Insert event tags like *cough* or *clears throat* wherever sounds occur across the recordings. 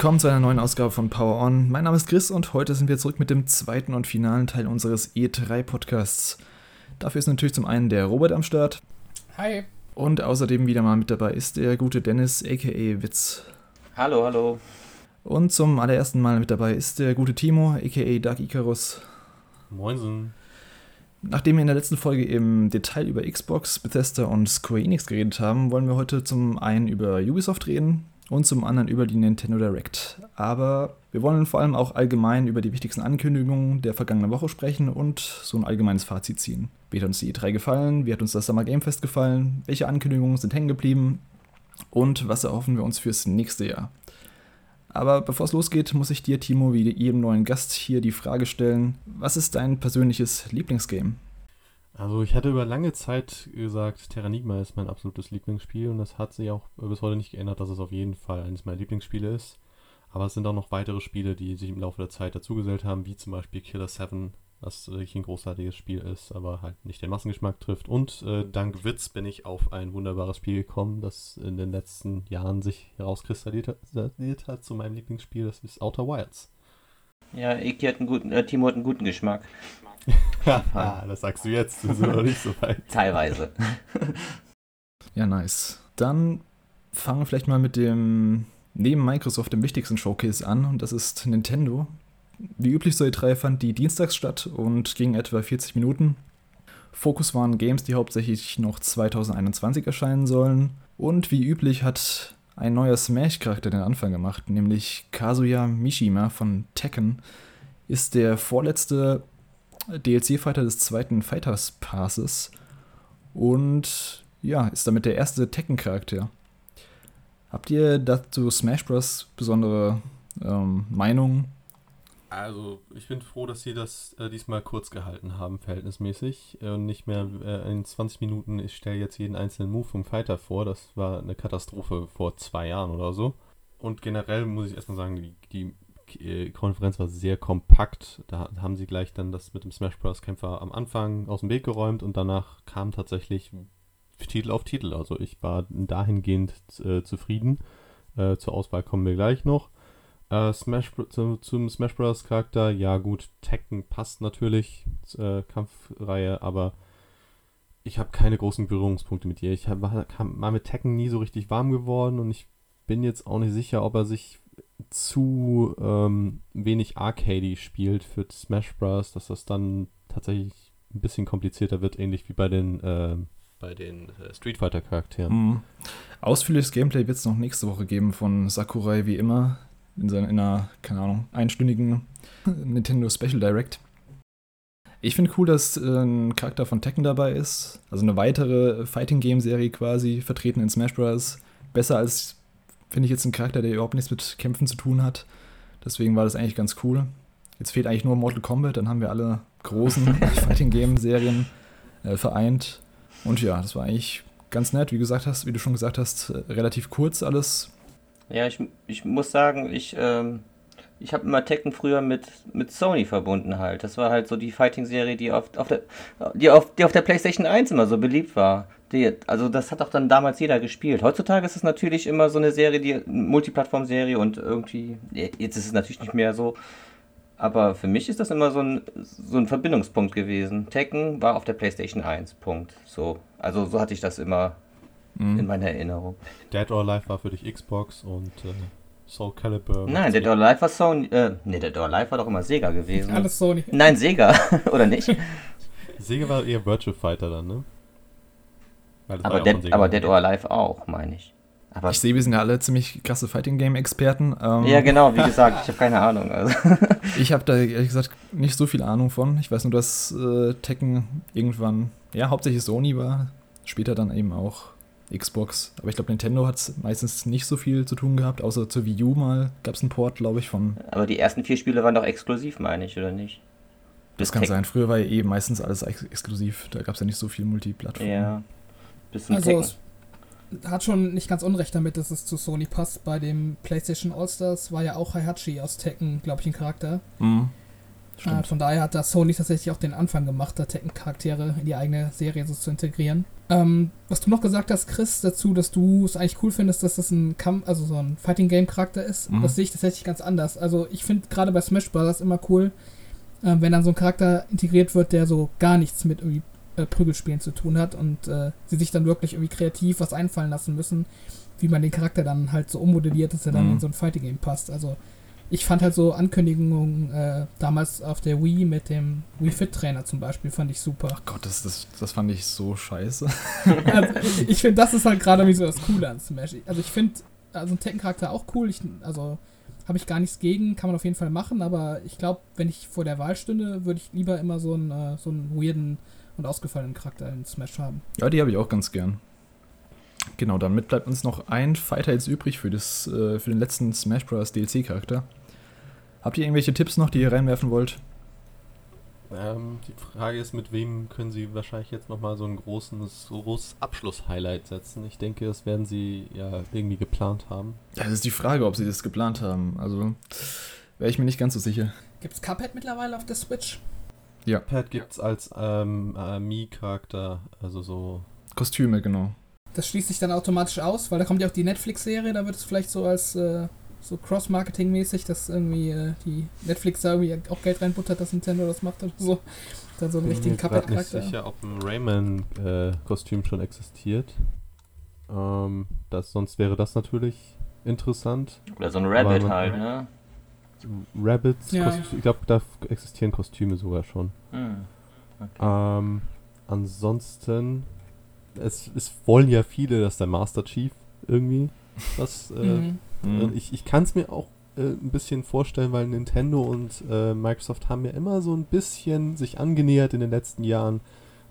Willkommen zu einer neuen Ausgabe von Power On. Mein Name ist Chris und heute sind wir zurück mit dem zweiten und finalen Teil unseres E3-Podcasts. Dafür ist natürlich zum einen der Robert am Start. Hi. Und außerdem wieder mal mit dabei ist der gute Dennis, aka Witz. Hallo, hallo. Und zum allerersten Mal mit dabei ist der gute Timo, aka Dark Icarus. Moinsen. Nachdem wir in der letzten Folge im Detail über Xbox, Bethesda und Square Enix geredet haben, wollen wir heute zum einen über Ubisoft reden und zum anderen über die Nintendo Direct. Aber wir wollen vor allem auch allgemein über die wichtigsten Ankündigungen der vergangenen Woche sprechen und so ein allgemeines Fazit ziehen. Wie hat uns die E3 gefallen? Wie hat uns das Summer Game Fest gefallen? Welche Ankündigungen sind hängen geblieben? Und was erhoffen wir uns fürs nächste Jahr? Aber bevor es losgeht, muss ich dir, Timo, wie jedem neuen Gast hier die Frage stellen: Was ist dein persönliches Lieblingsgame? Also, ich hatte über lange Zeit gesagt, Terranigma ist mein absolutes Lieblingsspiel und das hat sich auch bis heute nicht geändert, dass es auf jeden Fall eines meiner Lieblingsspiele ist. Aber es sind auch noch weitere Spiele, die sich im Laufe der Zeit dazugesellt haben, wie zum Beispiel Killer 7, was wirklich ein großartiges Spiel ist, aber halt nicht den Massengeschmack trifft. Und äh, dank Witz bin ich auf ein wunderbares Spiel gekommen, das in den letzten Jahren sich herauskristallisiert hat zu meinem Lieblingsspiel, das ist Outer Wilds. Ja, Iki hat einen guten, äh, Timo hat einen guten Geschmack. *laughs* ah, das sagst du jetzt, das ist noch nicht so weit. Teilweise. *laughs* ja, nice. Dann fangen wir vielleicht mal mit dem neben Microsoft dem wichtigsten Showcase an und das ist Nintendo. Wie üblich soll E3 fand die dienstags statt und ging etwa 40 Minuten. Fokus waren Games, die hauptsächlich noch 2021 erscheinen sollen. Und wie üblich hat ein neuer Smash-Charakter den Anfang gemacht, nämlich Kazuya Mishima von Tekken, ist der vorletzte DLC-Fighter des zweiten Fighters Passes und ja, ist damit der erste Tekken-Charakter. Habt ihr dazu Smash Bros. besondere ähm, Meinungen? Also, ich bin froh, dass sie das äh, diesmal kurz gehalten haben, verhältnismäßig. Äh, und nicht mehr äh, in 20 Minuten, ich stelle jetzt jeden einzelnen Move vom Fighter vor. Das war eine Katastrophe vor zwei Jahren oder so. Und generell muss ich erstmal sagen, die, die äh, Konferenz war sehr kompakt. Da haben sie gleich dann das mit dem Smash Bros. Kämpfer am Anfang aus dem Weg geräumt und danach kam tatsächlich Titel auf Titel. Also, ich war dahingehend äh, zufrieden. Äh, zur Auswahl kommen wir gleich noch. Uh, Smash zum, zum, Smash Bros. Charakter, ja gut, Tekken passt natürlich, äh, Kampfreihe, aber ich habe keine großen Berührungspunkte mit ihr. Ich hab, war, war mit Tekken nie so richtig warm geworden und ich bin jetzt auch nicht sicher, ob er sich zu ähm, wenig arcady spielt für Smash Bros., dass das dann tatsächlich ein bisschen komplizierter wird, ähnlich wie bei den, äh, bei den äh, Street Fighter Charakteren. Mhm. Ausführliches Gameplay wird es noch nächste Woche geben von Sakurai wie immer in, seiner, in einer, keine Ahnung, einstündigen *laughs* Nintendo Special Direct. Ich finde cool, dass äh, ein Charakter von Tekken dabei ist. Also eine weitere Fighting Game Serie quasi, vertreten in Smash Bros. Besser als, finde ich, jetzt ein Charakter, der überhaupt nichts mit Kämpfen zu tun hat. Deswegen war das eigentlich ganz cool. Jetzt fehlt eigentlich nur Mortal Kombat, dann haben wir alle großen *laughs* Fighting Game Serien äh, vereint. Und ja, das war eigentlich ganz nett. Wie, gesagt hast, wie du schon gesagt hast, relativ kurz alles. Ja, ich, ich muss sagen, ich, ähm, ich habe immer Tekken früher mit, mit Sony verbunden halt. Das war halt so die Fighting-Serie, die auf, auf der, die, auf, die auf der PlayStation 1 immer so beliebt war. Die, also das hat auch dann damals jeder gespielt. Heutzutage ist es natürlich immer so eine Serie, die Multiplattform-Serie und irgendwie, jetzt ist es natürlich nicht mehr so. Aber für mich ist das immer so ein, so ein Verbindungspunkt gewesen. Tekken war auf der PlayStation 1, Punkt. So. Also so hatte ich das immer mhm. in meiner Erinnerung. Dead or Alive war für dich Xbox und äh, Soul Calibur. Nein, Dead or Alive war Sony. Äh, nee, Dead or Alive war doch immer Sega gewesen. Alles Sony. Nein, Sega, *laughs* oder nicht? Sega war eher Virtual Fighter dann, ne? Aber, Dead, aber Dead or Alive auch, meine ich. Aber ich sehe, wir sind ja alle ziemlich krasse Fighting Game Experten. Ähm ja, genau, wie gesagt, ich habe keine Ahnung. Also. *laughs* ich habe da ehrlich gesagt nicht so viel Ahnung von. Ich weiß nur, dass äh, Tekken irgendwann, ja, hauptsächlich Sony war, später dann eben auch Xbox. Aber ich glaube, Nintendo hat meistens nicht so viel zu tun gehabt, außer zur Wii U mal gab es einen Port, glaube ich, von. Aber die ersten vier Spiele waren doch exklusiv, meine ich, oder nicht? Das, das kann Tekken. sein. Früher war ja eh meistens alles ex exklusiv. Da gab es ja nicht so viel Multiplattform. Ja. Bisschen also, Tekken hat schon nicht ganz unrecht damit, dass es zu Sony passt. Bei dem PlayStation All-Stars war ja auch Heihachi aus Tekken, glaube ich, ein Charakter. Mhm. Äh, von daher hat da Sony tatsächlich auch den Anfang gemacht, da Tekken-Charaktere in die eigene Serie so zu integrieren. Ähm, was du noch gesagt hast, Chris, dazu, dass du es eigentlich cool findest, dass das ein Kampf, also so ein Fighting Game Charakter ist, mhm. das sehe ich tatsächlich ganz anders. Also ich finde gerade bei Smash Bros. immer cool, äh, wenn dann so ein Charakter integriert wird, der so gar nichts mit irgendwie äh, Prügelspielen zu tun hat und äh, sie sich dann wirklich irgendwie kreativ was einfallen lassen müssen, wie man den Charakter dann halt so ummodelliert, dass er dann mhm. in so ein Fighting Game passt. Also ich fand halt so Ankündigungen äh, damals auf der Wii mit dem Wii Fit Trainer zum Beispiel, fand ich super. Ach Gott, das, das, das fand ich so scheiße. *laughs* also, ich, finde, das ist halt gerade wie so das Coole an Smash. Also ich finde, also ein Tekken-Charakter auch cool. Ich, also habe ich gar nichts gegen, kann man auf jeden Fall machen, aber ich glaube, wenn ich vor der Wahl stünde, würde ich lieber immer so einen, äh, so einen weirden und ausgefallenen Charakter in Smash haben. Ja, die habe ich auch ganz gern. Genau, damit bleibt uns noch ein Fighter jetzt übrig für, das, äh, für den letzten Smash Bros. DLC-Charakter. Habt ihr irgendwelche Tipps noch, die ihr reinwerfen wollt? Ähm, die Frage ist, mit wem können sie wahrscheinlich jetzt nochmal so ein großes, großes Abschluss-Highlight setzen? Ich denke, das werden sie ja irgendwie geplant haben. Ja, das ist die Frage, ob sie das geplant haben. Also wäre ich mir nicht ganz so sicher. Gibt es Cuphead mittlerweile auf der Switch? Ja. Cuphead gibt es als ähm, äh, Mii-Charakter, also so. Kostüme, genau. Das schließt sich dann automatisch aus, weil da kommt ja auch die Netflix-Serie, da wird es vielleicht so als äh, so Cross-Marketing-mäßig, dass irgendwie äh, die Netflix da irgendwie auch Geld reinbuttert, dass Nintendo das macht oder so. *laughs* Dann so einen richtigen Cuphead-Charakter. Ich bin mir sicher, ob ein Rayman-Kostüm äh, schon existiert. Ähm, das, sonst wäre das natürlich interessant. Oder so ein Rabbit halt, ne? Rabbits, ja. ich glaube, da existieren Kostüme sogar schon. Hm. Okay. Ähm, ansonsten, es, es wollen ja viele, dass der Master Chief irgendwie was äh, mhm. Mhm. Ich, ich kann es mir auch äh, ein bisschen vorstellen, weil Nintendo und äh, Microsoft haben ja immer so ein bisschen sich angenähert in den letzten Jahren.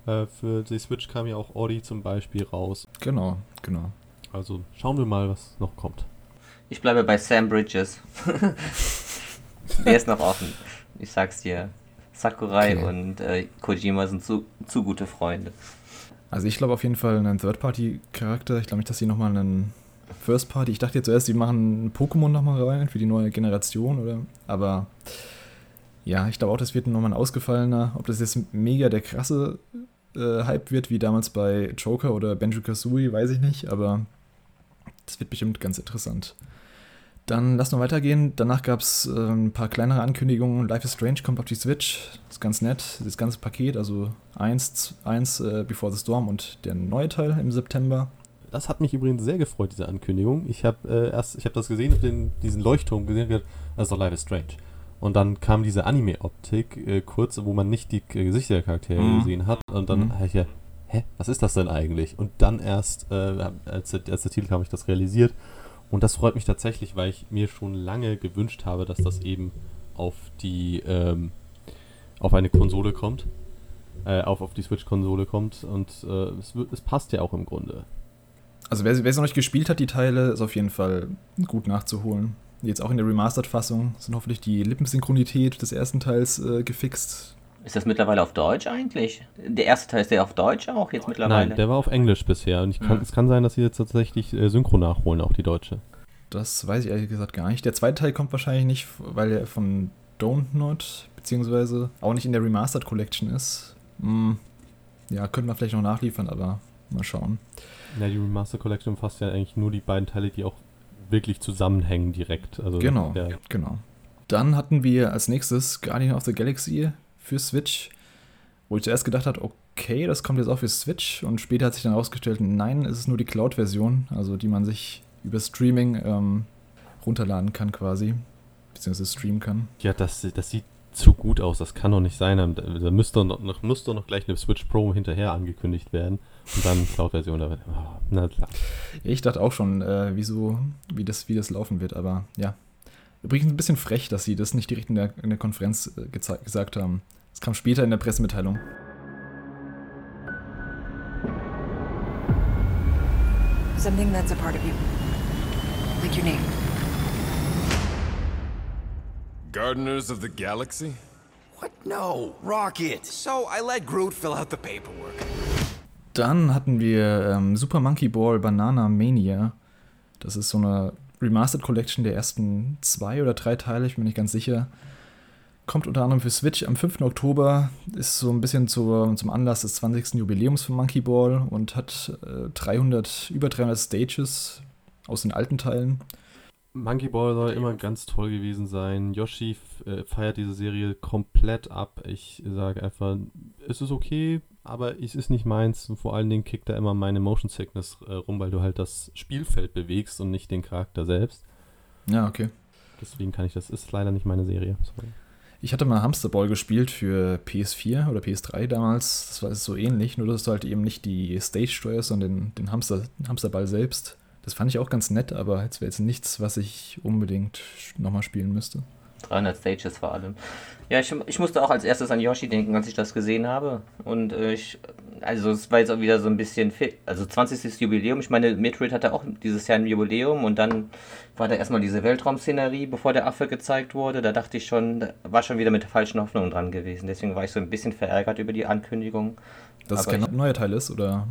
Äh, für die Switch kam ja auch Audi zum Beispiel raus. Genau, genau. Also schauen wir mal, was noch kommt. Ich bleibe bei Sam Bridges. *laughs* Der ist noch offen. Ich sag's dir. Sakurai okay. und äh, Kojima sind zu, zu gute Freunde. Also ich glaube auf jeden Fall einen Third-Party-Charakter. Ich glaube nicht, dass sie nochmal einen First Party. Ich dachte jetzt zuerst, die machen Pokémon nochmal rein für die neue Generation, oder? Aber ja, ich glaube auch, das wird nochmal ein ausgefallener. Ob das jetzt mega der krasse äh, Hype wird, wie damals bei Joker oder Benjo Kazooie, weiß ich nicht, aber das wird bestimmt ganz interessant. Dann lass noch weitergehen. Danach gab es äh, ein paar kleinere Ankündigungen. Life is Strange kommt auf die Switch. Das ist ganz nett. Das ganze Paket, also 1, 1 äh, Before the Storm und der neue Teil im September. Das hat mich übrigens sehr gefreut, diese Ankündigung. Ich habe äh, erst, ich habe das gesehen, den, diesen Leuchtturm gesehen, das ist doch Life is Strange. Und dann kam diese Anime-Optik äh, kurz, wo man nicht die äh, Gesichter der Charaktere mhm. gesehen hat. Und dann mhm. habe ich ja, hä, was ist das denn eigentlich? Und dann erst, äh, als, der, als der Titel kam, habe ich das realisiert. Und das freut mich tatsächlich, weil ich mir schon lange gewünscht habe, dass das eben auf die, ähm, auf eine Konsole kommt. Äh, auf, auf die Switch-Konsole kommt. Und äh, es, es passt ja auch im Grunde. Also wer, wer es noch nicht gespielt hat, die Teile, ist auf jeden Fall gut nachzuholen. Jetzt auch in der Remastered-Fassung sind hoffentlich die Lippensynchronität des ersten Teils äh, gefixt. Ist das mittlerweile auf Deutsch eigentlich? Der erste Teil ist der auf Deutsch auch jetzt mittlerweile? Nein, der war auf Englisch bisher. Und kann, mhm. es kann sein, dass sie jetzt tatsächlich äh, Synchro nachholen, auch die deutsche. Das weiß ich ehrlich gesagt gar nicht. Der zweite Teil kommt wahrscheinlich nicht, weil er von Don't Not, beziehungsweise auch nicht in der Remastered Collection ist. Hm, ja, könnte man vielleicht noch nachliefern, aber mal schauen. Ja, die Remaster Collection fasst ja eigentlich nur die beiden Teile, die auch wirklich zusammenhängen direkt. Also genau, genau. Dann hatten wir als nächstes Guardian of the Galaxy für Switch, wo ich zuerst gedacht habe, okay, das kommt jetzt auch für Switch und später hat sich dann herausgestellt, nein, es ist nur die Cloud-Version, also die man sich über Streaming ähm, runterladen kann quasi, beziehungsweise streamen kann. Ja, das, das sieht zu gut aus, das kann doch nicht sein. Da müsste doch noch, noch gleich eine Switch Pro hinterher angekündigt werden. Und dann Cloud-Version. Oh, na klar. Ich dachte auch schon, äh, wieso, wie das, wie das laufen wird, aber ja. Übrigens ein bisschen frech, dass sie das nicht direkt in der, in der Konferenz äh, gesagt haben. Es kam später in der Pressemitteilung. Something that's a part of you. Like your name. Gardeners of the Galaxy? What? No, Rocket. So I let Groot fill out the paperwork. Dann hatten wir ähm, Super Monkey Ball Banana Mania. Das ist so eine Remastered Collection der ersten zwei oder drei Teile, ich bin nicht ganz sicher. kommt unter anderem für Switch am 5. Oktober, ist so ein bisschen zur, zum Anlass des 20. Jubiläums von Monkey Ball und hat äh, 300, über 300 Stages aus den alten Teilen. Monkey Ball soll immer ganz toll gewesen sein. Yoshi äh, feiert diese Serie komplett ab. Ich sage einfach, es ist okay, aber es ist nicht meins. Und vor allen Dingen kickt da immer meine Motion Sickness äh, rum, weil du halt das Spielfeld bewegst und nicht den Charakter selbst. Ja, okay. Deswegen kann ich das, ist leider nicht meine Serie. Sorry. Ich hatte mal Hamsterball gespielt für PS4 oder PS3 damals. Das war so ähnlich, nur dass du halt eben nicht die Stage steuerst, sondern den, den, Hamster, den Hamsterball selbst. Das fand ich auch ganz nett, aber es wäre jetzt nichts, was ich unbedingt nochmal spielen müsste. 300 Stages vor allem. Ja, ich, ich musste auch als erstes an Yoshi denken, als ich das gesehen habe. Und äh, ich, also es war jetzt auch wieder so ein bisschen fit. Also 20. Jubiläum. Ich meine, Metroid hatte auch dieses Jahr ein Jubiläum und dann war da erstmal diese Weltraumszenerie, bevor der Affe gezeigt wurde. Da dachte ich schon, da war schon wieder mit falschen Hoffnungen dran gewesen. Deswegen war ich so ein bisschen verärgert über die Ankündigung. Dass Aber es kein neuer Teil ist, oder?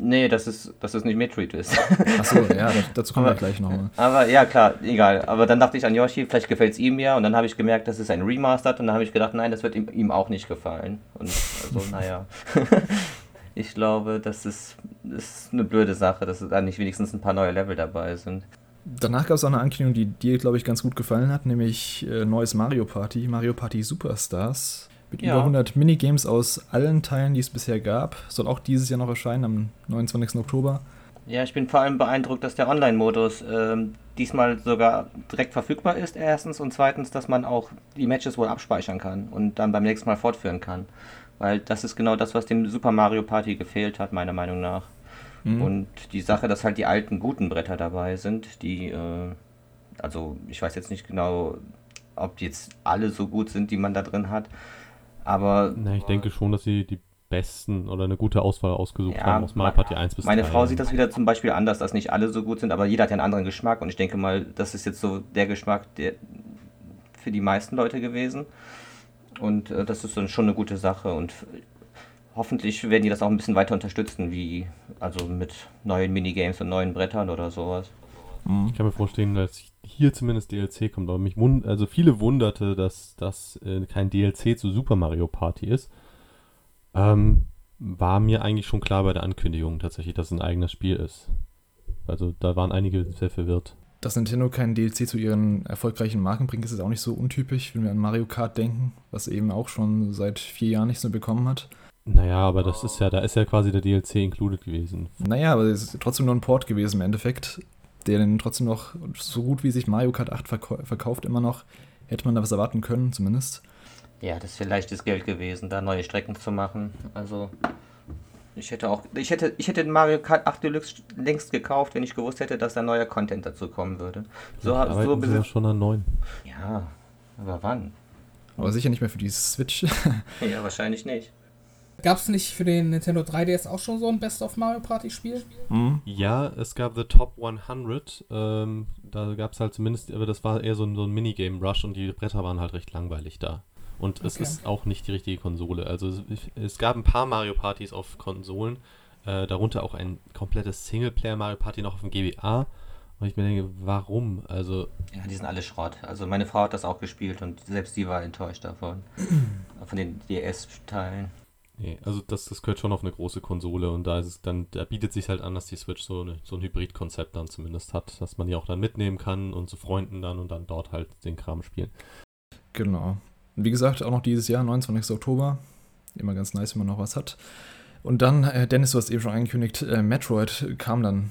Nee, dass es, dass es nicht Metroid ist. Achso, ja, *laughs* dazu kommen wir gleich nochmal. Aber ja, klar, egal. Aber dann dachte ich an Yoshi, vielleicht gefällt es ihm ja. Und dann habe ich gemerkt, das ist ein Remastered. Und dann habe ich gedacht, nein, das wird ihm, ihm auch nicht gefallen. Und also, *laughs* naja. *laughs* ich glaube, das ist, ist eine blöde Sache, dass da nicht wenigstens ein paar neue Level dabei sind. Danach gab es auch eine Ankündigung, die dir, glaube ich, ganz gut gefallen hat, nämlich äh, neues Mario Party, Mario Party Superstars. Mit ja. über 100 Minigames aus allen Teilen, die es bisher gab. Soll auch dieses Jahr noch erscheinen, am 29. Oktober. Ja, ich bin vor allem beeindruckt, dass der Online-Modus ähm, diesmal sogar direkt verfügbar ist, erstens. Und zweitens, dass man auch die Matches wohl abspeichern kann und dann beim nächsten Mal fortführen kann. Weil das ist genau das, was dem Super Mario Party gefehlt hat, meiner Meinung nach. Mhm. Und die Sache, dass halt die alten guten Bretter dabei sind, die, äh, also ich weiß jetzt nicht genau, ob jetzt alle so gut sind, die man da drin hat. Aber. Na, ich denke schon, dass sie die besten oder eine gute Auswahl ausgesucht ja, haben aus Mario Party 1 bis Meine 3. Frau sieht das wieder zum Beispiel anders, dass nicht alle so gut sind, aber jeder hat ja einen anderen Geschmack und ich denke mal, das ist jetzt so der Geschmack der, für die meisten Leute gewesen. Und äh, das ist dann schon eine gute Sache und hoffentlich werden die das auch ein bisschen weiter unterstützen, wie also mit neuen Minigames und neuen Brettern oder sowas. Ich kann mir vorstellen, dass hier zumindest DLC kommt. Aber mich wund also viele wunderte, dass das äh, kein DLC zu Super Mario Party ist. Ähm, war mir eigentlich schon klar bei der Ankündigung tatsächlich, dass es ein eigenes Spiel ist. Also da waren einige sehr verwirrt. Dass Nintendo kein DLC zu ihren erfolgreichen Marken bringt, ist jetzt auch nicht so untypisch, wenn wir an Mario Kart denken, was eben auch schon seit vier Jahren nicht so bekommen hat. Naja, aber das ist ja, da ist ja quasi der DLC included gewesen. Naja, aber es ist trotzdem nur ein Port gewesen im Endeffekt der dann trotzdem noch, so gut wie sich Mario Kart 8 verkauft, immer noch, hätte man da was erwarten können, zumindest. Ja, das wäre leichtes Geld gewesen, da neue Strecken zu machen. Also, ich hätte auch, ich hätte, ich hätte Mario Kart 8 Deluxe längst gekauft, wenn ich gewusst hätte, dass da neuer Content dazu kommen würde. So, ja, so ja schon an neuen. Ja, aber wann? Aber sicher nicht mehr für die Switch. ja, wahrscheinlich nicht. Gab es nicht für den Nintendo 3DS auch schon so ein Best of Mario Party Spiel? Mhm. Ja, es gab The Top 100. Ähm, da gab es halt zumindest, aber das war eher so ein, so ein Minigame Rush und die Bretter waren halt recht langweilig da. Und es okay. ist auch nicht die richtige Konsole. Also es, es gab ein paar Mario Partys auf Konsolen, äh, darunter auch ein komplettes Singleplayer Mario Party noch auf dem GBA. Und ich mir denke, warum? Also. Ja, die sind alle Schrott. Also meine Frau hat das auch gespielt und selbst sie war enttäuscht davon. *clears throat* von den DS-Teilen. Nee, also das, das gehört schon auf eine große Konsole und da ist es dann, da bietet sich halt an, dass die Switch so, eine, so ein Hybrid-Konzept dann zumindest hat, dass man die auch dann mitnehmen kann und zu Freunden dann und dann dort halt den Kram spielen. Genau. Wie gesagt, auch noch dieses Jahr, 29. Oktober. Immer ganz nice, wenn man noch was hat. Und dann, äh, Dennis, du hast eben schon angekündigt, äh, Metroid kam dann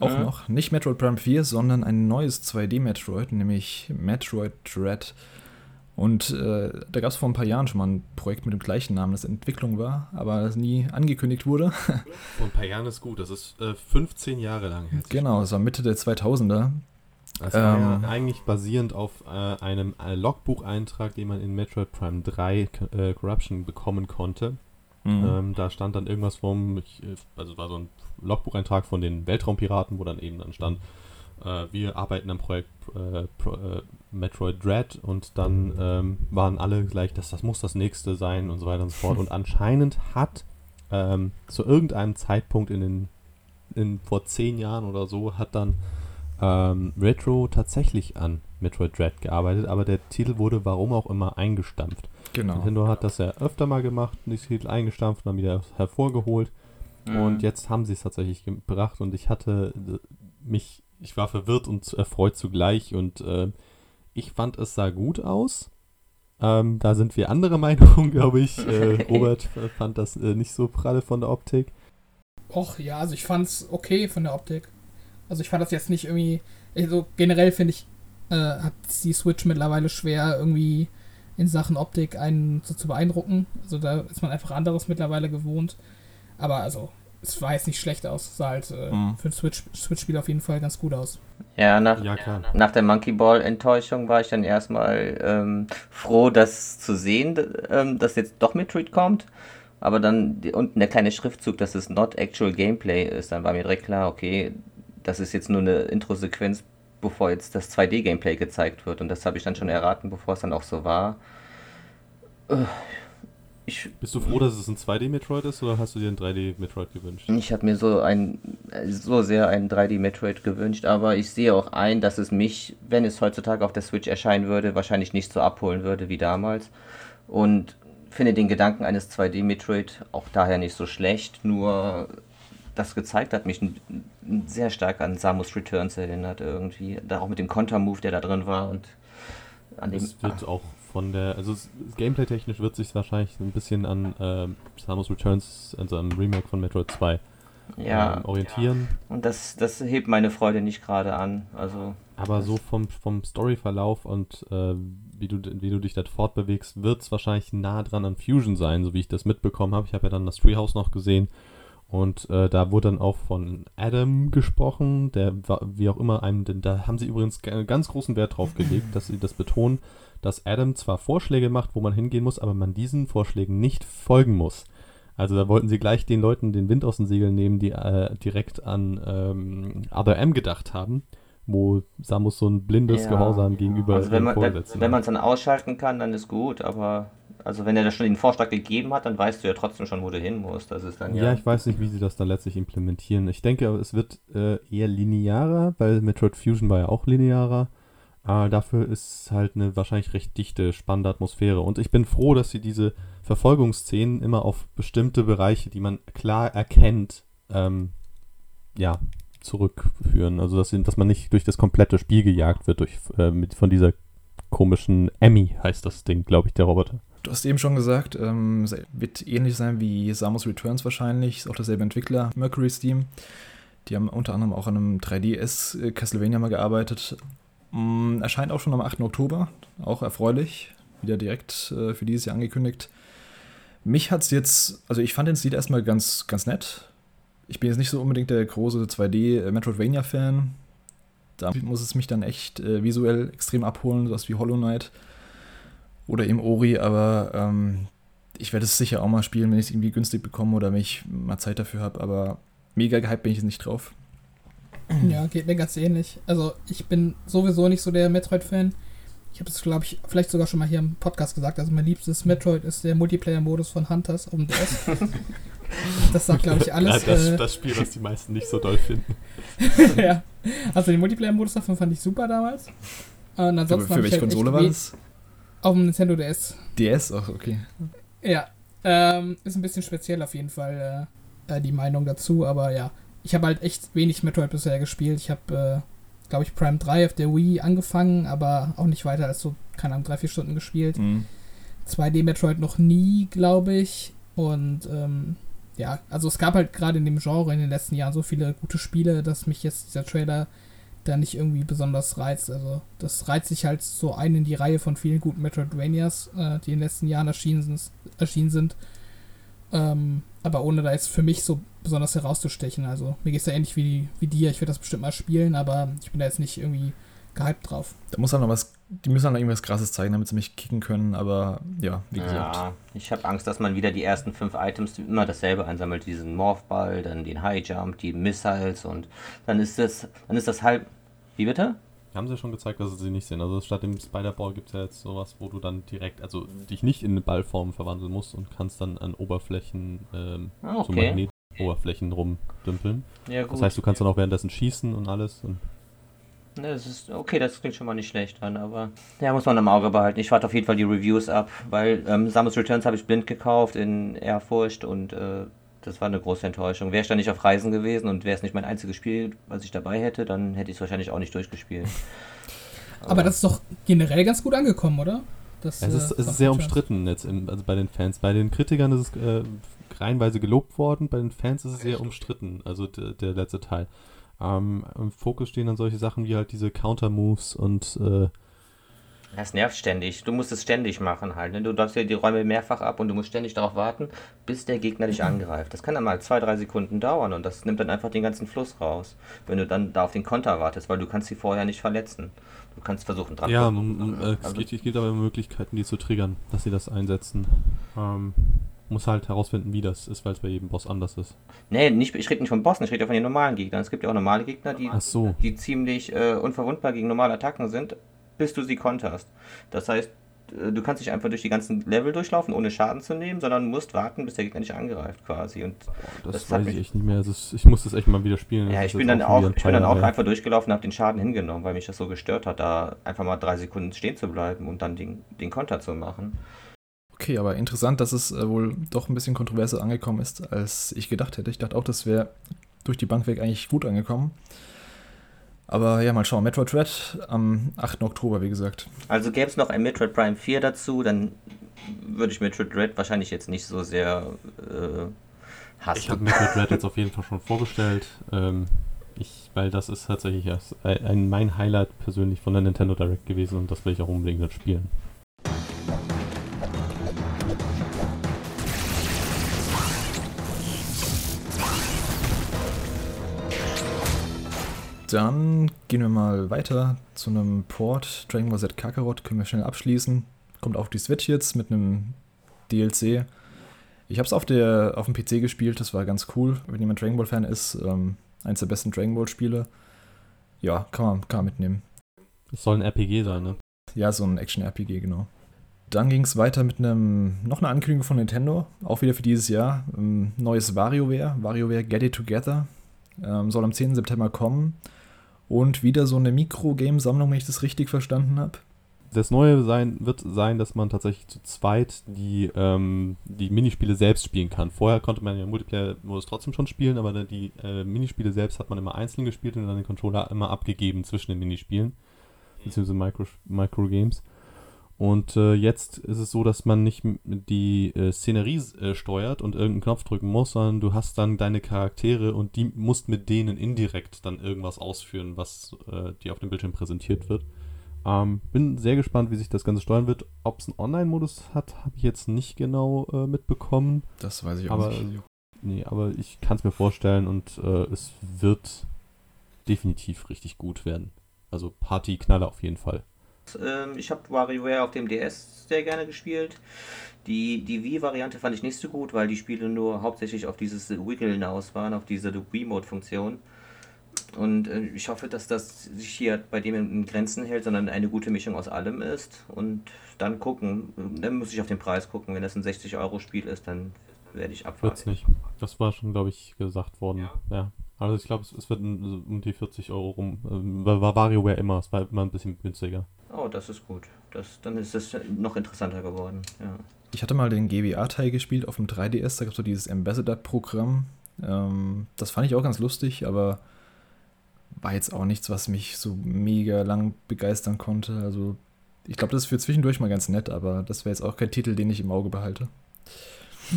auch ja. noch. Nicht Metroid Prime 4, sondern ein neues 2D-Metroid, nämlich Metroid Dread. Und äh, da gab es vor ein paar Jahren schon mal ein Projekt mit dem gleichen Namen, das Entwicklung war, aber das nie angekündigt wurde. *laughs* vor ein paar Jahren ist gut, das ist äh, 15 Jahre lang. Genau, das war Mitte der 2000er. Das war ähm, ja eigentlich basierend auf äh, einem äh, Logbucheintrag, den man in Metroid Prime 3 äh, Corruption bekommen konnte. Mhm. Ähm, da stand dann irgendwas vom, äh, also war so ein Logbucheintrag von den Weltraumpiraten, wo dann eben dann stand, äh, wir arbeiten am Projekt äh, Pro, äh, Metroid Dread und dann ähm, waren alle gleich, dass das muss das nächste sein und so weiter und so fort. *laughs* Und anscheinend hat ähm, zu irgendeinem Zeitpunkt in den in, vor zehn Jahren oder so hat dann ähm, Retro tatsächlich an Metroid Dread gearbeitet, aber der Titel wurde warum auch immer eingestampft. Genau. Nintendo hat das ja öfter mal gemacht, den Titel eingestampft und dann wieder hervorgeholt. Mhm. Und jetzt haben sie es tatsächlich gebracht und ich hatte äh, mich, ich war verwirrt und erfreut zugleich und äh, ich fand es sah gut aus. Ähm, da sind wir andere *laughs* Meinungen, glaube ich. Äh, Robert fand das äh, nicht so pralle von der Optik. Och, ja, also ich fand's okay von der Optik. Also ich fand das jetzt nicht irgendwie. Also generell finde ich, äh, hat die Switch mittlerweile schwer, irgendwie in Sachen Optik einen so zu beeindrucken. Also da ist man einfach anderes mittlerweile gewohnt. Aber also, es war jetzt nicht schlecht aus. Es sah halt äh, Mhm. für ein Switch- Switch-Spiel auf jeden Fall ganz gut aus. Ja, nach, Ja, klar. nach der Monkey Ball-Enttäuschung war ich dann erstmal ähm, froh, das zu sehen, ähm, dass jetzt doch Metroid kommt. Aber dann die, unten der kleine Schriftzug, dass es not actual Gameplay ist, dann war mir direkt klar, okay, das ist jetzt nur eine Intro-Sequenz, bevor jetzt das 2D-Gameplay gezeigt wird. Und das habe ich dann schon erraten, bevor es dann auch so war. Äh, Ich, Bist du froh, dass es ein 2D-Metroid ist oder hast du dir ein 3D-Metroid gewünscht? Ich habe mir so ein so sehr ein 3D Metroid gewünscht, aber ich sehe auch ein, dass es mich, wenn es heutzutage auf der Switch erscheinen würde, wahrscheinlich nicht so abholen würde wie damals. Und finde den Gedanken eines 2D Metroid auch daher nicht so schlecht, nur das gezeigt hat mich sehr stark an Samus Returns erinnert irgendwie, da auch mit dem Kontermove, der da drin war und an dem Es wird auch von der, also gameplay-technisch wird sich wahrscheinlich ein bisschen an ähm, Samus Returns, also am Remake von Metroid 2 ja, ähm, orientieren. und das das hebt meine Freude nicht gerade an, also Aber so vom, vom Storyverlauf und äh, wie, du, wie du dich dort fortbewegst, wird es wahrscheinlich nah dran an Fusion sein, so wie ich das mitbekommen habe. Ich habe ja dann das Treehouse noch gesehen und äh, da wurde dann auch von Adam gesprochen, der war, wie auch immer einem, denn da haben sie übrigens ganz großen Wert drauf gelegt, dass sie das betonen, dass Adam zwar Vorschläge macht, wo man hingehen muss, aber man diesen Vorschlägen nicht folgen muss. Also da wollten sie gleich den Leuten den Wind aus den Segeln nehmen, die äh, direkt an ähm, Other M gedacht haben, wo Samus so ein blindes Ja. Gehorsam gegenüber Also wenn man wenn, man es dann ausschalten kann, dann ist gut, aber also wenn er da schon den Vorschlag gegeben hat, dann weißt du ja trotzdem schon, wo du hin musst. Das ist dann ja. ja. ich weiß nicht, wie sie das dann letztlich implementieren. Ich denke, es wird äh, eher linearer, weil Metroid Fusion war ja auch linearer. Aber dafür ist halt eine wahrscheinlich recht dichte, spannende Atmosphäre. Und ich bin froh, dass sie diese Verfolgungsszenen immer auf bestimmte Bereiche, die man klar erkennt, ähm, ja, zurückführen. Also dass, dass man nicht durch das komplette Spiel gejagt wird, durch, äh, mit, von dieser komischen Emmy heißt das Ding, glaube ich, der Roboter. Du hast eben schon gesagt, ähm, wird ähnlich sein wie Samus Returns wahrscheinlich. Ist auch derselbe Entwickler, Mercury Steam. Die haben unter anderem auch an einem 3DS äh, Castlevania mal gearbeitet. Mm, erscheint auch schon am 8. Oktober. Auch erfreulich. Wieder direkt äh, für dieses Jahr angekündigt. Mich hat es jetzt, also ich fand den Stil erstmal ganz, ganz nett. Ich bin jetzt nicht so unbedingt der große 2D-Metroidvania-Fan. Da muss es mich dann echt äh, visuell extrem abholen, sowas wie Hollow Knight oder eben Ori, aber ähm, ich werde es sicher auch mal spielen, wenn ich es irgendwie günstig bekomme oder wenn ich mal Zeit dafür habe, aber mega gehypt bin ich jetzt nicht drauf. Ja, geht mir ganz ähnlich. Also ich bin sowieso nicht so der Metroid-Fan. Ich habe es, glaube ich, vielleicht sogar schon mal hier im Podcast gesagt. Also mein liebstes Metroid ist der Multiplayer-Modus von Hunters auf dem DS. das sagt, glaube ich, alles. Ja, das, äh, das Spiel, was die meisten nicht so doll finden. *laughs* ja. Also den Multiplayer-Modus davon fand ich super damals. Und Für, ansonsten für hab ich welche halt Konsole war das? Auf dem Nintendo DS. DS? Ach, okay. Ja. Ähm, ist ein bisschen speziell auf jeden Fall äh, äh, die Meinung dazu, aber ja. Ich habe halt echt wenig Metroid bisher gespielt. Ich habe, äh, glaube ich, Prime 3 auf der Wii angefangen, aber auch nicht weiter als so, keine Ahnung, drei, vier Stunden gespielt. Mhm. 2D Metroid noch nie, glaube ich. Und ähm, ja, also es gab halt gerade in dem Genre in den letzten Jahren so viele gute Spiele, dass mich jetzt dieser Trailer da nicht irgendwie besonders reizt. Also das reizt sich halt so ein in die Reihe von vielen guten Metroidvanias, äh, die in den letzten Jahren erschienen sind. Erschienen sind. Ähm, aber ohne da jetzt für mich so besonders herauszustechen. Also mir geht es ja ähnlich wie, wie dir. Ich werde das bestimmt mal spielen, aber ich bin da jetzt nicht irgendwie gehypt drauf. Da muss halt noch was, die müssen halt noch irgendwas krasses zeigen, damit sie mich kicken können, aber ja, wie gesagt. Ja, ich habe Angst, dass man wieder die ersten fünf Items immer dasselbe einsammelt, diesen Morphball, dann den High Jump, die Missiles und dann ist das, dann ist das halb. Wie bitte? Haben sie ja schon gezeigt, dass sie nicht sind. Also statt dem Spider-Ball gibt es ja jetzt sowas, wo du dann direkt, also dich nicht in eine Ballform verwandeln musst und kannst dann an Oberflächen, ähm, Ah, so okay. Magnetoberflächen rumdümpeln. Ja, gut. Das heißt, du kannst dann auch währenddessen schießen und alles. Und Ne, das ist okay, das klingt schon mal nicht schlecht an, aber ja, muss man im Auge behalten. Ich warte auf jeden Fall die Reviews ab, weil ähm, Samus Returns habe ich blind gekauft in Ehrfurcht und äh, das war eine große Enttäuschung. Wäre ich da nicht auf Reisen gewesen und wäre es nicht mein einziges Spiel, was ich dabei hätte, dann hätte ich es wahrscheinlich auch nicht durchgespielt. *laughs* Aber das ist doch generell ganz gut angekommen, oder? Das, es ist, äh, es ist sehr umstritten jetzt in, also bei den Fans. Bei den Kritikern ist es äh, reihenweise gelobt worden, bei den Fans ist es sehr umstritten, also der, der letzte Teil. Ähm, Im Fokus stehen dann solche Sachen wie halt diese Counter-Moves und äh, das nervt ständig. Du musst es ständig machen halt. Ne? Du darfst ja die Räume mehrfach ab und du musst ständig darauf warten, bis der Gegner dich *clears throat* angreift. Das kann dann mal zwei, drei Sekunden dauern und das nimmt dann einfach den ganzen Fluss raus, wenn du dann da auf den Konter wartest, weil du kannst sie vorher nicht verletzen. Du kannst versuchen dran Ja, man, äh, es, also, geht, es gibt aber Möglichkeiten, die zu triggern, dass sie das einsetzen. Ähm, muss halt herausfinden, wie das ist, weil es bei jedem Boss anders ist. Nee, nicht, ich rede nicht von Bossen, ich rede von den normalen Gegnern. Es gibt ja auch normale Gegner, die, so. die ziemlich äh, unverwundbar gegen normale Attacken sind, bis du sie konterst. Das heißt, äh, du kannst nicht einfach durch die ganzen Level durchlaufen, ohne Schaden zu nehmen, sondern musst warten, bis der Gegner dich angreift quasi. Und das, das weiß ich echt nicht mehr. Ist, ich muss das echt mal wieder spielen. Ja, ich bin dann auch, ich bin dann auch einfach durchgelaufen und habe den Schaden hingenommen, weil mich das so gestört hat, da einfach mal drei Sekunden stehen zu bleiben und dann den, den Konter zu machen. Okay, aber interessant, dass es äh, wohl doch ein bisschen kontroverser angekommen ist, als ich gedacht hätte. Ich dachte auch, das wäre durch die Bank weg eigentlich gut angekommen. Aber ja, mal schauen. Metroid Red am 8. Oktober, wie gesagt. Also gäbe es noch ein Metroid Prime 4 dazu, dann würde ich Metroid Red wahrscheinlich jetzt nicht so sehr äh, hassen. Ich habe Metroid Red jetzt auf jeden Fall schon vorgestellt. Ähm, ich, weil das ist tatsächlich ein, mein Highlight persönlich von der Nintendo Direct gewesen und das will ich auch unbedingt dann spielen. Dann gehen wir mal weiter zu einem Port. Dragon Ball Z Kakarot können wir schnell abschließen. Kommt auf die Switch jetzt mit einem DLC. Ich habe es auf, auf dem PC gespielt, das war ganz cool. Wenn jemand Dragon Ball Fan ist, ähm, eins der besten Dragon Ball Spiele. Ja, kann man, kann man mitnehmen. Es soll ein RPG sein, ne? Ja, so ein Action-RPG, genau. Dann ging es weiter mit einem, noch einer Ankündigung von Nintendo, auch wieder für dieses Jahr. Ein neues WarioWare, WarioWare Get It Together. Ähm, soll am 10. September kommen. Und wieder so eine Mikro-Game-Sammlung, wenn ich das richtig verstanden habe. Das Neue sein, wird sein, dass man tatsächlich zu zweit die, ähm, die Minispiele selbst spielen kann. Vorher konnte man ja Multiplayer-Modus trotzdem schon spielen, aber die äh, Minispiele selbst hat man immer einzeln gespielt und dann den Controller immer abgegeben zwischen den Minispielen, beziehungsweise Micro-Games. Und äh, jetzt ist es so, dass man nicht die äh, Szenerie äh, steuert und irgendeinen Knopf drücken muss, sondern du hast dann deine Charaktere und die musst mit denen indirekt dann irgendwas ausführen, was äh, dir auf dem Bildschirm präsentiert wird. Ähm, bin sehr gespannt, wie sich das Ganze steuern wird. Ob es einen Online-Modus hat, habe ich jetzt nicht genau äh, mitbekommen. Das weiß ich auch aber, nicht. Nee, aber ich kann es mir vorstellen und äh, es wird definitiv richtig gut werden. Also Party-Knaller auf jeden Fall. Ähm, ich habe WarioWare auf dem DS sehr gerne gespielt. Die, die Wii-Variante fand ich nicht so gut, weil die Spiele nur hauptsächlich auf dieses Wiggeln aus waren, auf diese Wii-Mode-Funktion. Und äh, ich hoffe, dass das sich hier bei dem in Grenzen hält, sondern eine gute Mischung aus allem ist. Und dann gucken, dann muss ich auf den Preis gucken. Wenn das ein 60-Euro-Spiel ist, dann werde ich abwarten. Wird's nicht. Das war schon, glaube ich, gesagt worden. Ja. ja. Also ich glaube, es, es, wird um die 40 Euro rum. Ähm, war WarioWare immer, es war immer ein bisschen günstiger. Oh, das ist gut. Das, dann ist es noch interessanter geworden. Ja. Ich hatte mal den GBA-Teil gespielt auf dem 3DS, da gab es so dieses Ambassador-Programm. Ähm, das fand ich auch ganz lustig, aber war jetzt auch nichts, was mich so mega lang begeistern konnte. Also ich glaube, das ist für zwischendurch mal ganz nett, aber das wäre jetzt auch kein Titel, den ich im Auge behalte.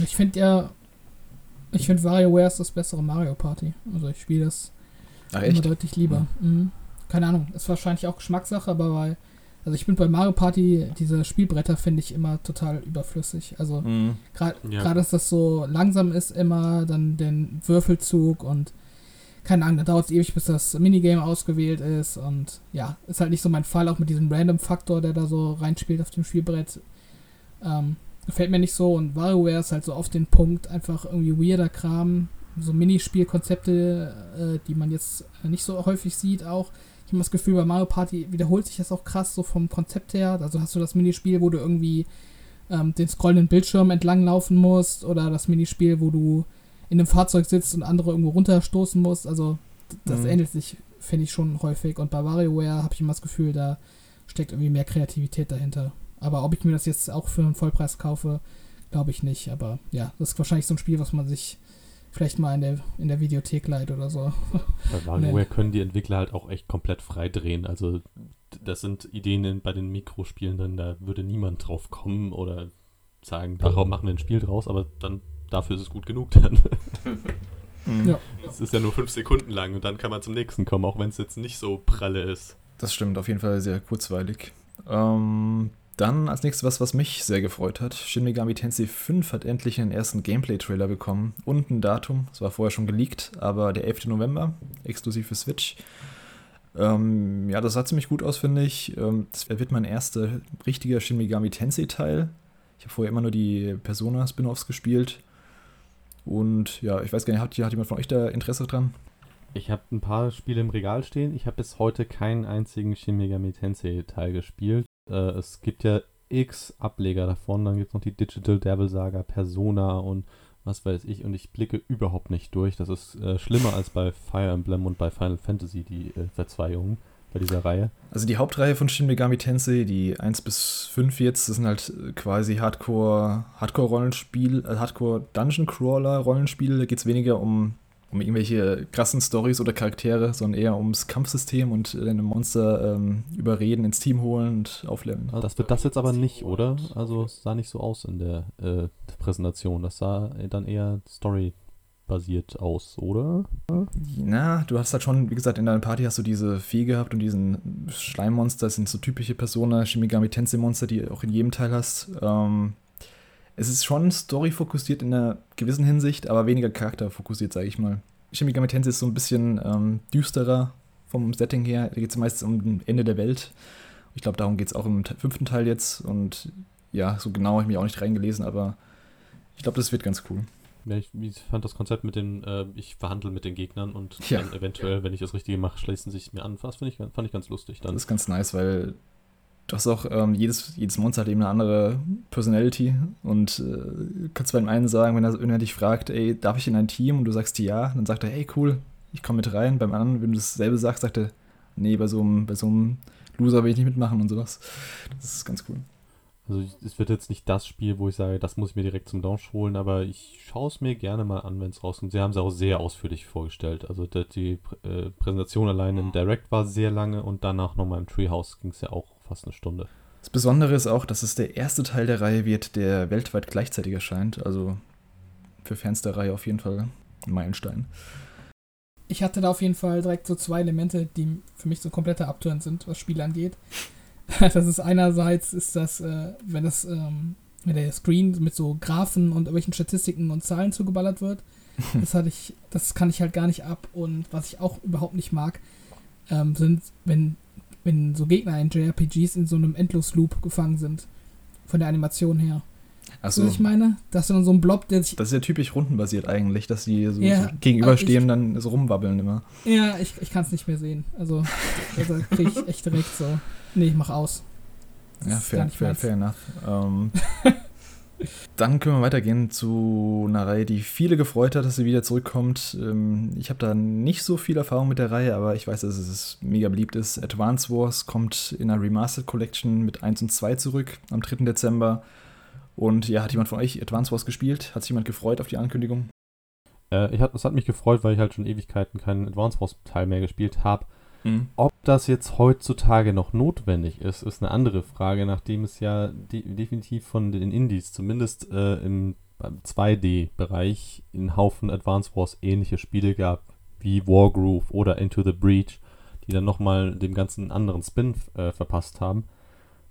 Ich finde ja, ich finde WarioWare ist das bessere Mario Party. Also ich spiele das Ach, immer deutlich lieber. Mhm. Mhm. Keine Ahnung, ist wahrscheinlich auch Geschmackssache, aber weil also ich bin bei Mario Party, diese Spielbretter finde ich immer total überflüssig. Also mhm. gerade ja. dass das so langsam ist immer, dann den Würfelzug und keine Ahnung, da dauert es ewig, bis das Minigame ausgewählt ist und ja, ist halt nicht so mein Fall, auch mit diesem Random-Faktor, der da so reinspielt auf dem Spielbrett. Ähm, gefällt mir nicht so und WarioWare ist halt so auf den Punkt, einfach irgendwie weirder Kram, so Minispielkonzepte, äh, die man jetzt nicht so häufig sieht auch ich habe das Gefühl, bei Mario Party wiederholt sich das auch krass so vom Konzept her. Also hast du das Minispiel, wo du irgendwie ähm, den scrollenden Bildschirm entlang laufen musst oder das Minispiel, wo du in einem Fahrzeug sitzt und andere irgendwo runterstoßen musst. Also das mhm. ähnelt sich finde ich schon häufig. Und bei WarioWare habe ich immer das Gefühl, da steckt irgendwie mehr Kreativität dahinter. Aber ob ich mir das jetzt auch für einen Vollpreis kaufe, glaube ich nicht. Aber ja, das ist wahrscheinlich so ein Spiel, was man sich vielleicht mal in der, in der Videothek leiht oder so. Bei WarioWare können die Entwickler halt auch echt komplett frei drehen. Also das sind Ideen bei den Mikrospielen drin, da würde niemand drauf kommen oder sagen, darauf machen wir ein Spiel draus, aber dann dafür ist es gut genug dann. *laughs* Mhm. Ja. Es ist ja nur fünf Sekunden lang und dann kann man zum nächsten kommen, auch wenn es jetzt nicht so pralle ist. Das stimmt, auf jeden Fall sehr kurzweilig. Ähm, dann als nächstes was, was mich sehr gefreut hat. Shin Megami Tensei 5 hat endlich einen ersten Gameplay-Trailer bekommen und ein Datum. Es war vorher schon geleakt, aber der 11. November, exklusiv für Switch. Ähm, ja, das sah ziemlich gut aus, finde ich. Ähm, das wird mein erster richtiger Shin Megami Tensei-Teil. Ich habe vorher immer nur die Persona-Spin-Offs gespielt. Und ja, ich weiß gar nicht, hat, hat jemand von euch da Interesse dran? Ich habe ein paar Spiele im Regal stehen. Ich habe bis heute keinen einzigen Shin Megami Tensei Teil gespielt. Äh, es gibt ja x Ableger davon. Dann gibt es noch die Digital Devil Saga, Persona und was weiß ich. Und ich blicke überhaupt nicht durch. Das ist äh, schlimmer als bei Fire Emblem und bei Final Fantasy, die äh, Verzweigungen bei dieser Reihe. Also die Hauptreihe von Shin Megami Tensei, die 1 bis 5 jetzt, das sind halt quasi Hardcore, Hardcore-Rollenspiel, äh, Hardcore-Dungeon-Crawler-Rollenspiele. Da geht es weniger um, um irgendwelche krassen Stories oder Charaktere, sondern eher ums Kampfsystem und deine Monster ähm, überreden, ins Team holen und aufleveln. Also das wird das jetzt aber nicht, oder? Also es sah nicht so aus in der äh, Präsentation. Das sah dann eher Story basiert aus, oder? Na, du hast halt schon, wie gesagt, in deiner Party hast du diese Vieh gehabt und diesen Schleimmonster, das sind so typische Persona, Shimigami Tensei Monster, die du auch in jedem Teil hast. Ähm, es ist schon story-fokussiert in einer gewissen Hinsicht, aber weniger charakterfokussiert, sage ich mal. Shimigami Tensei ist so ein bisschen ähm, düsterer vom Setting her. Da geht es meistens um das Ende der Welt. Ich glaube, darum geht es auch im fünften Teil jetzt. Und ja, so genau habe ich mich auch nicht reingelesen, aber ich glaube, das wird ganz cool. Ja, ich, ich, fand das Konzept mit den, äh, ich verhandle mit den Gegnern und Ja. dann eventuell, wenn ich das Richtige mache, schließen sich mir an. Das ich, fand ich ganz lustig dann. Das ist ganz nice, weil du hast auch, ähm, jedes, jedes Monster hat eben eine andere Personality und äh, kannst beim einen sagen, wenn er, wenn er dich fragt, ey, darf ich in ein Team? Und du sagst ja, dann sagt er, hey, cool, ich komme mit rein. Beim anderen, wenn du dasselbe sagst, sagt er, nee, bei so einem, bei so einem Loser will ich nicht mitmachen und sowas. Das ist ganz cool. Also es wird jetzt nicht das Spiel, wo ich sage, das muss ich mir direkt zum Launch holen, aber ich schaue es mir gerne mal an, wenn es rauskommt. Sie haben es auch sehr ausführlich vorgestellt. Also die, die äh, Präsentation allein im Direct war sehr lange und danach nochmal im Treehouse ging es ja auch fast eine Stunde. Das Besondere ist auch, dass es der erste Teil der Reihe wird, der weltweit gleichzeitig erscheint. Also für Fans der Reihe auf jeden Fall ein Meilenstein. Ich hatte da auf jeden Fall direkt so zwei Elemente, die für mich so kompletter Abturn sind, was Spiele angeht. *laughs* Das ist einerseits ist das, äh, wenn das, ähm, wenn der Screen mit so Graphen und irgendwelchen Statistiken und Zahlen zugeballert wird. *laughs* Das hatte ich, das kann ich halt gar nicht ab. Und was ich auch überhaupt nicht mag, ähm, sind, wenn, wenn so Gegner in JRPGs in so einem Endlosloop gefangen sind. Von der Animation her. Achso, was ich meine? Das ist dann so ein Blob, der sich das ist ja typisch rundenbasiert eigentlich, dass die so, Ja, so gegenüberstehen, aber dann so rumwabbeln immer. Ja, ich, ich kann es nicht mehr sehen. Also, also kriege ich echt direkt so. Nee, ich mach aus. Das Ja, fair, fair, fair enough. Ähm, *laughs* dann können wir weitergehen zu einer Reihe, die viele gefreut hat, dass sie wieder zurückkommt. Ähm, ich habe da nicht so viel Erfahrung mit der Reihe, aber ich weiß, dass es mega beliebt ist. Advance Wars kommt in einer Remastered Collection mit 1 und 2 zurück am 3. Dezember. Und ja, hat jemand von euch Advance Wars gespielt? Hat sich jemand gefreut auf die Ankündigung? Äh, ich hat, es hat mich gefreut, weil ich halt schon Ewigkeiten keinen Advance Wars Teil mehr gespielt habe. Mhm. Ob das jetzt heutzutage noch notwendig ist, ist eine andere Frage, nachdem es ja de definitiv von den Indies, zumindest äh, im beim 2D-Bereich, in Haufen Advance Wars ähnliche Spiele gab, wie Wargroove oder Into the Breach, die dann nochmal dem ganzen anderen Spin äh, verpasst haben.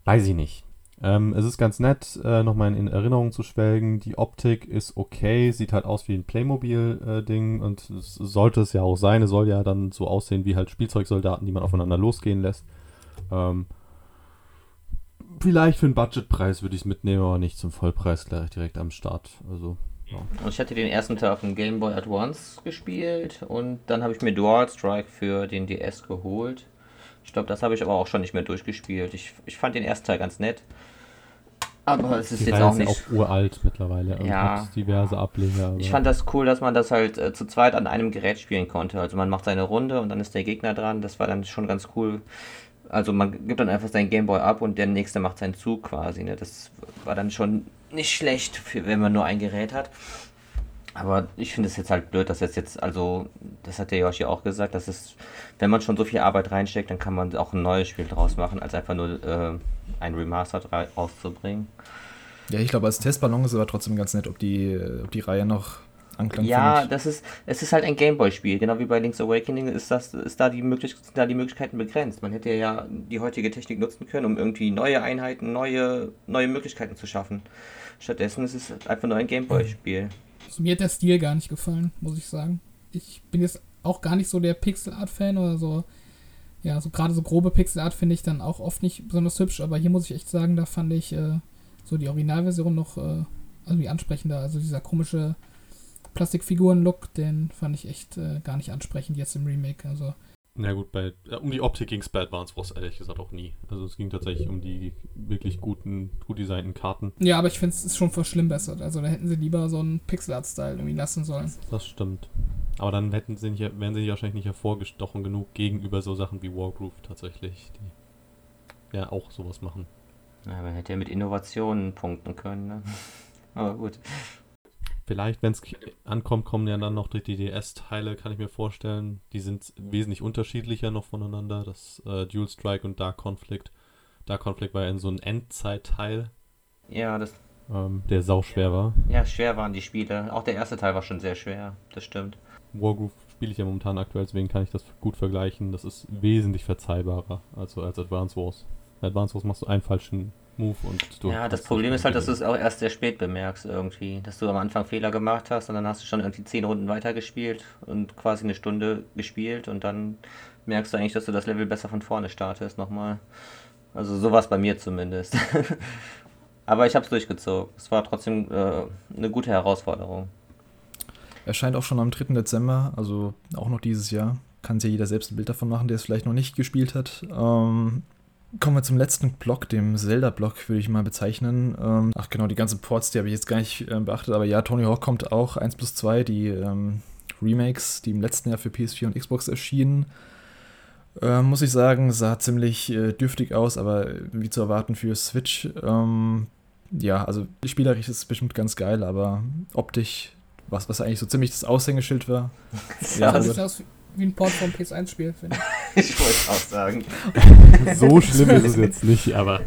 Weiß ich nicht. Ähm, es ist ganz nett, äh, nochmal in Erinnerung zu schwelgen. Die Optik ist okay, sieht halt aus wie ein Playmobil-Ding und es sollte es ja auch sein. Es soll ja dann so aussehen wie halt Spielzeugsoldaten, die man aufeinander losgehen lässt. Ähm, vielleicht für einen Budgetpreis würde ich es mitnehmen, aber nicht zum Vollpreis gleich direkt am Start. Also. Und ich hatte den ersten Teil auf dem Game Boy Advance gespielt und dann habe ich mir Dual Strike für den DS geholt. Ich glaube, das habe ich aber auch schon nicht mehr durchgespielt. Ich, ich fand den ersten Teil ganz nett. Aber es ist Die jetzt Reihe auch ist nicht. auch uralt mittlerweile und Ja. hat diverse Ableger. Ich fand das cool, dass man das halt äh, zu zweit an einem Gerät spielen konnte. Also man macht seine Runde und dann ist der Gegner dran. Das war dann schon ganz cool. Also man gibt dann einfach seinen Gameboy ab und der nächste macht seinen Zug quasi. Ne? Das war dann schon nicht schlecht, für, wenn man nur ein Gerät hat. Aber ich finde es jetzt halt blöd, dass jetzt jetzt, also, das hat der Yoshi auch gesagt, dass es, wenn man schon so viel Arbeit reinsteckt, dann kann man auch ein neues Spiel draus machen, als einfach nur äh, ein Remastered ra- rauszubringen. Ja, ich glaube, als Testballon ist es aber trotzdem ganz nett, ob die, ob die Reihe noch Anklang Ja, findet. das ist, es ist halt ein Gameboy-Spiel, genau wie bei Link's Awakening ist das, ist da die möglich, sind da die Möglichkeiten begrenzt. Man hätte ja die heutige Technik nutzen können, um irgendwie neue Einheiten, neue, neue Möglichkeiten zu schaffen. Stattdessen ist es einfach nur ein Gameboy-Spiel. Mir hat der Stil gar nicht gefallen, muss ich sagen. Ich bin jetzt auch gar nicht so der Pixel-Art-Fan oder so. Ja, so gerade so grobe Pixel-Art finde ich dann auch oft nicht besonders hübsch, aber hier muss ich echt sagen, da fand ich äh, so die Originalversion noch äh, irgendwie ansprechender. Also dieser komische Plastikfiguren-Look, den fand ich echt äh, gar nicht ansprechend jetzt im Remake. Also Na gut, bei, äh, um die Optik ging es bei Advance Wars ehrlich gesagt auch nie. Also es ging tatsächlich um die wirklich guten, gut designten Karten. ja, aber ich finde es ist schon verschlimmbessert. Also da hätten sie lieber so einen Pixel-Art-Style irgendwie lassen sollen. Das stimmt. Aber dann hätten sie nicht, wären sie wahrscheinlich nicht hervorgestochen genug gegenüber so Sachen wie Wargroove tatsächlich, die ja auch sowas machen. Ja, man hätte ja mit Innovationen punkten können, ne? *laughs* Aber gut. Vielleicht, wenn es ankommt, kommen ja dann noch die DDS-Teile, kann ich mir vorstellen. Die sind wesentlich unterschiedlicher noch voneinander. Das äh, Dual Strike und Dark Conflict. Dark Conflict war ja in so ein Endzeit-Teil, Ja, das, ähm, der sauschwer war. ja, schwer waren die Spiele. Auch der erste Teil war schon sehr schwer, das stimmt. Wargroove spiele ich ja momentan aktuell, deswegen kann ich das gut vergleichen. Das ist wesentlich verzeihbarer also als Advance Wars. Bei Advance Wars machst du einen falschen Move und du. ja, das Problem ist halt, dass du es auch erst sehr spät bemerkst irgendwie. Dass du am Anfang Fehler gemacht hast und dann hast du schon irgendwie zehn Runden weitergespielt und quasi eine Stunde gespielt und dann merkst du eigentlich, dass du das Level besser von vorne startest nochmal. Also sowas bei mir zumindest. *laughs* Aber ich habe es durchgezogen. Es war trotzdem äh, eine gute Herausforderung. Erscheint auch schon am 3. Dezember, also auch noch dieses Jahr. Kann sich ja jeder selbst ein Bild davon machen, der es vielleicht noch nicht gespielt hat. Ähm, kommen wir zum letzten Block, dem Zelda-Block, würde ich mal bezeichnen. Ähm, ach genau, die ganzen Ports, die habe ich jetzt gar nicht äh, beachtet, aber ja, Tony Hawk kommt auch, 1 plus 2, die ähm, Remakes, die im letzten Jahr für PS4 und Xbox erschienen. Äh, muss ich sagen, sah ziemlich äh, dürftig aus, aber wie zu erwarten für Switch. Ähm, ja, also spielerisch ist es bestimmt ganz geil, aber optisch, was, was eigentlich so ziemlich das Aushängeschild war. *laughs* Ja, das also- sieht aus wie ein Port vom PS1-Spiel, finde ich. *laughs* Ich wollte es auch sagen. so schlimm ist es jetzt nicht, aber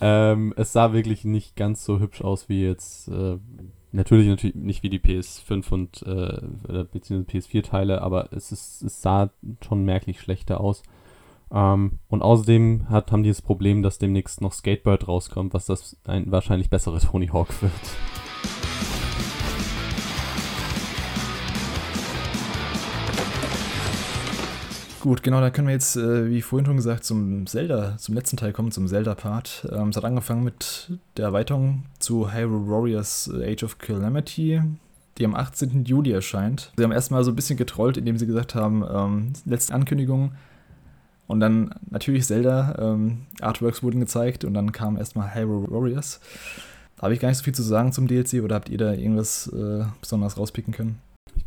ähm, es sah wirklich nicht ganz so hübsch aus wie jetzt. Äh, natürlich, natürlich nicht wie die PS5 und äh, oder beziehungsweise PS4-Teile, aber es, ist, es sah schon merklich schlechter aus. Ähm, und außerdem hat, haben die das Problem, dass demnächst noch Skatebird rauskommt, was das ein wahrscheinlich bessere Tony Hawk wird. Gut, genau, da können wir jetzt, äh, wie vorhin schon gesagt, zum Zelda, zum letzten Teil kommen, zum Zelda-Part. Ähm, es hat angefangen mit der Erweiterung zu Hyrule Warriors äh, Age of Calamity, die am 18. Juli erscheint. Sie haben erstmal so ein bisschen getrollt, indem sie gesagt haben, ähm, letzte Ankündigung. Und dann natürlich Zelda, ähm, Artworks wurden gezeigt und dann kam erstmal Hyrule Warriors. Da habe ich gar nicht so viel zu sagen zum DLC oder habt ihr da irgendwas äh, besonders rauspicken können?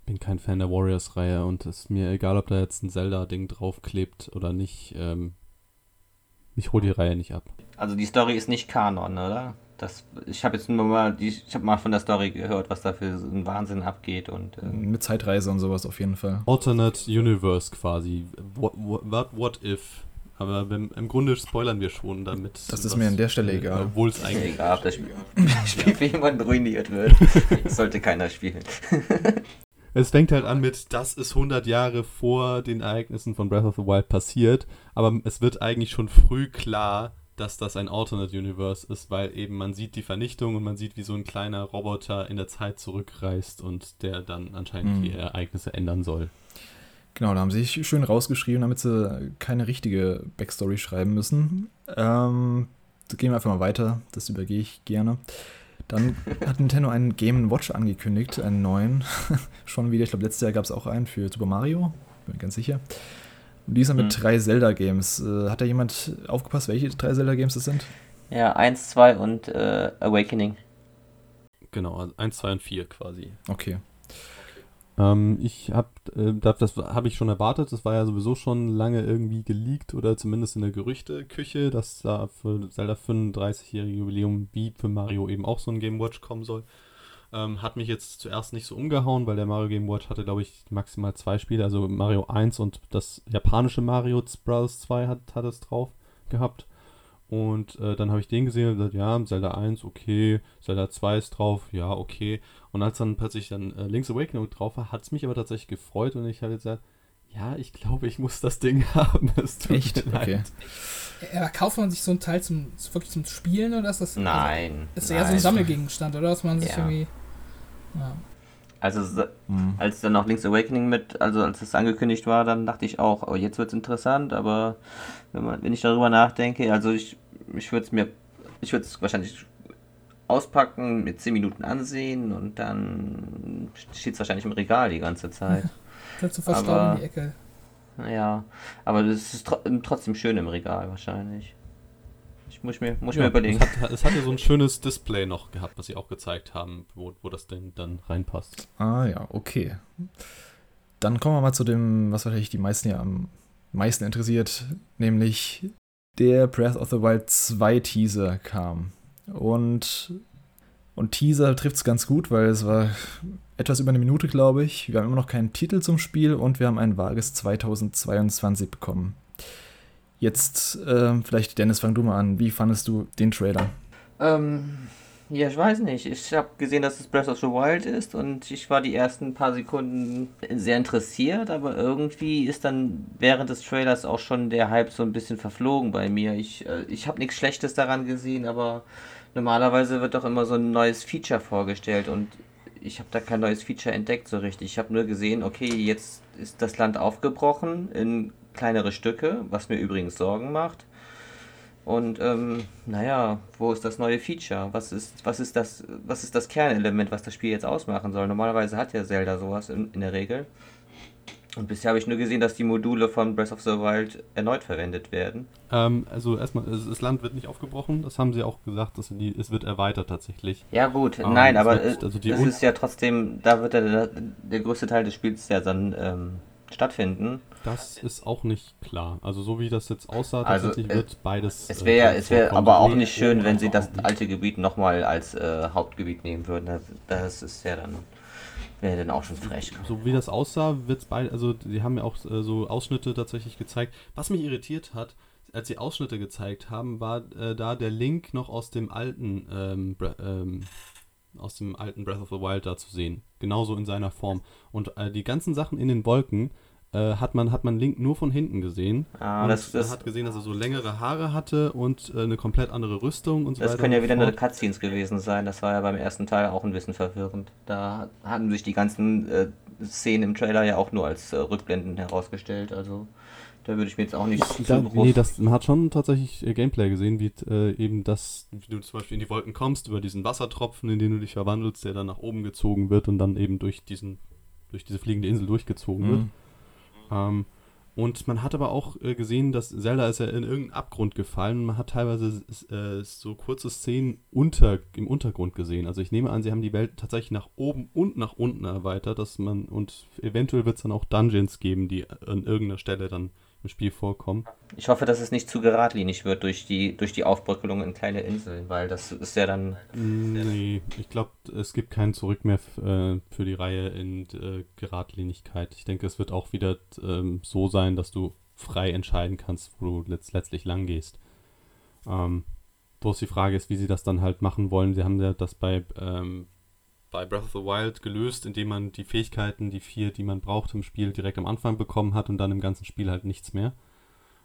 Ich bin kein Fan der Warriors-Reihe und es ist mir egal, ob da jetzt ein Zelda-Ding draufklebt oder nicht. Ähm, ich hole die Reihe nicht ab. Also die Story ist nicht Kanon, oder? Das, ich habe jetzt nur mal, die, ich habe mal von der Story gehört, was da für so ein Wahnsinn abgeht und ähm, Mit Zeitreise und sowas auf jeden Fall. Alternate Universe quasi. What, what, what if? Aber im Grunde spoilern wir schon damit. Das ist mir an der Stelle egal. Obwohl es eigentlich. egal, ob das *laughs* Spiel, *laughs* Spiel für jemanden ruiniert wird. Das *laughs* sollte keiner spielen. Es fängt halt an mit, das ist 100 Jahre vor den Ereignissen von Breath of the Wild passiert, aber es wird eigentlich schon früh klar, dass das ein Alternate Universe ist, weil eben man sieht die Vernichtung und man sieht, wie so ein kleiner Roboter in der Zeit zurückreist und der dann anscheinend Mhm. die Ereignisse ändern soll. Genau, da haben sie sich schön rausgeschrieben, damit sie keine richtige Backstory schreiben müssen. Ähm, gehen wir einfach mal weiter, das übergehe ich gerne. Dann hat Nintendo einen Game Watch angekündigt, einen neuen. *laughs* Schon wieder, ich glaube, letztes Jahr gab es auch einen für Super Mario, bin mir ganz sicher. Und dieser mit Mhm. drei Zelda-Games. Äh, hat da jemand aufgepasst, welche drei Zelda-Games das sind? Ja, 1, 2 und äh, Awakening. Genau, also 1, 2 und 4 quasi. Okay. Ähm, ich habe, äh, das habe ich schon erwartet, das war ja sowieso schon lange irgendwie geleakt oder zumindest in der Gerüchteküche, dass da für Zelda 35-jährige Jubiläum wie für Mario eben auch so ein Game Watch kommen soll. Ähm, hat mich jetzt zuerst nicht so umgehauen, weil der Mario Game Watch hatte, glaube ich, maximal zwei Spiele, also Mario 1 und das japanische Mario Bros. 2 hat, hat es drauf gehabt. Und äh, dann habe ich den gesehen und gesagt, ja, Zelda 1, okay, Zelda 2 ist drauf, ja, okay. Und als dann plötzlich dann äh, Link's Awakening drauf war, hat es mich aber tatsächlich gefreut und ich habe gesagt, ja, ich glaube, ich muss das Ding *laughs* haben. Echt? Okay. Ja, aber kauft man sich so ein Teil zum, wirklich zum Spielen oder ist das. Nein. Also, ist nein. eher so ein Sammelgegenstand, oder? Dass man sich ja. irgendwie. Ja. Also, mhm. als dann noch Link's Awakening mit, also als es angekündigt war, dann dachte ich auch, oh, jetzt wird es interessant, aber wenn, man, wenn ich darüber nachdenke, also ich, ich würde es mir, ich würde es wahrscheinlich auspacken, mit 10 Minuten ansehen und dann steht es wahrscheinlich im Regal die ganze Zeit. *laughs* Dazu verstauben in die Ecke. Ja, aber das ist trotzdem schön im Regal wahrscheinlich. Ich muss mir, muss ja, mir überlegen. Es hat, es hat ja so ein schönes Display noch gehabt, was sie auch gezeigt haben, wo, wo das denn dann reinpasst. Ah ja, okay. Dann kommen wir mal zu dem, was wahrscheinlich die meisten ja am meisten interessiert, nämlich der Breath of the Wild 2 Teaser kam. Und, und Teaser trifft es ganz gut, weil es war etwas über eine Minute, glaube ich. Wir haben immer noch keinen Titel zum Spiel und wir haben ein vages 2022 bekommen. Jetzt, äh, vielleicht Dennis, fang du mal an. Wie fandest du den Trailer? Ähm, ja, ich weiß nicht. Ich habe gesehen, dass es Breath of the Wild ist und ich war die ersten paar Sekunden sehr interessiert, aber irgendwie ist dann während des Trailers auch schon der Hype so ein bisschen verflogen bei mir. Ich, äh, ich habe nichts Schlechtes daran gesehen, aber normalerweise wird doch immer so ein neues Feature vorgestellt und ich habe da kein neues Feature entdeckt so richtig. Ich habe nur gesehen, okay, jetzt ist das Land aufgebrochen in kleinere Stücke, was mir übrigens Sorgen macht. Und ähm, naja, wo ist das neue Feature? Was ist, was ist das, was ist das Kernelement, was das Spiel jetzt ausmachen soll? Normalerweise hat ja Zelda sowas in, in der Regel. Und bisher habe ich nur gesehen, dass die Module von Breath of the Wild erneut verwendet werden. Ähm, also erstmal, das Land wird nicht aufgebrochen, das haben sie auch gesagt, dass die, es wird erweitert tatsächlich. Ja gut, ähm, nein, aber wird, also es ist ja trotzdem, da wird der, der größte Teil des Spiels ja dann ähm, stattfinden. Das ist auch nicht klar. Also so wie das jetzt aussah, also, tatsächlich wird beides. Es wäre, äh, es wäre aber auch nicht schön, wenn sie das alte Gebiet nochmal als äh, Hauptgebiet nehmen würden. Das, ist ja dann wäre dann auch schon frech. So wie das aussah, wird es beide. Also die haben ja auch äh, so Ausschnitte tatsächlich gezeigt. Was mich irritiert hat, als sie Ausschnitte gezeigt haben, war äh, da der Link noch aus dem alten ähm, ähm, aus dem alten Breath of the Wild da zu sehen. Genauso in seiner Form. Und äh, die ganzen Sachen in den Wolken äh, hat man hat man Link nur von hinten gesehen. Ah, und das, das hat gesehen, dass er so längere Haare hatte und äh, eine komplett andere Rückung und so das weiter. Das können ja wieder nur Cutscenes gewesen sein. Das war ja beim ersten Teil auch ein bisschen verwirrend. Da hatten sich die ganzen äh, Szenen im Trailer ja auch nur als äh, Rückblenden herausgestellt. Also da würde ich mir jetzt auch nicht ich, da, Nee, das, man hat schon tatsächlich äh, Gameplay gesehen, wie äh, eben das, wie du zum Beispiel in die Wolken kommst, über diesen Wassertropfen, in den du dich verwandelst, der dann nach oben gezogen wird und dann eben durch diesen, durch diese fliegende Insel durchgezogen mhm. wird. Ähm, und man hat aber auch äh, gesehen, dass Zelda ist ja in irgendeinen Abgrund gefallen. Man hat teilweise äh, so kurze Szenen unter, im Untergrund gesehen. Also ich nehme an, sie haben die Welt tatsächlich nach oben und nach unten erweitert, dass man und eventuell wird es dann auch Dungeons geben, die an irgendeiner Stelle dann im Spiel vorkommen. Ich hoffe, dass es nicht zu geradlinig wird durch die, durch die Aufbrückelung in kleine Inseln, weil das ist ja dann. Nee, ich glaube, es gibt kein Zurück mehr äh, für die Reihe in äh, Geradlinigkeit. Ich denke, es wird auch wieder ähm, so sein, dass du frei entscheiden kannst, wo du letzt letztlich lang gehst. Ähm, bloß die Frage ist, wie sie das dann halt machen wollen. Sie haben ja das bei ähm, bei Breath of the Wild gelöst, indem man die Fähigkeiten, die vier, die man braucht im Spiel, direkt am Anfang bekommen hat und dann im ganzen Spiel halt nichts mehr.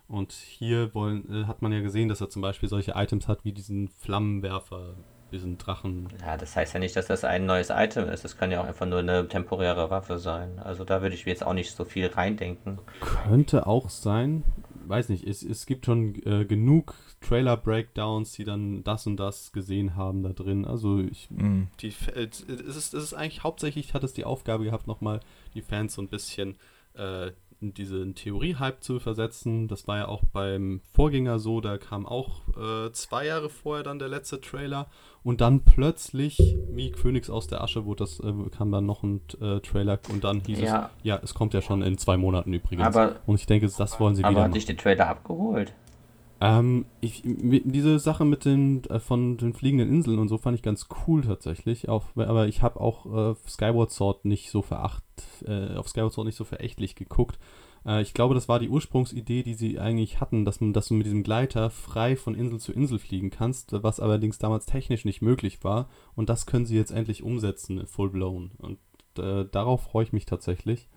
Und hier wollen, äh, hat man ja gesehen, dass er zum Beispiel solche Items hat wie diesen Flammenwerfer, diesen Drachen. Ja, das heißt ja nicht, dass das ein neues Item ist. Das kann ja auch einfach nur eine temporäre Waffe sein. Also da würde ich mir jetzt auch nicht so viel reindenken. Könnte auch sein. Weiß nicht, es, es gibt schon äh, genug Trailer-Breakdowns, die dann das und das gesehen haben da drin. Also ich, mm. die, äh, es, ist, es ist eigentlich hauptsächlich, hat es die Aufgabe gehabt, nochmal die Fans so ein bisschen äh, diesen Theorie-Hype zu versetzen. Das war ja auch beim Vorgänger so, da kam auch äh, zwei Jahre vorher dann der letzte Trailer und dann plötzlich, wie Phoenix aus der Asche, wurde das, äh, kam dann noch ein äh, Trailer und dann hieß ja. es, ja, es kommt ja schon in zwei Monaten übrigens. Aber, und ich denke, das wollen sie aber wieder hat dich den Trailer abgeholt? Ähm, ich, diese Sache mit den äh, von den fliegenden Inseln und so fand ich ganz cool tatsächlich. Auch, aber ich habe auch äh, Skyward Sword nicht so veracht, äh, auf Skyward Sword nicht so verächtlich geguckt. Äh, ich glaube, das war die Ursprungsidee, die sie eigentlich hatten, dass man, dass du mit diesem Gleiter frei von Insel zu Insel fliegen kannst, was allerdings damals technisch nicht möglich war. Und das können sie jetzt endlich umsetzen, full blown. Und äh, darauf freue ich mich tatsächlich.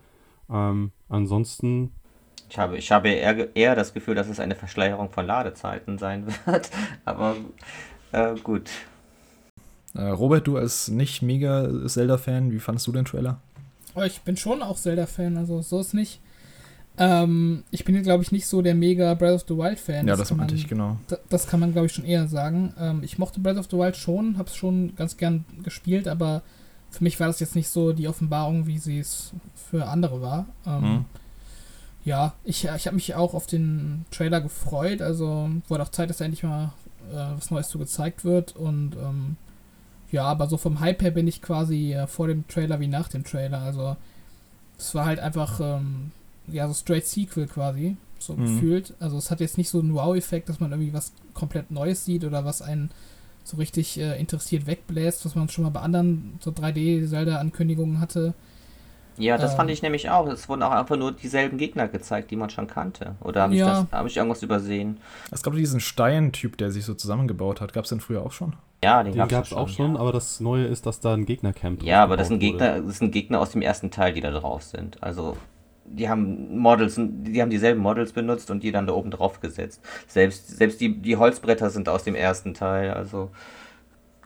Ähm, ansonsten ich habe, ich habe eher, eher das Gefühl, dass es eine Verschleierung von Ladezeiten sein *laughs* wird. Aber äh, gut. Äh, Robert, du als nicht mega Zelda-Fan, wie fandest du den Trailer? Oh, ich bin schon auch Zelda-Fan, also so ist nicht. Ähm, ich bin, glaube ich, nicht so der mega Breath of the Wild-Fan. Ja, das, das meinte ich, genau. Das kann man, glaube ich, schon eher sagen. Ähm, ich mochte Breath of the Wild schon, habe es schon ganz gern gespielt, aber für mich war das jetzt nicht so die Offenbarung, wie sie es für andere war. Ähm, mhm ja, ich, ich habe mich auch auf den Trailer gefreut. Also wurde auch Zeit, dass endlich mal äh, was Neues zu gezeigt wird. Und ähm, ja, aber so vom Hype her bin ich quasi äh, vor dem Trailer wie nach dem Trailer. Also es war halt einfach ähm, ja so straight Sequel quasi, so mhm. gefühlt. Also es hat jetzt nicht so einen Wow-Effekt, dass man irgendwie was komplett Neues sieht oder was einen so richtig äh, interessiert wegbläst, was man schon mal bei anderen so 3D-Zelda-Ankündigungen hatte. Ja, das ähm, fand ich nämlich auch. Es wurden auch einfach nur dieselben Gegner gezeigt, die man schon kannte. Oder habe ich, ja. hab ich irgendwas übersehen? Es gab diesen Stein-Typ, der sich so zusammengebaut hat. Gab es den früher auch schon? Ja, den, den gab es auch schon, ja. aber das Neue ist, dass da ein Gegnercamp Ja, aber das sind, Gegner, das sind Gegner aus dem ersten Teil, die da drauf sind. Also, die haben Models, die haben dieselben Models benutzt und die dann da oben drauf gesetzt. Selbst, selbst die, die Holzbretter sind aus dem ersten Teil. Also,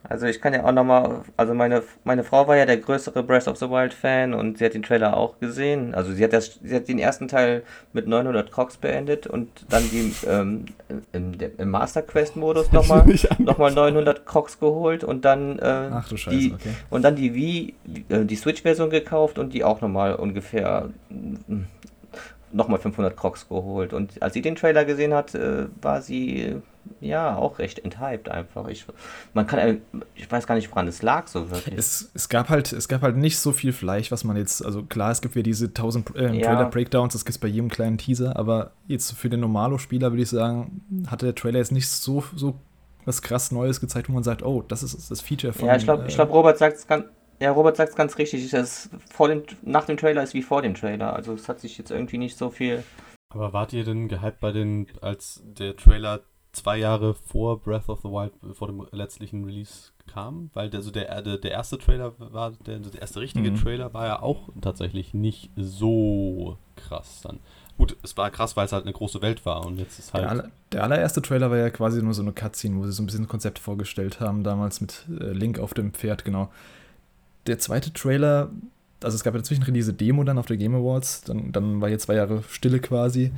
also ich kann ja auch nochmal, also meine, meine Frau war ja der größere Breath of the Wild Fan und sie hat den Trailer auch gesehen. Also sie hat, das, sie hat den ersten Teil mit 900 Crocs beendet und dann die ähm, im, im Master Quest Modus nochmal noch mal 900 Crocs geholt und dann äh, Ach Scheiße, die, okay. und dann die Wii, die, äh, die Switch Version gekauft und die auch nochmal ungefähr nochmal 500 Crocs geholt. Und als sie den Trailer gesehen hat, äh, war sie ja auch recht enthyped einfach. Ich, man kann, ich weiß gar nicht, woran es lag so wirklich. Es, es, gab halt, es gab halt nicht so viel Fleisch, was man jetzt, also klar, es gibt ja diese 1000 äh, ja. Trailer-Breakdowns, das gibt es bei jedem kleinen Teaser, aber jetzt für den Normalo-Spieler würde ich sagen, hatte der Trailer jetzt nicht so, so was krass Neues gezeigt, wo man sagt, oh, das ist das Feature von. Ja, ich glaube, äh, glaub, Robert sagt es ganz. Ja, Robert sagt es ganz richtig. Das vor dem, nach dem Trailer ist wie vor dem Trailer. Also es hat sich jetzt irgendwie nicht so viel. Aber wart ihr denn gehypt bei den, als der Trailer zwei Jahre vor Breath of the Wild, vor dem letztlichen Release kam? Weil der, also der, der, der erste Trailer war, der, der erste richtige mhm. Trailer war ja auch tatsächlich nicht so krass dann. Gut, es war krass, weil es halt eine große Welt war und jetzt ist halt. Der, aller, der allererste Trailer war ja quasi nur so eine Cutscene, wo sie so ein bisschen ein Konzept vorgestellt haben, damals mit äh, Link auf dem Pferd, genau der zweite Trailer, also es gab ja dazwischen diese Demo dann auf der Game Awards, dann, dann war hier zwei Jahre Stille quasi.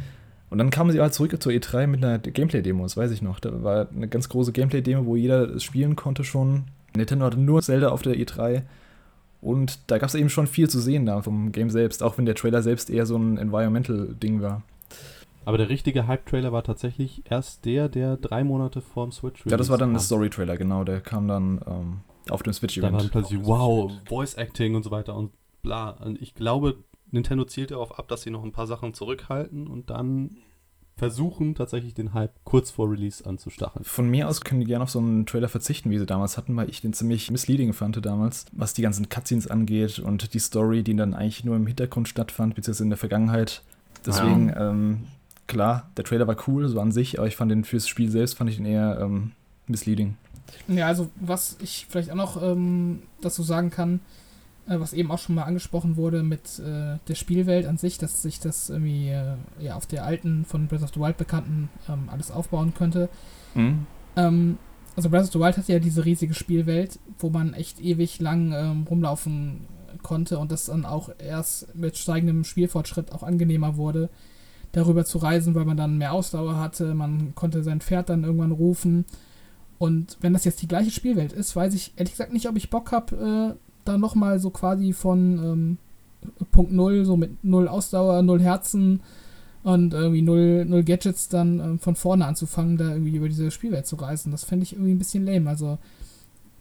Und dann kamen sie halt zurück zur E3 mit einer Gameplay-Demo, das weiß ich noch. Da war eine ganz große Gameplay-Demo, wo jeder es spielen konnte schon. Nintendo hatte nur Zelda auf der E3. Und da gab es eben schon viel zu sehen da vom Game selbst, auch wenn der Trailer selbst eher so ein Environmental-Ding war. Aber der richtige Hype-Trailer war tatsächlich erst der, der drei Monate vorm Switch Ja, das war dann der Story-Trailer, genau. Der kam dann ähm, auf dem Switch-Event. Da war dann plötzlich, wow, Voice-Acting und so weiter und bla. Und ich glaube, Nintendo zielt darauf ab, dass sie noch ein paar Sachen zurückhalten und dann versuchen, tatsächlich den Hype kurz vor Release anzustacheln. Von mir aus können die gerne auf so einen Trailer verzichten, wie sie damals hatten, weil ich den ziemlich misleading fand damals, was die ganzen Cutscenes angeht und die Story, die dann eigentlich nur im Hintergrund stattfand, beziehungsweise in der Vergangenheit. Deswegen, ja. ähm, klar, der Trailer war cool, so an sich, aber ich fand den fürs Spiel selbst, fand ich ihn eher ähm, misleading. Ja, also was ich vielleicht auch noch ähm, dazu sagen kann, was eben auch schon mal angesprochen wurde mit äh, der Spielwelt an sich, dass sich das irgendwie äh, ja, auf der alten, von Breath of the Wild bekannten ähm, alles aufbauen könnte. Mhm. Ähm, also Breath of the Wild hat ja diese riesige Spielwelt, wo man echt ewig lang ähm, rumlaufen konnte und das dann auch erst mit steigendem Spielfortschritt auch angenehmer wurde, darüber zu reisen, weil man dann mehr Ausdauer hatte, man konnte sein Pferd dann irgendwann rufen und wenn das jetzt die gleiche Spielwelt ist, weiß ich ehrlich gesagt nicht, ob ich Bock habe, äh, da nochmal so quasi von, ähm, Punkt Null, so mit null Ausdauer, null Herzen und irgendwie null, null Gadgets dann ähm, von vorne anzufangen, da irgendwie über diese Spielwelt zu reisen. Das fände ich irgendwie ein bisschen lame. Also,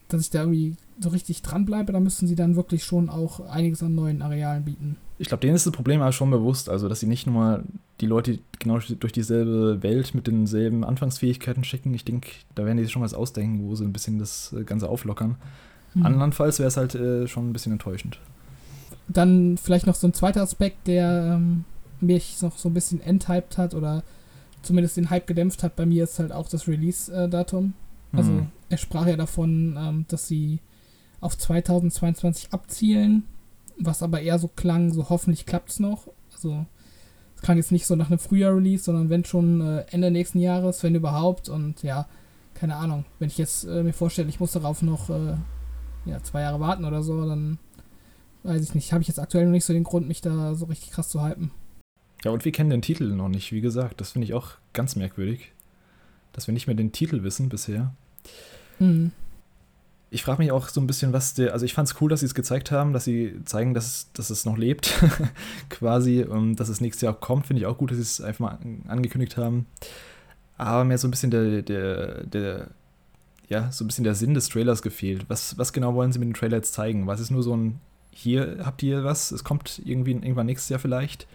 dass ich da irgendwie so richtig dranbleibe, da müssten sie dann wirklich schon auch einiges an neuen Arealen bieten. Ich glaube, denen ist das Problem aber schon bewusst, also dass sie nicht nur mal die Leute genau durch dieselbe Welt mit denselben Anfangsfähigkeiten schicken. Ich denke, da werden die sich schon was ausdenken, wo sie ein bisschen das äh, Ganze auflockern. Mhm. Andernfalls wäre es halt äh, schon ein bisschen enttäuschend. Dann vielleicht noch so ein zweiter Aspekt, der ähm, mich noch so ein bisschen enthyped hat oder zumindest den Hype gedämpft hat bei mir, ist halt auch das Release-Datum. Also mhm. er sprach ja davon, ähm, dass sie auf 2022 abzielen, was aber eher so klang, so hoffentlich klappt es noch. Also es klang jetzt nicht so nach einem Frühjahr-Release, sondern wenn schon äh, Ende nächsten Jahres, wenn überhaupt. Und ja, keine Ahnung, wenn ich jetzt äh, mir vorstelle, ich muss darauf noch äh, ja, zwei Jahre warten oder so, dann weiß ich nicht, habe ich jetzt aktuell noch nicht so den Grund, mich da so richtig krass zu hypen. Ja, und wir kennen den Titel noch nicht, wie gesagt. Das finde ich auch ganz merkwürdig, dass wir nicht mehr den Titel wissen bisher. Mhm ich frage mich auch so ein bisschen, was der, also ich fand es cool, dass sie es gezeigt haben, dass sie zeigen, dass, dass es noch lebt, *laughs* quasi, und dass es nächstes Jahr kommt, finde ich auch gut, dass sie es einfach mal angekündigt haben. Aber mir so ein bisschen der, der, der, ja, so ein bisschen der Sinn des Trailers gefehlt. Was, was genau wollen sie mit dem Trailer jetzt zeigen? Was ist nur so ein, hier habt ihr was, es kommt irgendwie irgendwann nächstes Jahr vielleicht?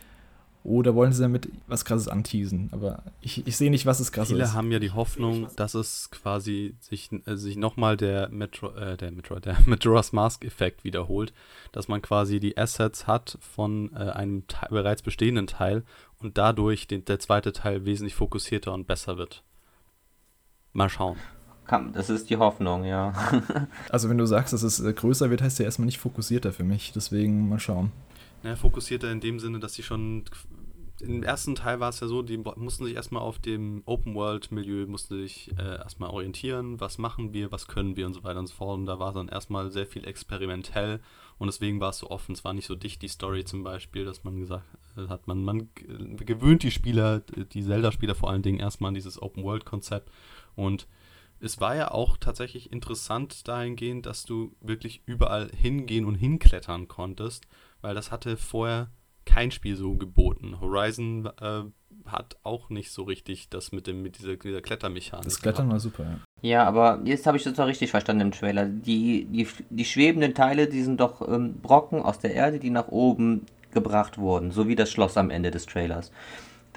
Oder wollen sie damit was Krasses anteasen? Aber ich, ich sehe nicht, was es Viele ist. Viele haben ja die Hoffnung, dass es quasi sich, äh, sich nochmal der, Metro, äh, der, Metro, der *laughs* Majora's Mask-Effekt wiederholt. Dass man quasi die Assets hat von äh, einem bereits bestehenden Teil und dadurch den, der zweite Teil wesentlich fokussierter und besser wird. Mal schauen. Das ist die Hoffnung, ja. *laughs* also wenn du sagst, dass es äh, größer wird, heißt ja erstmal nicht fokussierter für mich. Deswegen mal schauen. Naja, fokussierter in dem Sinne, dass sie schon. Im ersten Teil war es ja so, die mussten sich erstmal auf dem Open-World-Milieu, mussten sich äh, erstmal orientieren, was machen wir, was können wir und so weiter und so fort. Und da war dann erstmal sehr viel experimentell und deswegen war es so offen. Es war nicht so dicht, die Story zum Beispiel, dass man gesagt äh, hat, man, man gewöhnt die Spieler, die Zelda-Spieler vor allen Dingen erstmal an dieses Open-World-Konzept und es war ja auch tatsächlich interessant dahingehend, dass du wirklich überall hingehen und hinklettern konntest weil das hatte vorher kein Spiel so geboten. Horizon äh, hat auch nicht so richtig das mit, dem, mit dieser, dieser Klettermechanik. Das Klettern war super, ja. Ja, aber jetzt habe ich das doch richtig verstanden im Trailer. Die, die, die schwebenden Teile, die sind doch ähm, Brocken aus der Erde, die nach oben gebracht wurden, so wie das Schloss am Ende des Trailers.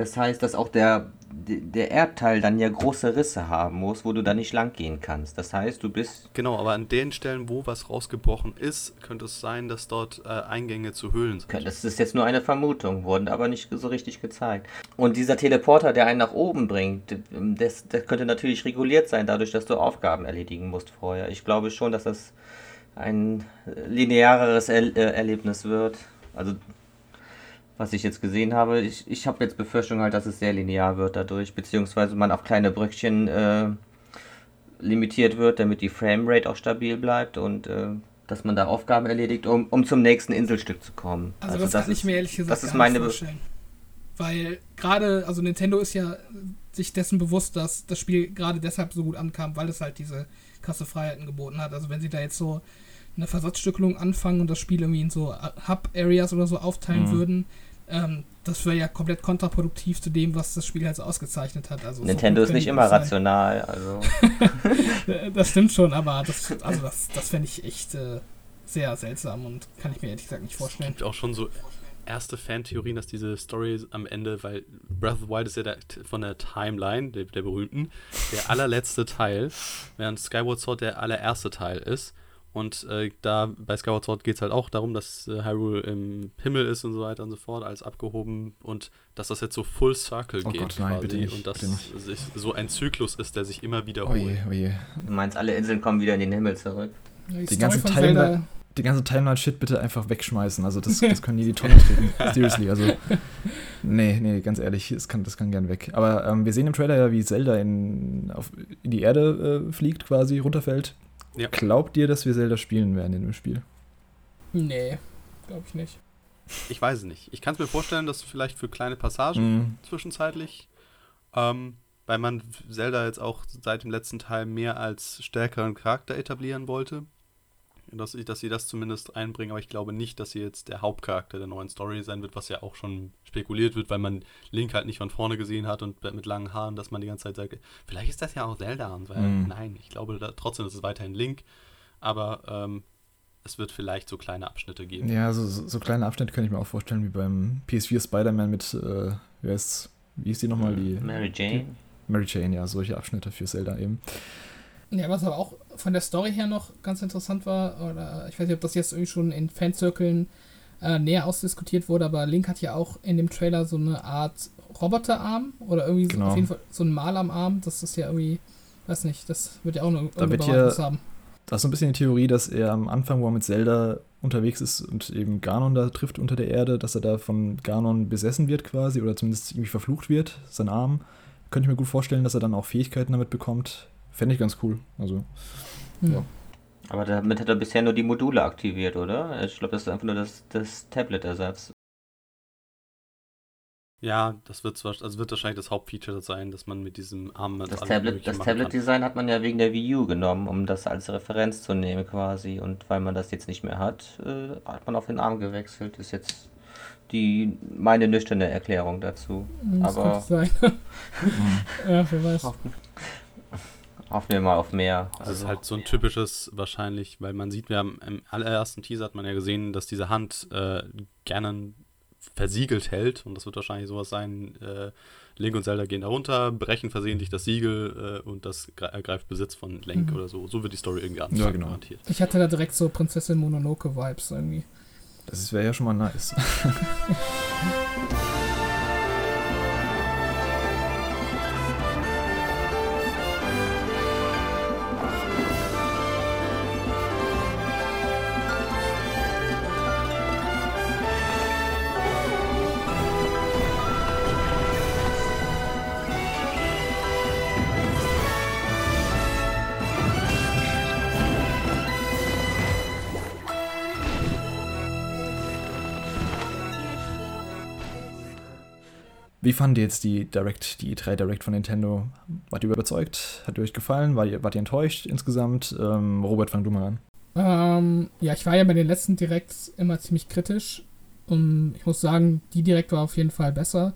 Das heißt, dass auch der, der Erdteil dann ja große Risse haben muss, wo du da nicht lang gehen kannst. Das heißt, du bist. Genau, aber an den Stellen, wo was rausgebrochen ist, könnte es sein, dass dort äh, Eingänge zu Höhlen sind. Das ist jetzt nur eine Vermutung, wurden aber nicht so richtig gezeigt. Und dieser Teleporter, der einen nach oben bringt, das, das könnte natürlich reguliert sein, dadurch, dass du Aufgaben erledigen musst vorher. Ich glaube schon, dass das ein lineareres er äh, Erlebnis wird. Also was ich jetzt gesehen habe. Ich, ich habe jetzt Befürchtung halt, dass es sehr linear wird dadurch, beziehungsweise man auf kleine Bröckchen äh, limitiert wird, damit die Framerate auch stabil bleibt und äh, dass man da Aufgaben erledigt, um, um zum nächsten Inselstück zu kommen. Also, also das, das kann ist, ich mir ehrlich gesagt das ist meine vorstellen. Weil gerade, also Nintendo ist ja sich dessen bewusst, dass das Spiel gerade deshalb so gut ankam, weil es halt diese krasse Freiheiten geboten hat. Also wenn sie da jetzt so eine Versatzstückelung anfangen und das Spiel irgendwie in so Hub-Areas oder so aufteilen mhm. würden, ähm, das wäre ja komplett kontraproduktiv zu dem, was das Spiel halt so ausgezeichnet hat. Also Nintendo so ist nicht immer sein. rational. Also. *laughs* das stimmt schon, aber das, also das, das fände ich echt äh, sehr seltsam und kann ich mir ehrlich gesagt nicht vorstellen. Es gibt auch schon so erste Fantheorien, dass diese Story am Ende, weil Breath of the Wild ist ja der, von der Timeline, der, der berühmten, der allerletzte Teil, während Skyward Sword der allererste Teil ist. Und äh, da bei Skyward Sword geht es halt auch darum, dass äh, Hyrule im Himmel ist und so weiter und so fort, als abgehoben und dass das jetzt so Full Circle oh geht. Gott, nein, bitte nicht, und dass bitte es so ein Zyklus ist, der sich immer wiederholt. Oje, oje. Du meinst, alle Inseln kommen wieder in den Himmel zurück? Die, die ganze Timeline, die ganze Timeline-Shit bitte einfach wegschmeißen. Also das, *laughs* das können die die Tonne treten. Seriously, also nee, nee, ganz ehrlich, das kann, das kann gern weg. Aber ähm, wir sehen im Trailer ja, wie Zelda in, auf, in die Erde äh, fliegt quasi, runterfällt ja. Glaubt ihr, dass wir Zelda spielen werden in dem Spiel? Nee, glaube ich nicht. Ich weiß es nicht. Ich kann es mir vorstellen, dass vielleicht für kleine Passagen mm. zwischenzeitlich, ähm, weil man Zelda jetzt auch seit dem letzten Teil mehr als stärkeren Charakter etablieren wollte. Dass, dass sie das zumindest einbringen, aber ich glaube nicht, dass sie jetzt der Hauptcharakter der neuen Story sein wird, was ja auch schon spekuliert wird, weil man Link halt nicht von vorne gesehen hat und mit langen Haaren, dass man die ganze Zeit sagt, vielleicht ist das ja auch Zelda. Und weil, mm. nein, ich glaube da, trotzdem, ist es weiterhin Link, aber ähm, es wird vielleicht so kleine Abschnitte geben. Ja, so, so, so kleine Abschnitte kann ich mir auch vorstellen, wie beim PS4 Spider-Man mit, äh, wie heißt wie ist die nochmal? Die, Mary Jane. Die, Mary Jane, ja, solche Abschnitte für Zelda eben. Ja, was aber auch von der Story her noch ganz interessant war, oder ich weiß nicht, ob das jetzt irgendwie schon in Fanzirkeln äh, näher ausdiskutiert wurde, aber Link hat ja auch in dem Trailer so eine Art Roboterarm oder irgendwie genau. so, auf jeden Fall so ein Mal am Arm. Das ist ja irgendwie, weiß nicht, das wird ja auch eine, da wird hier, haben. Da ist so ein bisschen die Theorie, dass er am Anfang, wo er mit Zelda unterwegs ist und eben Ganon da trifft unter der Erde, dass er da von Ganon besessen wird quasi oder zumindest irgendwie verflucht wird, sein Arm. Könnte ich mir gut vorstellen, dass er dann auch Fähigkeiten damit bekommt, Fände ich ganz cool. Also, hm. ja. Aber damit hat er bisher nur die Module aktiviert, oder? Ich glaube, das ist einfach nur das, das Tablet-Ersatz. Ja, das wird zwar, also wird wahrscheinlich das Hauptfeature sein, dass man mit diesem Arm Das Tablet, das Tablet-Design hat man ja wegen der Wii U genommen, um das als Referenz zu nehmen quasi. Und weil man das jetzt nicht mehr hat, äh, hat man auf den Arm gewechselt. Ist jetzt die meine nüchterne Erklärung dazu. Das Aber sein. *laughs* *laughs* ja, wer weiß. Hoffen wir mal auf mehr. Das also, ist halt so ein typisches wahrscheinlich, weil man sieht, wir haben im allerersten Teaser hat man ja gesehen, dass diese Hand äh, gerne versiegelt hält und das wird wahrscheinlich sowas sein, äh, Link und Zelda gehen da runter, brechen versehentlich das Siegel äh, und das ergreift Besitz von Link mhm. oder so. So wird die Story irgendwie anfangen, ja, genau. garantiert. Ich hatte da direkt so Prinzessin Mononoke-Vibes irgendwie. Das wäre ja schon mal nice. *laughs* Wie fand ihr jetzt die Direct, die E3 Direct von Nintendo? Wart ihr überzeugt? Hat ihr euch gefallen? Wart ihr, wart ihr enttäuscht insgesamt? Ähm, Robert, fang du mal an. Ähm, ja, ich war ja bei den letzten Directs immer ziemlich kritisch. Und ich muss sagen, die Direct war auf jeden Fall besser.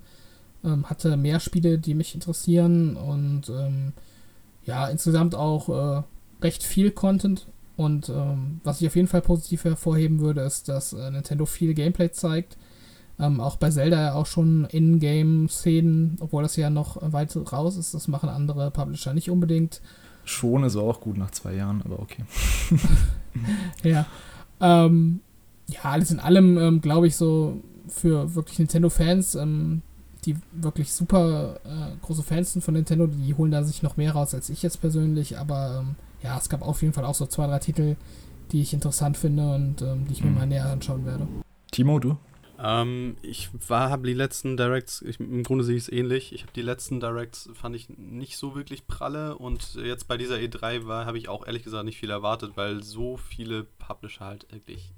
Ähm, hatte mehr Spiele, die mich interessieren und ähm, ja, insgesamt auch äh, recht viel Content. Und ähm, was ich auf jeden Fall positiv hervorheben würde, ist, dass äh, Nintendo viel Gameplay zeigt ähm, auch bei Zelda ja auch schon In-Game-Szenen, obwohl das ja noch weit raus ist, das machen andere Publisher nicht unbedingt. Schon ist auch gut nach zwei Jahren, aber okay. *laughs* ja. Ähm, ja, alles in allem ähm, glaube ich so für wirklich Nintendo-Fans, ähm, die wirklich super äh, große Fans sind von Nintendo, die holen da sich noch mehr raus als ich jetzt persönlich, aber ähm, ja, es gab auf jeden Fall auch so zwei, drei Titel, die ich interessant finde und ähm, die ich mir mhm. mal näher anschauen werde. Timo, du? Ähm, ich habe die letzten Directs, ich, im Grunde sehe ich es ähnlich. Ich habe die letzten Directs, fand ich nicht so wirklich pralle und jetzt bei dieser E3 war, habe ich auch ehrlich gesagt nicht viel erwartet, weil so viele Publisher halt wirklich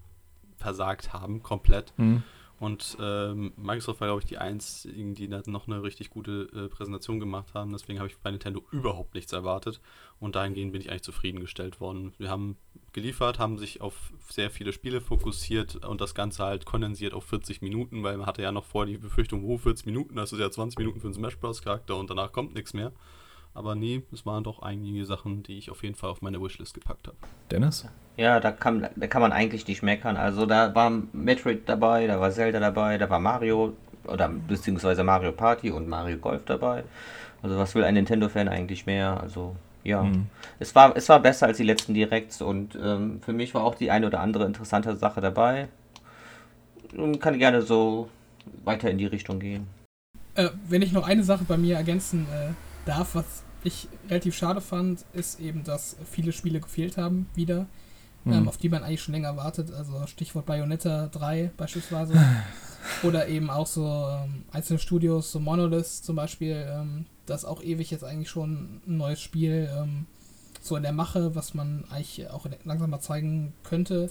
versagt haben, komplett. Mhm. Und ähm, Microsoft war, glaube ich, die einzigen, die noch eine richtig gute äh, Präsentation gemacht haben. Deswegen habe ich bei Nintendo überhaupt nichts erwartet. Und dahingehend bin ich eigentlich zufriedengestellt worden. Wir haben geliefert, haben sich auf sehr viele Spiele fokussiert und das Ganze halt kondensiert auf 40 Minuten, weil man hatte ja noch vor die Befürchtung, oh, 40 Minuten, das ist ja 20 Minuten für einen Smash Bros. Charakter und danach kommt nichts mehr. Aber nee, es waren doch einige Sachen, die ich auf jeden Fall auf meine Wishlist gepackt habe. Dennis? Ja, da kann, da kann man eigentlich nicht meckern. Also da war Metroid dabei, da war Zelda dabei, da war Mario oder beziehungsweise Mario Party und Mario Golf dabei. Also was will ein Nintendo-Fan eigentlich mehr? Also ja, mhm. es, war, es war besser als die letzten Directs und ähm, für mich war auch die eine oder andere interessante Sache dabei. Und kann gerne so weiter in die Richtung gehen. Äh, wenn ich noch eine Sache bei mir ergänzen äh, darf, was ich relativ schade fand, ist eben, dass viele Spiele gefehlt haben wieder, mhm. ähm, auf die man eigentlich schon länger wartet. Also Stichwort Bayonetta 3 beispielsweise. *laughs* Oder eben auch so ähm, einzelne Studios, so Monolith zum Beispiel, ähm, das auch ewig jetzt eigentlich schon ein neues Spiel ähm, so in der Mache, was man eigentlich auch langsam mal zeigen könnte.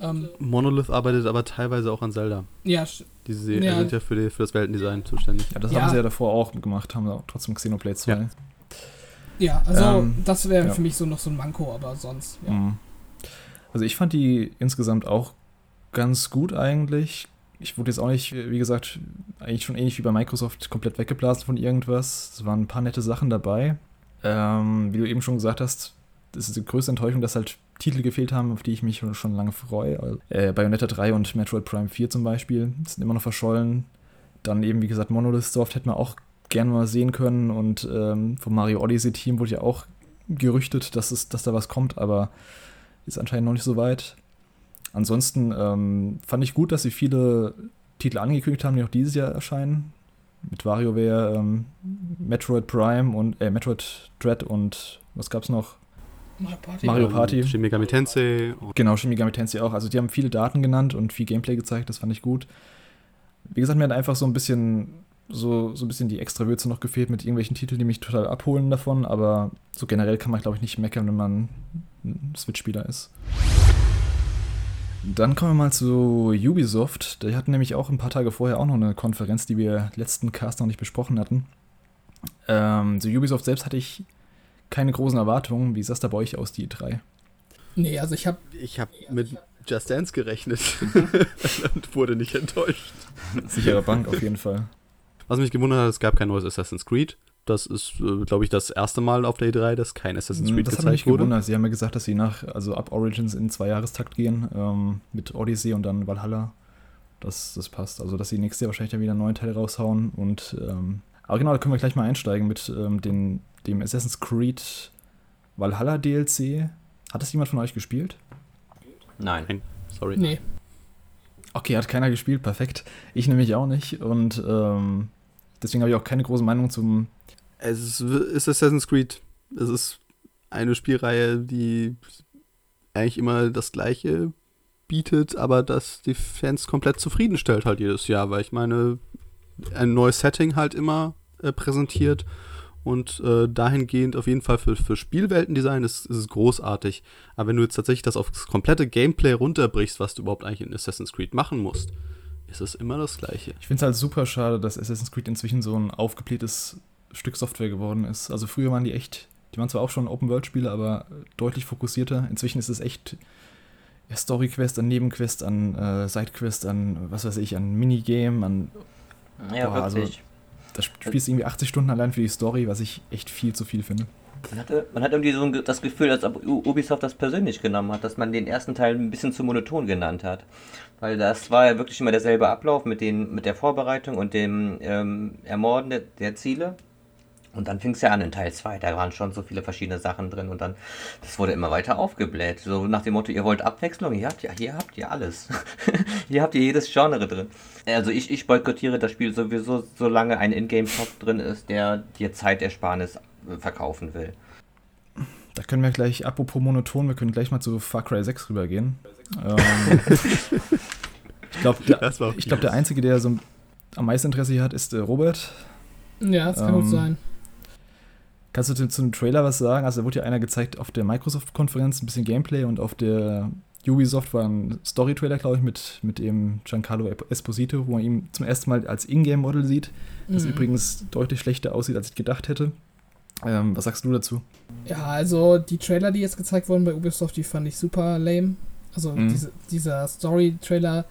Ähm, Monolith arbeitet aber teilweise auch an Zelda. Ja, Diese ja. sind ja für, die, für das Weltendesign zuständig. Ja, das ja. haben sie ja davor auch gemacht, haben auch trotzdem Xenoblade 2. Ja. Ja, also ähm, das wäre ja. für mich so noch so ein Manko, aber sonst, ja. Mhm. Also ich fand die insgesamt auch ganz gut eigentlich. Ich wurde jetzt auch nicht, wie gesagt, eigentlich schon ähnlich wie bei Microsoft komplett weggeblasen von irgendwas. Es waren ein paar nette Sachen dabei. Ähm, wie du eben schon gesagt hast, das ist die größte Enttäuschung, dass halt Titel gefehlt haben, auf die ich mich schon lange freue. Äh, Bayonetta 3 und Metroid Prime 4 zum Beispiel sind immer noch verschollen. Dann eben, wie gesagt, Monolith Soft hätten wir auch gerne mal sehen können und ähm, vom Mario Odyssey Team wurde ja auch gerüchtet, dass, es, dass da was kommt, aber ist anscheinend noch nicht so weit. Ansonsten ähm, fand ich gut, dass sie viele Titel angekündigt haben, die auch dieses Jahr erscheinen. Mit WarioWare, ähm, Metroid Prime und äh, Metroid Dread und was gab's noch? Mario Party. Mario Party. Shin Megami Tensei. Genau, Shin Megami Tensei auch. Also die haben viele Daten genannt und viel Gameplay gezeigt, das fand ich gut. Wie gesagt, mir hat einfach so ein bisschen so, so ein bisschen die extra Würze noch gefehlt mit irgendwelchen Titeln, die mich total abholen davon, aber so generell kann man, glaube ich, nicht meckern, wenn man ein Switch-Spieler ist. Dann kommen wir mal zu Ubisoft. Die hatten nämlich auch ein paar Tage vorher auch noch eine Konferenz, die wir letzten Cast noch nicht besprochen hatten. Ähm, zu Ubisoft selbst hatte ich keine großen Erwartungen. Wie sah es da bei euch aus, die drei? Nee, also ich habe Ich habe mit Just Dance gerechnet *laughs* *laughs* und wurde nicht enttäuscht. Sichere Bank auf jeden Fall. Was mich gewundert hat, es gab kein neues Assassin's Creed. Das ist, äh, glaube ich, das erste Mal auf der E3, dass kein Assassin's Creed Das hat mich gezeigt wurde. gewundert. Sie haben ja gesagt, dass sie nach, also ab Origins in zwei Jahrestakt gehen, ähm, mit Odyssey und dann Valhalla. Das, das passt. Also, dass sie nächstes Jahr wahrscheinlich dann wieder einen neuen Teil raushauen. Und, ähm, aber genau, da können wir gleich mal einsteigen mit ähm, den, dem Assassin's Creed Valhalla DLC. Hat das jemand von euch gespielt? Nein. Sorry. nee. Okay, hat keiner gespielt, perfekt. Ich nämlich auch nicht. Und ähm, deswegen habe ich auch keine große Meinung zum. Es ist, Assassin's Creed. Es ist eine Spielreihe, die eigentlich immer das Gleiche bietet, aber das die Fans komplett zufriedenstellt halt jedes Jahr, weil ich meine, ein neues Setting halt immer äh, präsentiert und äh, dahingehend auf jeden Fall für, für Spielweltendesign ist, ist es großartig. Aber wenn du jetzt tatsächlich das aufs komplette Gameplay runterbrichst, was du überhaupt eigentlich in Assassin's Creed machen musst, ist es immer das Gleiche. Ich finde es halt super schade, dass Assassin's Creed inzwischen so ein aufgeblähtes Stück Software geworden ist. Also früher waren die echt, die waren zwar auch schon Open-World-Spiele, aber deutlich fokussierter. Inzwischen ist es echt ja, Story-Quest an Nebenquest, an äh, Side-Quest, an was weiß ich, an Minigame, an Ja, Boah, also- wirklich. Das spielst du irgendwie 80 Stunden allein für die Story, was ich echt viel zu viel finde. Man hatte, man hat irgendwie so das Gefühl, als ob Ubisoft das persönlich genommen hat, dass man den ersten Teil ein bisschen zu monoton genannt hat. Weil das war ja wirklich immer derselbe Ablauf mit, den, mit der Vorbereitung und dem ähm, Ermorden der, der Ziele. Und dann fing es ja an in Teil 2, da waren schon so viele verschiedene Sachen drin und dann, das wurde immer weiter aufgebläht. So nach dem Motto, ihr wollt Abwechslung, hier habt ihr, hier habt ihr alles. *laughs* hier habt ihr jedes Genre drin. Also ich, ich boykottiere das Spiel sowieso, solange ein Ingame-Shop drin ist, der dir Zeitersparnis äh, verkaufen will. Da können wir gleich, apropos monoton, wir können gleich mal zu Far Cry 6 rübergehen. ähm, ich glaube, der, ich glaub, der Einzige, der so am meisten Interesse hier hat, ist äh, Robert. Ja, das kann Ähm, gut sein. Kannst du zu, zu dem Trailer was sagen? Also, da wurde ja einer gezeigt auf der Microsoft-Konferenz, ein bisschen Gameplay und auf der Ubisoft war ein Story-Trailer, glaube ich, mit, mit dem Giancarlo Esposito, wo man ihn zum ersten Mal als Ingame-Model sieht, das Mhm. übrigens deutlich schlechter aussieht, als ich gedacht hätte. Ähm, was sagst du dazu? Ja, also die Trailer, die jetzt gezeigt wurden bei Ubisoft, die fand ich super lame. Also Mhm. diese, dieser Story-Trailer,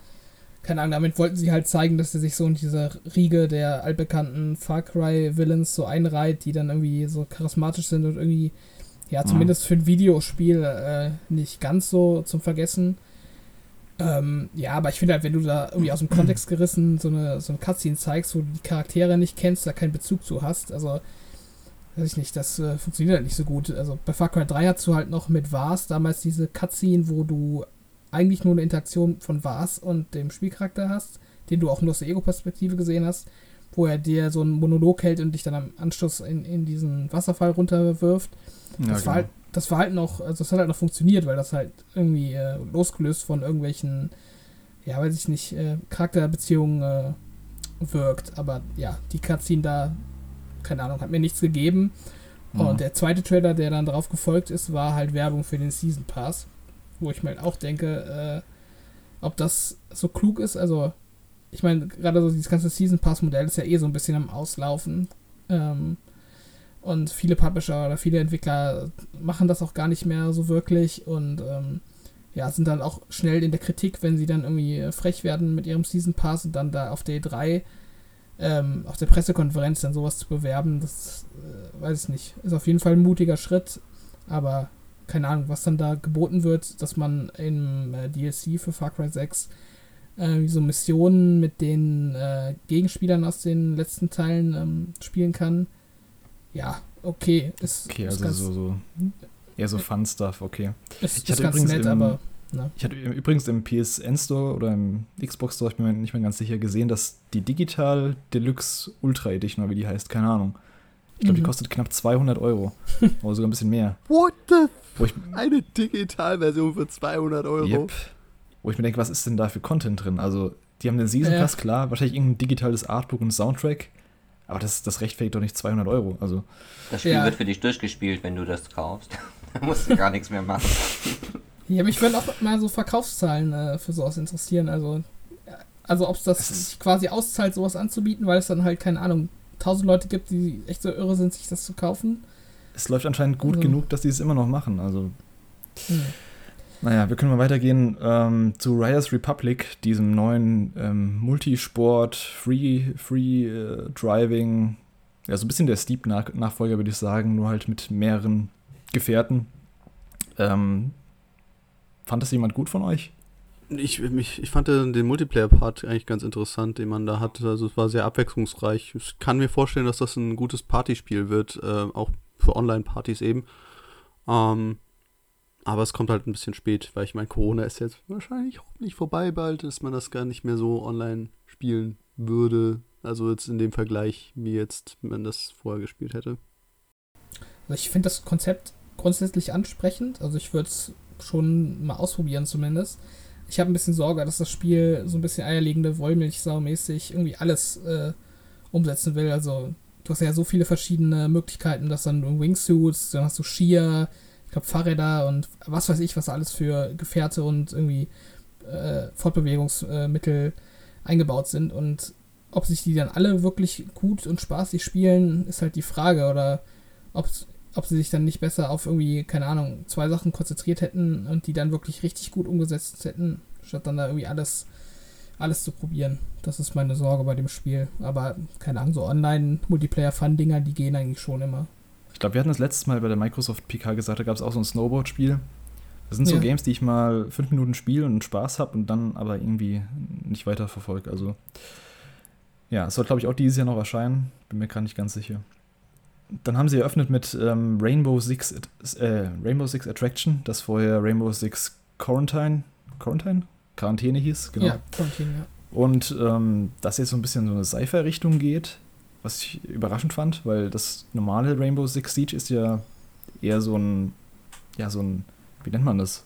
keine Ahnung, damit wollten sie halt zeigen, dass sie sich so in dieser Riege der altbekannten Far Cry-Villains so einreiht, die dann irgendwie so charismatisch sind und irgendwie, ja, Mhm. zumindest für ein Videospiel äh, nicht ganz so zum Vergessen. Ähm, ja, aber ich finde halt, wenn du da irgendwie aus dem Kontext gerissen so eine, so ein Cutscene zeigst, wo du die Charaktere nicht kennst, da keinen Bezug zu hast, also weiß ich nicht, das äh, funktioniert halt nicht so gut. Also bei Far Cry 3 hast du halt noch mit Vars damals diese Cutscene, wo du eigentlich nur eine Interaktion von Vars und dem Spielcharakter hast, den du auch nur aus der Ego-Perspektive gesehen hast, wo er dir so einen Monolog hält und dich dann am Anschluss in, in diesen Wasserfall runterwirft. Das, war halt, das war halt noch, also das hat halt noch funktioniert, weil das halt irgendwie äh, losgelöst von irgendwelchen, ja, weiß ich nicht, äh, Charakterbeziehungen äh, wirkt. Aber ja, die Cutscene da, keine Ahnung, hat mir nichts gegeben. Mhm. Und der zweite Trailer, der dann drauf gefolgt ist, war halt Werbung für den Season Pass. Wo ich mir halt auch denke, äh, ob das so klug ist. Also, ich meine, gerade so dieses ganze Season Pass-Modell ist ja eh so ein bisschen am Auslaufen. Ähm, und viele Publisher oder viele Entwickler machen das auch gar nicht mehr so wirklich. Und ähm, ja, sind dann auch schnell in der Kritik, wenn sie dann irgendwie frech werden mit ihrem Season Pass und dann da auf der E3 ähm, auf der Pressekonferenz dann sowas zu bewerben, das äh, weiß ich nicht. Ist auf jeden Fall ein mutiger Schritt, aber keine Ahnung, was dann da geboten wird, dass man im äh, DLC für Far Cry 6 äh, so Missionen mit den äh, Gegenspielern aus den letzten Teilen ähm, spielen kann. Ja, okay. Ist, okay, ist also so, so eher so Fun-Stuff, okay. Ist, ich hatte ist ganz nett, im, aber. Na. Ich hatte übrigens im PSN Store oder im Xbox Store, ich bin mir nicht mehr ganz sicher, gesehen, dass die Digital Deluxe Ultra Edition, oder wie die heißt, keine Ahnung. Ich glaube, mhm. die kostet knapp 200 Euro. oder sogar ein bisschen mehr. What the? Wo ich, Eine Digitalversion für 200 Euro? Yep. Wo ich mir denke, was ist denn da für Content drin? Also, die haben den Season Pass, ja. klar, wahrscheinlich irgendein digitales Artbook und Soundtrack. Aber das, das rechtfertigt doch nicht 200 Euro. Also, das Spiel ja. wird für dich durchgespielt, wenn du das kaufst. *laughs* da musst du gar nichts mehr machen. Ja, mich würden auch mal so Verkaufszahlen äh, für sowas interessieren. Also, also ob es das sich quasi auszahlt, sowas anzubieten, weil es dann halt, keine Ahnung, tausend Leute gibt, die echt so irre sind, sich das zu kaufen. Es läuft anscheinend gut also, genug, dass die es immer noch machen. Also. Hm. Naja, wir können mal weitergehen ähm, zu Riders Republic, diesem neuen ähm, Multisport, Free, Free äh, Driving, ja, so ein bisschen der Steep-Nachfolger, würde ich sagen, nur halt mit mehreren Gefährten. Ähm, Fand das jemand gut von euch? Ich, ich, ich fand den Multiplayer-Part eigentlich ganz interessant, den man da hatte. Also es war sehr abwechslungsreich. Ich kann mir vorstellen, dass das ein gutes Partyspiel wird, äh, auch für Online-Partys eben. Ähm, aber es kommt halt ein bisschen spät, weil ich meine, Corona ist jetzt wahrscheinlich hoffentlich vorbei bald, dass man das gar nicht mehr so online spielen würde. Also jetzt in dem Vergleich, wie jetzt man das vorher gespielt hätte. Also ich finde das Konzept grundsätzlich ansprechend. Also ich würde es schon mal ausprobieren zumindest. Ich habe ein bisschen Sorge, dass das Spiel so ein bisschen eierlegende Wollmilchsau-mäßig irgendwie alles äh, umsetzen will. Also du hast ja so viele verschiedene Möglichkeiten, dass dann Wingsuits, dann hast du Skier, ich glaube Fahrräder und was weiß ich, was alles für Gefährte und irgendwie äh, Fortbewegungsmittel eingebaut sind. Und ob sich die dann alle wirklich gut und spaßig spielen, ist halt die Frage. Oder ob ob sie sich dann nicht besser auf irgendwie, keine Ahnung, zwei Sachen konzentriert hätten und die dann wirklich richtig gut umgesetzt hätten, statt dann da irgendwie alles, alles zu probieren. Das ist meine Sorge bei dem Spiel. Aber keine Ahnung, so Online-Multiplayer-Fun-Dinger, die gehen eigentlich schon immer. Ich glaube, wir hatten das letztes Mal bei der Microsoft PK gesagt, da gab es auch so ein Snowboard-Spiel. Das sind so ja. Games, die ich mal fünf Minuten spiele und Spaß habe und dann aber irgendwie nicht weiter verfolge. Also ja, es soll, glaube ich, auch dieses Jahr noch erscheinen. Bin mir gerade nicht ganz sicher dann haben sie eröffnet mit ähm, Rainbow Six äh, Rainbow Six Attraction, das vorher Rainbow Six Quarantine, Quarantine? Quarantäne hieß, genau. Ja, Quarantäne, ja. Und ähm, dass jetzt so ein bisschen so eine Sci-Fi-Richtung geht, was ich überraschend fand, weil das normale Rainbow Six Siege ist ja eher so ein, ja, so ein, wie nennt man das?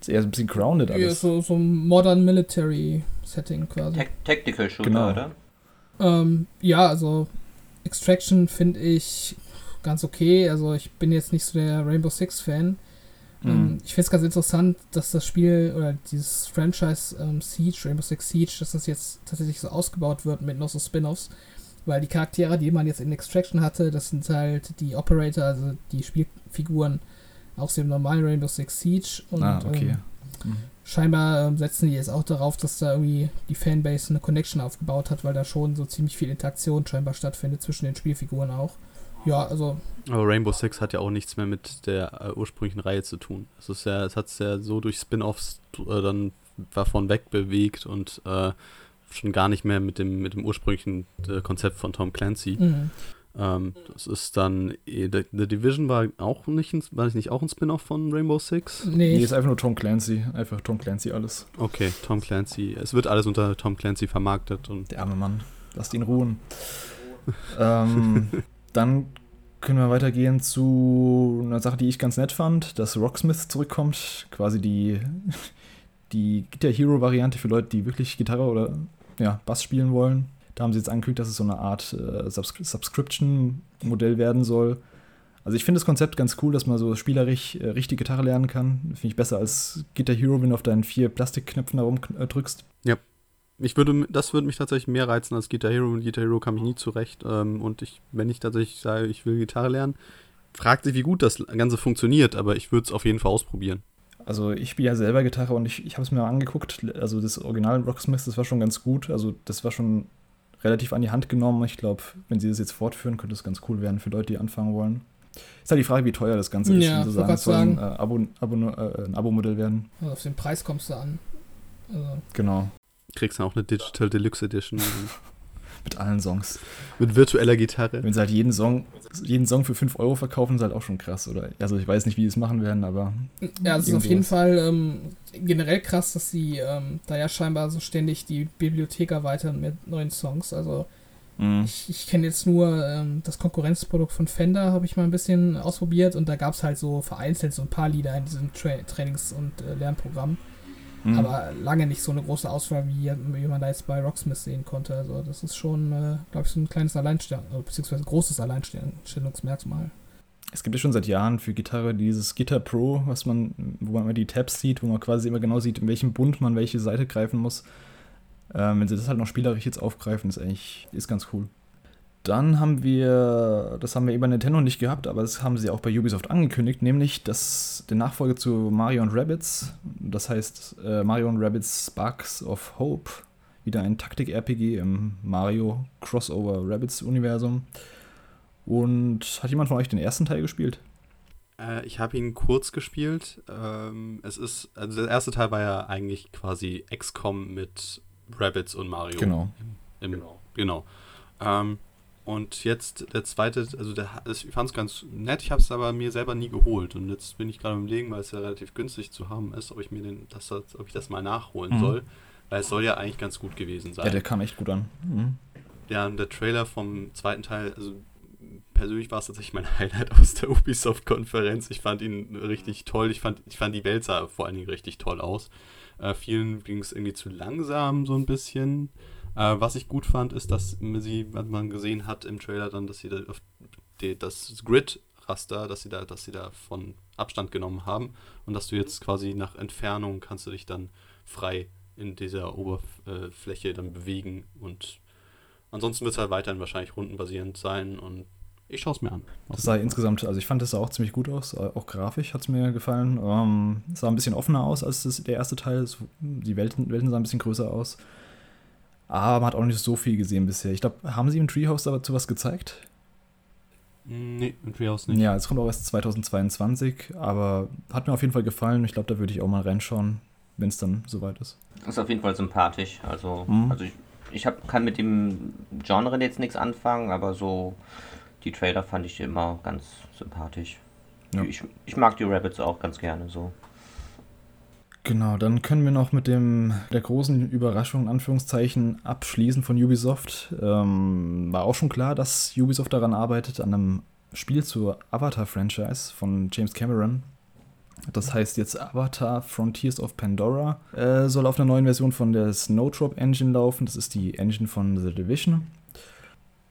Ist eher so ein bisschen grounded alles. Ja, so, so ein Modern Military Setting quasi. Tactical Shooter, genau. oder? Ähm, ja, also Extraction finde ich ganz okay. Also ich bin jetzt nicht so der Rainbow Six Fan. Mhm. Ähm, ich finde es ganz interessant, dass das Spiel oder dieses Franchise ähm, Siege, Rainbow Six Siege, dass das jetzt tatsächlich so ausgebaut wird mit noch so Spin-offs. Weil die Charaktere, die man jetzt in Extraction hatte, das sind halt die Operator, also die Spielfiguren aus dem normalen Rainbow Six Siege. Und, ah, okay. Ähm, mhm scheinbar ähm, setzen die jetzt auch darauf, dass da irgendwie die Fanbase eine Connection aufgebaut hat, weil da schon so ziemlich viel Interaktion scheinbar stattfindet zwischen den Spielfiguren auch. Ja, also. Aber Rainbow Six hat ja auch nichts mehr mit der äh, ursprünglichen Reihe zu tun. Es ist ja, es hat es ja so durch Spin-offs äh, dann davon wegbewegt und äh, schon gar nicht mehr mit dem, mit dem ursprünglichen äh, Konzept von Tom Clancy. Mhm. Ähm, das ist dann, eh, The Division war auch nicht, ein, war nicht auch ein Spin-off von Rainbow Six? Nee. nee, ist einfach nur Tom Clancy. Einfach Tom Clancy alles. Okay, Tom Clancy. Es wird alles unter Tom Clancy vermarktet. Und Der arme Mann. Lasst ihn ruhen. ähm, *laughs* dann können wir weitergehen zu einer Sache, die ich ganz nett fand, dass Rocksmith zurückkommt. Quasi die, die Guitar Hero Variante für Leute, die wirklich Gitarre oder ja, Bass spielen wollen. Da haben sie jetzt angekündigt, dass es so eine Art äh, Subscri Subscription-Modell werden soll. Also ich finde das Konzept ganz cool, dass man so spielerisch äh, richtig Gitarre lernen kann. Finde ich besser als Guitar Hero, wenn du auf deinen vier Plastikknöpfen herum äh, drückst. Ja. Ich würde, das würde mich tatsächlich mehr reizen als Guitar Hero. Und Guitar Hero kam ich nie zurecht. Ähm, und ich, wenn ich tatsächlich sage, ich will Gitarre lernen, fragt sich, wie gut das Ganze funktioniert, aber ich würde es auf jeden Fall ausprobieren. Also ich spiele ja selber Gitarre und ich, ich habe es mir angeguckt. Also das Original Rocksmith, das war schon ganz gut. Also das war schon relativ an die Hand genommen. Ich glaube, wenn sie das jetzt fortführen, könnte es ganz cool werden für Leute, die anfangen wollen. Ist halt die Frage, wie teuer das Ganze ist. Ja, ich sagen, es soll ein, äh, Abo, Abo, äh, ein Abo-Modell werden. Also auf den Preis kommst du an. Also, Genau. Kriegst dann auch eine Digital Deluxe Edition *laughs* Mit allen Songs. mit virtueller Gitarre. Wenn sie halt jeden Song, jeden Song für 5 Euro verkaufen, ist halt auch schon krass, oder? Also ich weiß nicht, wie die es machen werden, aber ja, es ist auf jeden was. Fall ähm, generell krass, dass sie ähm, da ja scheinbar so ständig die Bibliothek erweitern mit neuen Songs. Also ich, ich kenne jetzt nur ähm, das Konkurrenzprodukt von Fender, habe ich mal ein bisschen ausprobiert und da gab es halt so vereinzelt so ein paar Lieder in diesem Tra Trainings- und äh, Lernprogramm. Mhm. Aber lange nicht so eine große Auswahl, wie, wie man da jetzt bei Rocksmith sehen konnte. Also das ist schon, äh, glaube ich, so ein kleines Alleinstellung, äh, beziehungsweise großes Alleinstellungsmerkmal. Es gibt ja schon seit Jahren für Gitarre dieses Guitar Pro, was man, wo man immer die Tabs sieht, wo man quasi immer genau sieht, in welchem Bund man welche Seite greifen muss. Ähm, wenn sie das halt noch spielerisch jetzt aufgreifen, ist eigentlich ist ganz cool. Dann haben wir, das haben wir eben bei Nintendo nicht gehabt, aber das haben sie auch bei Ubisoft angekündigt, nämlich das, der Nachfolger zu Mario und Rabbids. Das heißt äh, Mario und Rabbids Sparks of Hope. Wieder ein Taktik-RPG im Mario Crossover Rabbids Universum. Und hat jemand von euch den ersten Teil gespielt? Äh, ich habe ihn kurz gespielt. Ähm, es ist, also der erste Teil war ja eigentlich quasi XCOM mit Rabbits und Mario. Genau. Im, genau. genau. Ähm, und jetzt der zweite, also der, ich fand es ganz nett, ich habe es aber mir selber nie geholt. Und jetzt bin ich gerade im Legen, weil es ja relativ günstig zu haben ist, ob ich mir den, das, ob ich das mal nachholen Mhm. soll. Weil es soll ja eigentlich ganz gut gewesen sein. Ja, der kam echt gut an. Mhm. Ja, und der Trailer vom zweiten Teil, also persönlich war es tatsächlich mein *laughs* Highlight aus der Ubisoft-Konferenz. Ich fand ihn richtig toll. Ich fand, ich fand die Welt sah vor allen Dingen richtig toll aus. Äh, vielen ging es irgendwie zu langsam so ein bisschen. Äh, was ich gut fand, ist, dass sie, was man gesehen hat im Trailer dann, dass sie da auf die, das Grid-Raster, dass sie da, dass sie da von Abstand genommen haben und dass du jetzt quasi nach Entfernung kannst du dich dann frei in dieser Oberfläche dann bewegen und ansonsten wird es halt weiterhin wahrscheinlich rundenbasierend sein und ich schaue es mir an. Das sah insgesamt, also ich fand das sah auch ziemlich gut aus, auch grafisch hat es mir gefallen. Ähm, es sah ein bisschen offener aus als das, der erste Teil. Die Welten, Welten sahen ein bisschen größer aus. Aber man hat auch nicht so viel gesehen bisher. Ich glaube, haben sie im Treehouse dazu was gezeigt? Nee, im Treehouse nicht. Ja, es kommt auch erst 2022, aber hat mir auf jeden Fall gefallen. Ich glaube, da würde ich auch mal reinschauen, wenn es dann soweit ist. Ist auf jeden Fall sympathisch. Also, Mhm. also ich, ich hab, kann mit dem Genre jetzt nichts anfangen, aber so die Trailer fand ich immer ganz sympathisch. Ja. Ich, ich mag die Rabbits auch ganz gerne so. Genau, dann können wir noch mit dem der großen Überraschung in Anführungszeichen abschließen von Ubisoft. Ähm, war auch schon klar, dass Ubisoft daran arbeitet, an einem Spiel zur Avatar-Franchise von James Cameron. Das heißt jetzt Avatar Frontiers of Pandora. Äh, soll auf einer neuen Version von der Snowdrop Engine laufen. Das ist die Engine von The Division.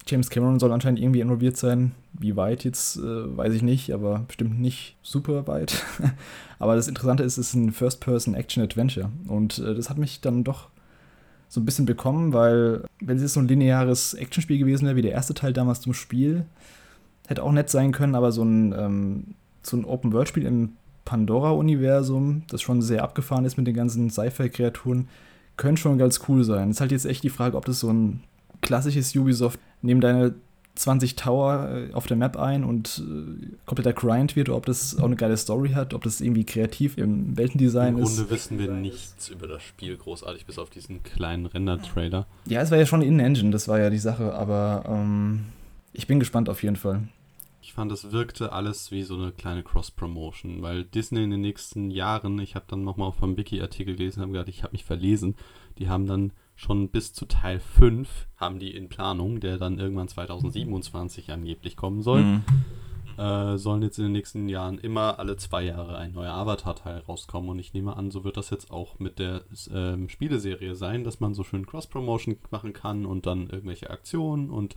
James Cameron soll anscheinend irgendwie involviert sein. Wie weit jetzt, äh, weiß ich nicht, aber bestimmt nicht super weit. *laughs* aber das Interessante ist, es ist ein First-Person-Action-Adventure. Und äh, das hat mich dann doch so ein bisschen bekommen, weil wenn es jetzt so ein lineares Actionspiel gewesen wäre, wie der erste Teil damals zum Spiel, hätte auch nett sein können, aber so ein, ähm, so ein Open-World-Spiel im Pandora-Universum, das schon sehr abgefahren ist mit den ganzen Sci-Fi-Kreaturen, könnte schon ganz cool sein. Es ist halt jetzt echt die Frage, ob das so ein klassisches Ubisoft neben deine 20 Tower äh, auf der Map ein und äh, kompletter Grind wird, oder ob das auch eine geile Story hat, ob das irgendwie kreativ im Weltendesign Im ist. Grunde wissen wir nichts über das Spiel großartig, bis auf diesen kleinen Render-Trailer. Ja, es war ja schon In-Engine, das war ja die Sache, aber ähm, ich bin gespannt auf jeden Fall. Ich fand, es wirkte alles wie so eine kleine Cross-Promotion, weil Disney in den nächsten Jahren, ich habe dann nochmal auf einem Wiki-Artikel gelesen, habe gedacht, ich habe mich verlesen, die haben dann schon bis zu Teil 5 haben die in Planung, der dann irgendwann 2027 angeblich kommen soll. Mhm. Äh, sollen jetzt in den nächsten Jahren immer alle zwei Jahre ein neuer Avatar-Teil rauskommen und ich nehme an, so wird das jetzt auch mit der ähm, Spieleserie sein, dass man so schön Cross-Promotion machen kann und dann irgendwelche Aktionen und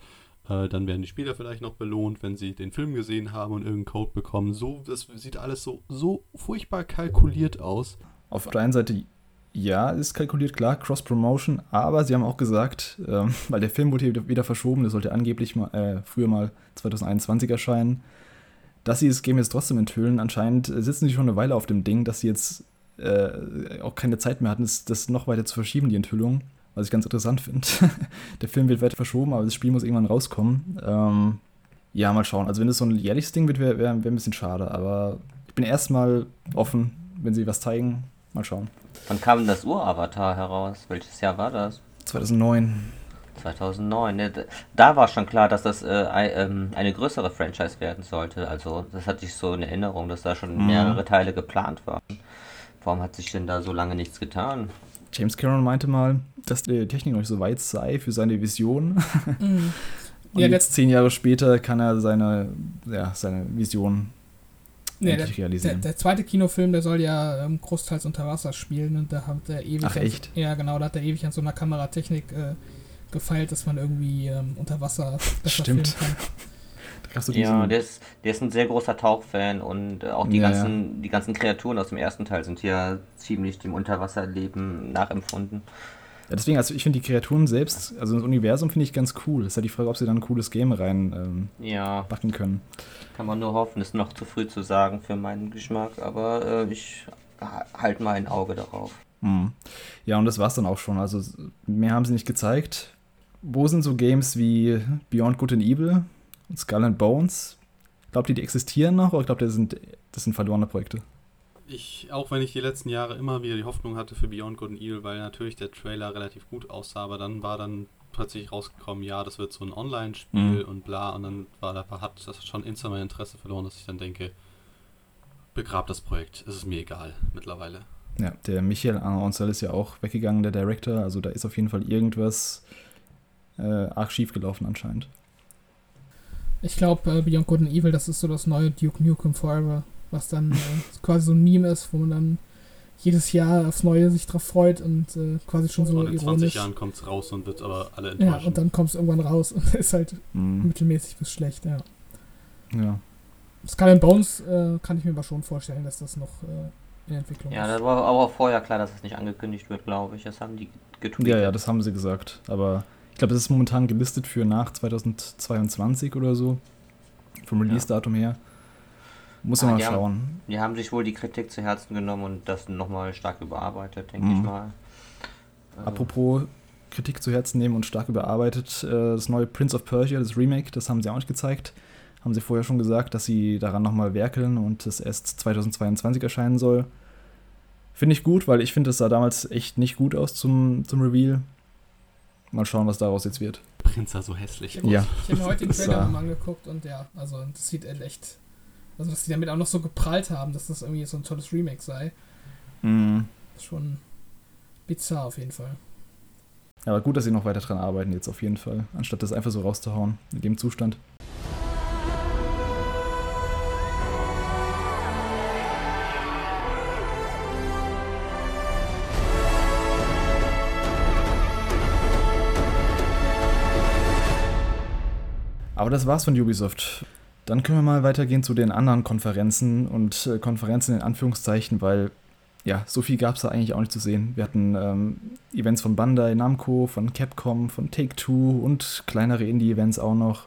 äh, dann werden die Spieler vielleicht noch belohnt, wenn sie den Film gesehen haben und irgendeinen Code bekommen. So, das sieht alles so, so furchtbar kalkuliert aus. Auf der einen Seite, ja, ist kalkuliert, klar, Cross-Promotion, aber sie haben auch gesagt, ähm, *laughs* weil der Film wurde hier wieder, verschoben, der sollte angeblich mal, äh, früher mal 2021 erscheinen, dass sie das Game jetzt trotzdem enthüllen, anscheinend sitzen sie schon eine Weile auf dem Ding, dass sie jetzt äh, auch keine Zeit mehr hatten, das, das noch weiter zu verschieben, die Enthüllung. Was ich ganz interessant finde. *laughs* Der Film wird weiter verschoben, aber das Spiel muss irgendwann rauskommen. Ähm, ja, mal schauen. Also wenn das so ein jährliches Ding wird, wäre wär, wär ein bisschen schade. Aber ich bin erstmal offen, wenn sie was zeigen. Mal schauen. Wann kam das Ur-Avatar heraus? Welches Jahr war das? 2009. 2009. Ne? Da war schon klar, dass das äh, ähm, eine größere Franchise werden sollte. Also das hatte ich so in Erinnerung, dass da schon mhm. mehrere Teile geplant waren. Warum hat sich denn da so lange nichts getan? James Cameron meinte mal, dass die Technik noch nicht so weit sei für seine Vision. Mhm. *laughs* Und ja, jetzt zehn Jahre später kann er seine, ja, seine Vision nee, der, realisieren. Der, der, zweite Kinofilm, der soll ja ähm, großteils unter Wasser spielen und da hat er ewig. Ach, echt? ja, genau, da hat er ewig an so einer Kameratechnik äh, gefeilt, dass man irgendwie ähm, unter Wasser *laughs* besser Stimmt. filmen kann. *laughs* ja, der ist, der ist ein sehr großer Tauchfan und äh, auch die, ja, ganzen, ja. die ganzen Kreaturen aus dem ersten Teil sind ja ziemlich dem Unterwasserleben nachempfunden. Ja, deswegen, also ich finde die Kreaturen selbst, also das Universum finde ich ganz cool. Es ist ja die Frage, ob sie dann ein cooles Game rein ähm, ja. backen können. Kann man nur hoffen, ist noch zu früh zu sagen für meinen Geschmack, aber äh, ich halte mal ein Auge darauf. Mhm. Ja, und das war es dann auch schon. Also mehr haben sie nicht gezeigt. Wo sind so Games wie Beyond Good and Evil und Skull and Bones? Glaubt ihr, die existieren noch oder glaubt ihr, das sind, das sind verlorene Projekte? ich, auch wenn ich die letzten Jahre immer wieder die Hoffnung hatte für Beyond Good and Evil, weil natürlich der Trailer relativ gut aussah, aber dann war dann plötzlich rausgekommen, ja, das wird so ein Online-Spiel mhm. und bla, und dann war da, hat das schon instant mein Interesse verloren, dass ich dann denke, begrab das Projekt, es ist mir egal mittlerweile. Ja, der Michael Ancel ist ja auch weggegangen, der Director, also da ist auf jeden Fall irgendwas äh, arg schief gelaufen anscheinend. Ich glaube, äh, Beyond Good and Evil, das ist so das neue Duke Nukem Forever was dann äh, quasi so ein Meme ist, wo man dann jedes Jahr aufs Neue sich drauf freut und äh, quasi schon so und in ironisch. 20 Jahren kommt es raus und wird aber alle enttäuschen. Ja, und dann kommt es irgendwann raus und *laughs* ist halt mhm. mittelmäßig bis schlecht, ja. Ja. Skull and Bones äh, kann ich mir aber schon vorstellen, dass das noch äh, in Entwicklung ja, ist. Ja, da war aber auch vorher klar, dass es das nicht angekündigt wird, glaube ich. Das haben die getweetet. Ja, ja, das haben sie gesagt. Aber ich glaube, es ist momentan gelistet für nach 2022 oder so. Vom Release-Datum her. Muss man ah, mal schauen. Haben, die haben sich wohl die Kritik zu Herzen genommen und das nochmal stark überarbeitet, denke mhm. ich mal. Also Apropos Kritik zu Herzen nehmen und stark überarbeitet, äh, das neue Prince of Persia, das Remake, das haben sie auch nicht gezeigt. Haben sie vorher schon gesagt, dass sie daran nochmal werkeln und es erst 2022 erscheinen soll. Finde ich gut, weil ich finde, es sah damals echt nicht gut aus zum, zum Reveal. Mal schauen, was daraus jetzt wird. Prinz sah so hässlich aus. Ja. Ich habe mir heute den *laughs* Trailer mal angeguckt und ja, also das sieht echt also, dass die damit auch noch so geprallt haben, dass das irgendwie so ein tolles Remake sei. Mhm. Schon bizarr auf jeden Fall. Aber gut, dass sie noch weiter dran arbeiten jetzt auf jeden Fall, anstatt das einfach so rauszuhauen in dem Zustand. Aber das war's von Ubisoft. Dann können wir mal weitergehen zu den anderen Konferenzen und äh, Konferenzen in Anführungszeichen, weil ja, so viel gab es da eigentlich auch nicht zu sehen. Wir hatten ähm, Events von Bandai Namco, von Capcom, von Take-Two und kleinere Indie-Events auch noch.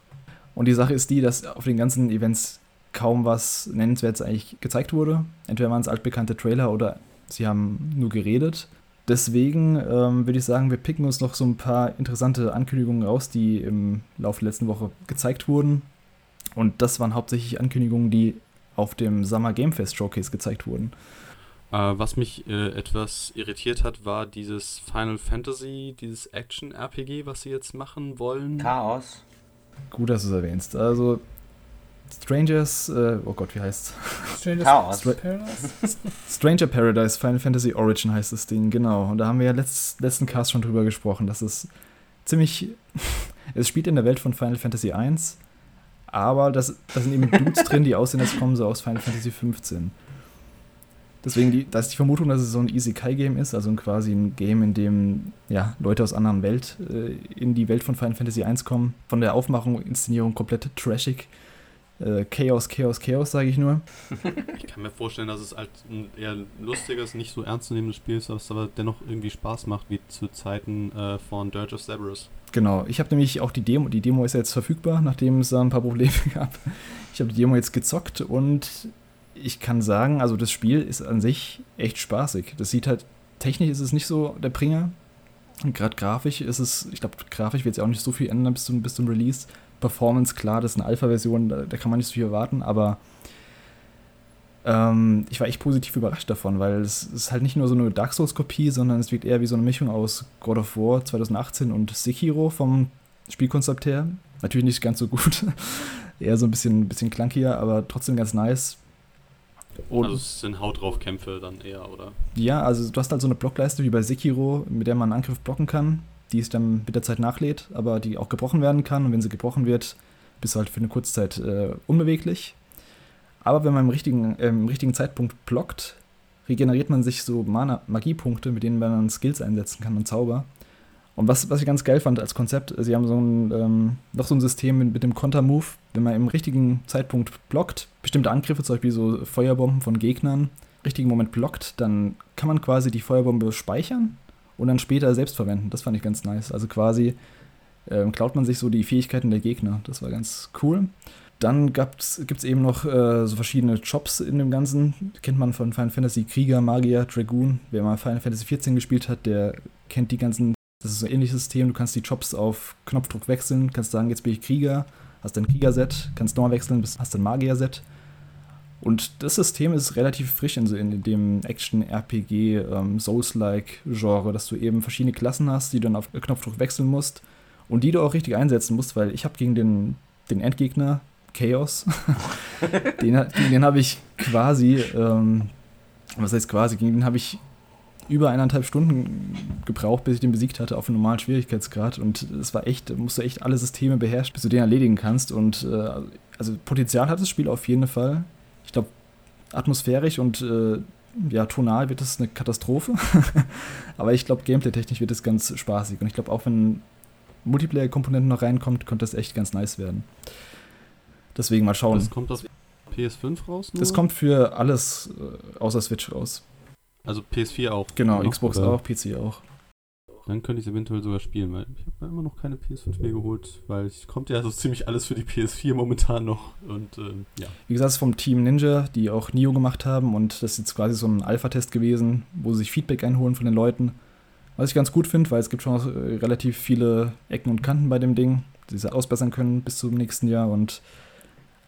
Und die Sache ist die, dass auf den ganzen Events kaum was Nennenswertes eigentlich gezeigt wurde. Entweder waren es altbekannte Trailer oder sie haben nur geredet. Deswegen ähm, würde ich sagen, wir picken uns noch so ein paar interessante Ankündigungen raus, die im Laufe der letzten Woche gezeigt wurden. Und das waren hauptsächlich Ankündigungen, die auf dem Summer Game Fest Showcase gezeigt wurden. Äh, was mich äh, etwas irritiert hat, war dieses Final Fantasy, dieses Action-RPG, was sie jetzt machen wollen. Chaos. Gut, dass du es erwähnst. Also, Strangers, äh, oh Gott, wie heißt Strangers Chaos. Stra Paradise? *laughs* Stranger Paradise, Final Fantasy Origin heißt das Ding, genau. Und da haben wir ja letzt, letzten Cast schon drüber gesprochen, dass es ziemlich. *laughs* es spielt in der Welt von Final Fantasy 1 aber das, da sind eben Dudes drin, die aussehen, als kommen sie aus Final Fantasy 15. Deswegen, die, da ist die Vermutung, dass es so ein Isekai-Game ist, also quasi ein Game, in dem ja, Leute aus anderen Welt äh, in die Welt von Final Fantasy 1 kommen. Von der Aufmachung, Inszenierung komplett trashig. Äh, Chaos, Chaos, Chaos, sage ich nur. *laughs* Ich kann mir vorstellen, dass es halt ein eher lustiges, nicht so ernstzunehmendes Spiel ist, was aber dennoch irgendwie Spaß macht, wie zu Zeiten äh, von Dirge of Cerberus. Genau, ich habe nämlich auch die Demo, die Demo ist ja jetzt verfügbar, nachdem es da ein paar Probleme *laughs* gab. Ich habe die Demo jetzt gezockt und ich kann sagen, also das Spiel ist an sich echt spaßig. Das sieht halt, technisch ist es nicht so der Bringer. Gerade grafisch ist es, ich glaube, grafisch wird es ja auch nicht so viel ändern bis zum, bis zum Release. Performance, klar, das ist eine Alpha-Version, da, da, kann man nicht so viel erwarten, aber ähm, ich war echt positiv überrascht davon, weil es ist halt nicht nur so eine Dark Souls-Kopie, sondern es wirkt eher wie so eine Mischung aus God of War 2018 und Sekiro vom Spielkonzept her. Natürlich nicht ganz so gut, *laughs* eher so ein bisschen, bisschen clunkier, aber trotzdem ganz nice. Und also es sind Haut drauf Kämpfe dann eher, oder? Ja, also du hast halt so eine Blockleiste wie bei Sekiro, mit der man einen Angriff blocken kann, die es dann mit der Zeit nachlädt, aber die auch gebrochen werden kann. Und wenn sie gebrochen wird, bist du halt für eine kurze Zeit äh, unbeweglich. Aber wenn man im richtigen, äh, im richtigen Zeitpunkt blockt, regeneriert man sich so Mana Magiepunkte, mit denen man dann Skills einsetzen kann und Zauber. Und was, was ich ganz geil fand als Konzept, sie haben so ein, ähm, noch so ein System mit, mit dem Konter-Move, wenn man im richtigen Zeitpunkt blockt, bestimmte Angriffe, zum Beispiel so Feuerbomben von Gegnern, richtigen Moment blockt, dann kann man quasi die Feuerbombe speichern und dann später selbst verwenden. Das fand ich ganz nice. Also quasi ähm, klaut man sich so die Fähigkeiten der Gegner. Das war ganz cool. Dann gibt es eben noch äh, so verschiedene Jobs in dem Ganzen. Kennt man von Final Fantasy Krieger, Magier, Dragoon. Wer mal Final Fantasy 14 gespielt hat, der kennt die ganzen. Das ist ein ähnliches System. Du kannst die Jobs auf Knopfdruck wechseln. Kannst sagen, jetzt bin ich Krieger, hast ein Krieger-Set. Kannst nochmal wechseln, hast ein Magier-Set. Und das System ist relativ frisch in, in dem Action-RPG, ähm, dass du eben verschiedene Klassen hast, die du dann auf Knopfdruck wechseln musst und die du auch richtig einsetzen musst, weil ich habe gegen den, den Endgegner, Chaos, *laughs* den, den habe ich quasi, ähm, was heißt quasi, gegen den habe ich über eineinhalb Stunden gebraucht, bis ich den besiegt hatte auf einem normalen Schwierigkeitsgrad. Und es war echt, musst du echt alle Systeme beherrschen, bis du den erledigen kannst. Und äh, also Potenzial hat das Spiel auf jeden Fall. Atmosphärisch und äh, ja, tonal wird es eine Katastrophe. *laughs* Aber ich glaube, gameplay-technisch wird es ganz spaßig. Und ich glaube, auch wenn Multiplayer-Komponenten noch reinkommt, könnte das echt ganz nice werden. Deswegen mal schauen. Das kommt auf PS5 raus? Nur? Das kommt für alles äh, außer Switch raus. Also PS4 auch. Genau, Xbox oder? auch, PC auch. Dann könnte ich es eventuell sogar spielen, weil ich habe immer noch keine PS5 mehr geholt, weil es kommt ja so ziemlich alles für die PS4 momentan noch. Und ähm, ja. Wie gesagt, es ist vom Team Ninja, die auch Nio gemacht haben und das ist jetzt quasi so ein Alpha-Test gewesen, wo sie sich Feedback einholen von den Leuten. Was ich ganz gut finde, weil es gibt schon äh, relativ viele Ecken und Kanten bei dem Ding, die sie ausbessern können bis zum nächsten Jahr und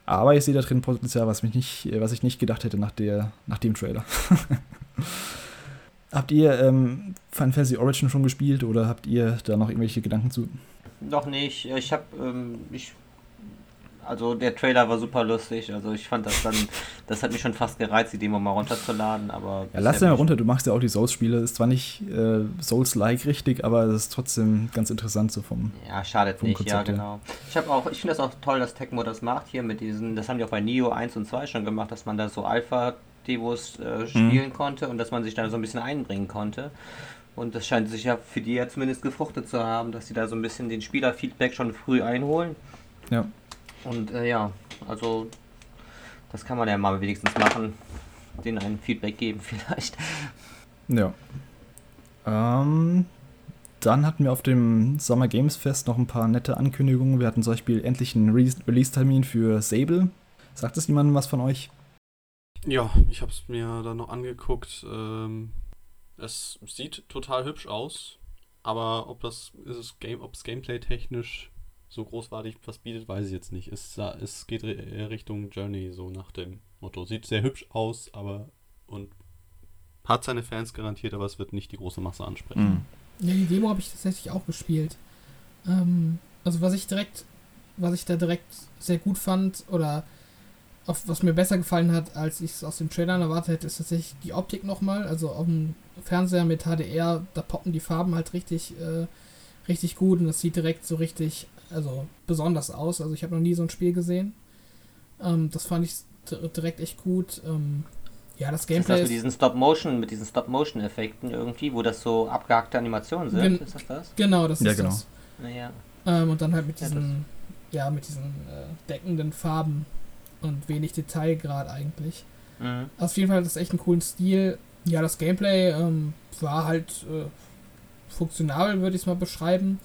aber ich sehe da drin Potenzial, was mich nicht, was ich nicht gedacht hätte nach, der, nach dem Trailer. *laughs* Habt ihr ähm, Final Fantasy Origin schon gespielt oder habt ihr da noch irgendwelche Gedanken zu? Noch nicht. Ich habe, ähm, ich, also der Trailer war super lustig. Also ich fand das dann, das hat mich schon fast gereizt, die Demo mal runterzuladen. Aber ja, lass ja mal runter. Du machst ja auch die Souls-Spiele. Ist zwar nicht äh, Souls-like richtig, aber es ist trotzdem ganz interessant so vom. Ja, schadet vom nicht. Konzept, ja, genau. Ich habe auch, ich finde das auch toll, dass Tecmo das macht hier mit diesen. Das haben die auch bei Neo 1 und 2 schon gemacht, dass man da so Alpha Devos äh, mhm. spielen mhm. konnte und dass man sich da so ein bisschen einbringen konnte. Und das scheint sich ja für die ja zumindest gefruchtet zu haben, dass sie da so ein bisschen den Spielerfeedback schon früh einholen. Ja. Und äh, ja, also das kann man ja mal wenigstens machen, denen ein Feedback geben *laughs* vielleicht. Ja. Ähm, dann hatten wir auf dem Summer Games Fest noch ein paar nette Ankündigungen. Wir hatten zum Beispiel endlich einen Release-Termin für Sable. Sagt es jemandem was von euch? Ja, ich habe es mir dann noch angeguckt. Ähm, es sieht total hübsch aus, aber ob das ist es Game, ob es Gameplay technisch so großartig was bietet, weiß ich jetzt nicht. Es, es geht Richtung Journey so nach dem Motto. Sieht sehr hübsch aus, aber und hat seine Fans garantiert, aber es wird nicht die große Masse ansprechen. Mhm. Ja, die Demo habe ich tatsächlich auch gespielt. Ähm, also was ich direkt, was ich da direkt sehr gut fand oder auf, was mir besser gefallen hat, als ich es aus dem Trailer erwartet hätte, ist tatsächlich die Optik nochmal. Also auf dem Fernseher mit HDR, da poppen die Farben halt richtig, äh, richtig gut und das sieht direkt so richtig, also besonders aus. Also ich habe noch nie so ein Spiel gesehen. Ähm, das fand ich direkt echt gut. Ähm, ja, das Gameplay. Ist das mit diesen Stop-Motion, mit diesen Stop-Motion-Effekten irgendwie, wo das so abgehackte Animationen sind? Gen ist das das? Genau, das ja, ist genau. das. Ja. Ähm, und dann halt mit diesen, ja, ja mit diesen äh, deckenden Farben und wenig Detailgrad eigentlich. Mhm. Auf jeden Fall hat das echt einen coolen Stil. Ja, das Gameplay ähm, war halt äh, funktionabel, würde ich es mal beschreiben.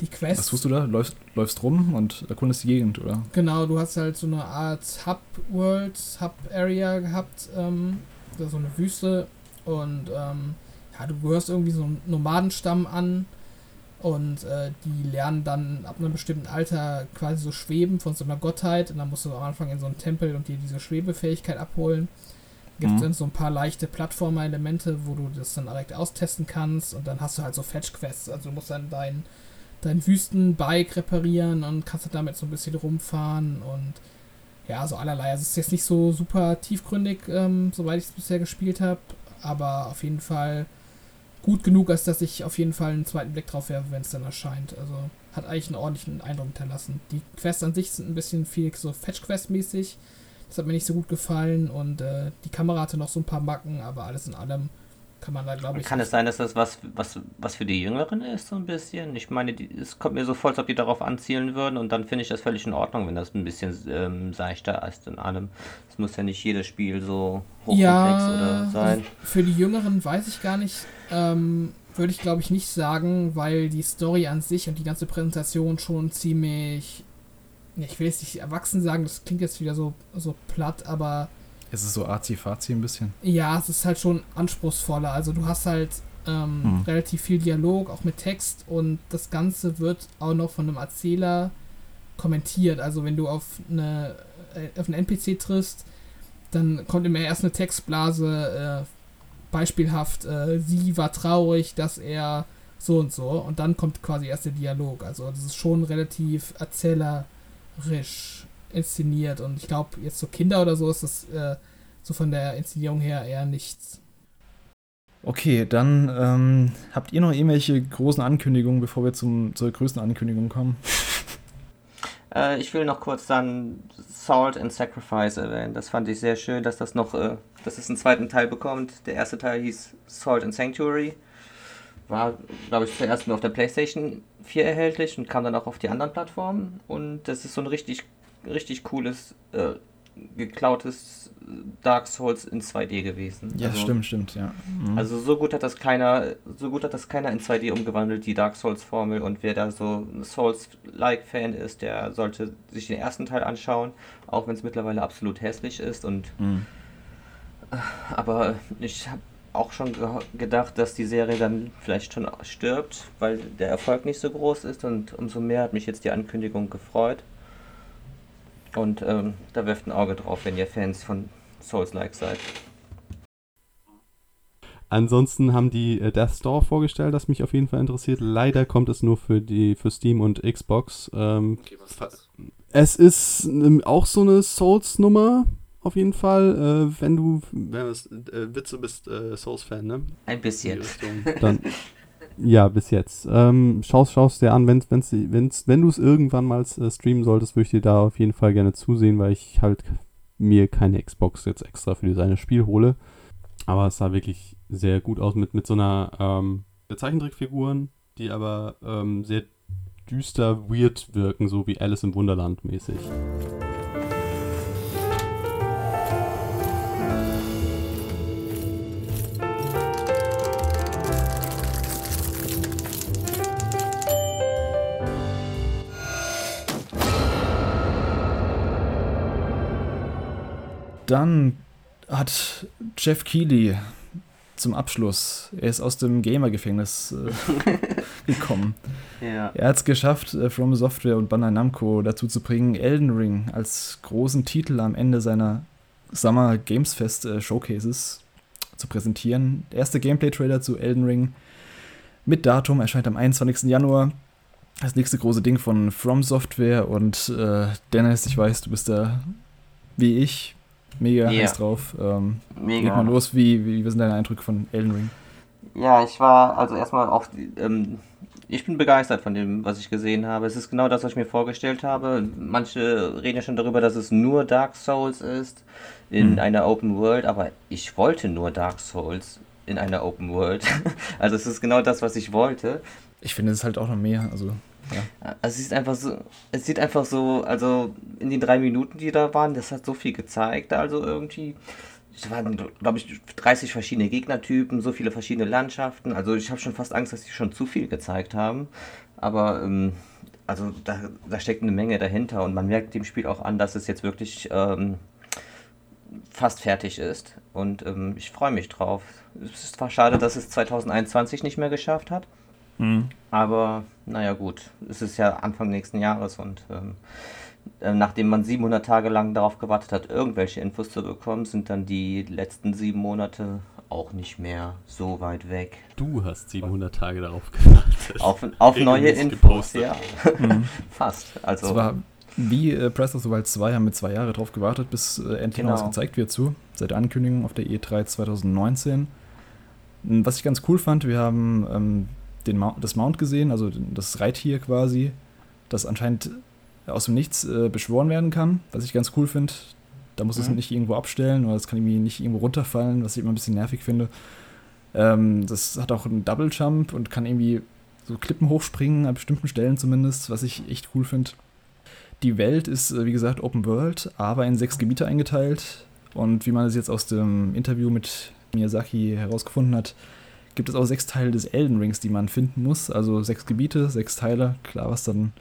Die Quest. Was tust du da? Läufst, läufst rum und erkundest die Gegend, oder? Genau, du hast halt so eine Art Hub-World, Hub-Area gehabt, ähm, so eine Wüste und ähm, ja, du gehörst irgendwie so einem Nomadenstamm an und äh, die lernen dann ab einem bestimmten Alter quasi so schweben von so einer Gottheit und dann musst du am Anfang in so einen Tempel und dir diese Schwebefähigkeit abholen. Gibt es mhm. dann so ein paar leichte Plattformer-Elemente, wo du das dann direkt austesten kannst und dann hast du halt so Fetch-Quests. Also du musst dann dein, dein Wüstenbike reparieren und kannst damit so ein bisschen rumfahren und ja, so allerlei. Also es ist jetzt nicht so super tiefgründig, ähm, soweit ich es bisher gespielt habe, aber auf jeden Fall gut genug, als dass ich auf jeden Fall einen zweiten Blick drauf werfe, wenn es dann erscheint. Also hat eigentlich einen ordentlichen Eindruck hinterlassen. Die Quests an sich sind ein bisschen viel so Fetch-Quest-mäßig. Das hat mir nicht so gut gefallen und äh, die Kamera hatte noch so ein paar Macken, aber alles in allem kann man da, glaube ich. Kann es sein, dass das was, was, was für die Jüngeren ist, so ein bisschen? Ich meine, die, es kommt mir so vor, als ob die darauf anzielen würden und dann finde ich das völlig in Ordnung, wenn das ein bisschen ähm, seichter ist in allem. Es muss ja nicht jedes Spiel so hochkomplex ja, oder sein. Für die Jüngeren weiß ich gar nicht. Ähm, würde ich glaube ich nicht sagen, weil die Story an sich und die ganze Präsentation schon ziemlich. Ich will jetzt nicht erwachsen sagen, das klingt jetzt wieder so, so platt, aber. Es ist so arzi-fazi ein bisschen. Ja, es ist halt schon anspruchsvoller. Also du hast halt ähm, hm. relativ viel Dialog, auch mit Text und das Ganze wird auch noch von einem Erzähler kommentiert. Also wenn du auf, eine, äh, auf einen NPC triffst, dann kommt immer erst eine Textblase, äh, beispielhaft, äh, sie war traurig, dass er so und so. Und dann kommt quasi erst der Dialog. Also das ist schon relativ erzählerisch inszeniert. Und ich glaube, jetzt so Kinder oder so ist das äh, so von der Inszenierung her eher nichts. Okay, dann ähm, habt ihr noch irgendwelche großen Ankündigungen, bevor wir zum, zur größten Ankündigung kommen? *laughs* Äh, ich will noch kurz dann Salt and Sacrifice erwähnen. Das fand ich sehr schön, dass das noch, äh, dass es einen zweiten Teil bekommt. Der erste Teil hieß Salt and Sanctuary. War, glaube ich, zuerst nur auf der PlayStation 4 erhältlich und kam dann auch auf die anderen Plattformen. Und das ist so ein richtig, richtig cooles, äh, geklautes Dark Souls in 2D gewesen. Ja, also, stimmt, stimmt, ja. Mhm. Also so gut hat das keiner, so gut hat das keiner in 2D umgewandelt, die Dark Souls Formel und wer da so ein Souls-like Fan ist, der sollte sich den ersten Teil anschauen, auch wenn es mittlerweile absolut hässlich ist und mhm. aber ich habe auch schon ge gedacht, dass die Serie dann vielleicht schon stirbt, weil der Erfolg nicht so groß ist und umso mehr hat mich jetzt die Ankündigung gefreut. Und ähm, da werft ein Auge drauf, wenn ihr Fans von Souls-like seid. Ansonsten haben die äh, Death Store vorgestellt, das mich auf jeden Fall interessiert. Leider kommt es nur für die für Steam und Xbox. Ähm, okay, was ist das? Es ist ähm, auch so eine Souls-Nummer, auf jeden Fall. Äh, wenn du, wenn du äh, Witze bist, äh, Souls-Fan, ne? Ein bisschen. Dann, *laughs* ja, bis jetzt. Ähm, schaust, schaust dir an, wenn's, wenn's, wenn's, wenn du es irgendwann mal äh, streamen solltest, würde ich dir da auf jeden Fall gerne zusehen, weil ich halt mir keine Xbox jetzt extra für dieses Spiel hole. Aber es sah wirklich sehr gut aus mit, mit so einer ähm, Zeichentrickfiguren, die aber ähm, sehr düster, weird wirken, so wie Alice im Wunderland mäßig. Dann hat Jeff Keighley zum Abschluss, er ist aus dem Gamer-Gefängnis äh, *laughs* gekommen. Ja. Er hat es geschafft, äh, From Software und Bandai Namco dazu zu bringen, Elden Ring als großen Titel am Ende seiner Summer Games Fest äh, Showcases zu präsentieren. Der erste Gameplay-Trailer zu Elden Ring mit Datum erscheint am 21. Januar. Das nächste große Ding von From Software und äh, Dennis, ich weiß, du bist da wie ich mega yeah. heiß drauf. Ähm, mega. Geht mal los, wie, wie, wie sind deine Eindrücke von Elden Ring? Ja, ich war also erstmal auch, ähm, ich bin begeistert von dem, was ich gesehen habe. Es ist genau das, was ich mir vorgestellt habe. Manche reden ja schon darüber, dass es nur Dark Souls ist in hm. einer Open World, aber ich wollte nur Dark Souls in einer Open World. *laughs* also es ist genau das, was ich wollte. Ich finde es halt auch noch mehr. Also Ja. Also es ist einfach so, es sieht einfach so, also in den drei Minuten, die da waren, das hat so viel gezeigt, also irgendwie. Es waren, glaube ich, 30 verschiedene Gegnertypen, so viele verschiedene Landschaften. Also ich habe schon fast Angst, dass die schon zu viel gezeigt haben. Aber ähm, also da, da steckt eine Menge dahinter und man merkt dem Spiel auch an, dass es jetzt wirklich ähm, fast fertig ist. Und ähm, ich freue mich drauf. Es ist zwar schade, dass es 2021 nicht mehr geschafft hat. Mhm. Aber naja gut, es ist ja Anfang nächsten Jahres und ähm, äh, nachdem man 700 Tage lang darauf gewartet hat, irgendwelche Infos zu bekommen, sind dann die letzten sieben Monate auch nicht mehr so weit weg. Du hast 700 Tage darauf gewartet. Auf, auf neue Infos, gepostet. ja. Mhm. *laughs* Fast. Also, es war wie äh, Breath of the Wild 2 haben wir zwei Jahre darauf gewartet, bis äh, endlich genau. mal was gezeigt wird zu. Seit der Ankündigung auf der E3 2019. Was ich ganz cool fand, wir haben ähm, den Ma das Mount gesehen, also das Reittier quasi, das anscheinend aus dem Nichts äh, beschworen werden kann, was ich ganz cool finde. Da muss mhm. es nicht irgendwo abstellen oder es kann irgendwie nicht irgendwo runterfallen, was ich immer ein bisschen nervig finde. Ähm, das hat auch einen Double Jump und kann irgendwie so Klippen hochspringen, an bestimmten Stellen zumindest, was ich echt cool finde. Die Welt ist, äh, wie gesagt, Open World, aber in sechs Gebiete eingeteilt. Und wie man es jetzt aus dem Interview mit Miyazaki herausgefunden hat, gibt es auch sechs Teile des Elden Rings, die man finden muss. Also sechs Gebiete, sechs Teile. Klar, was dann,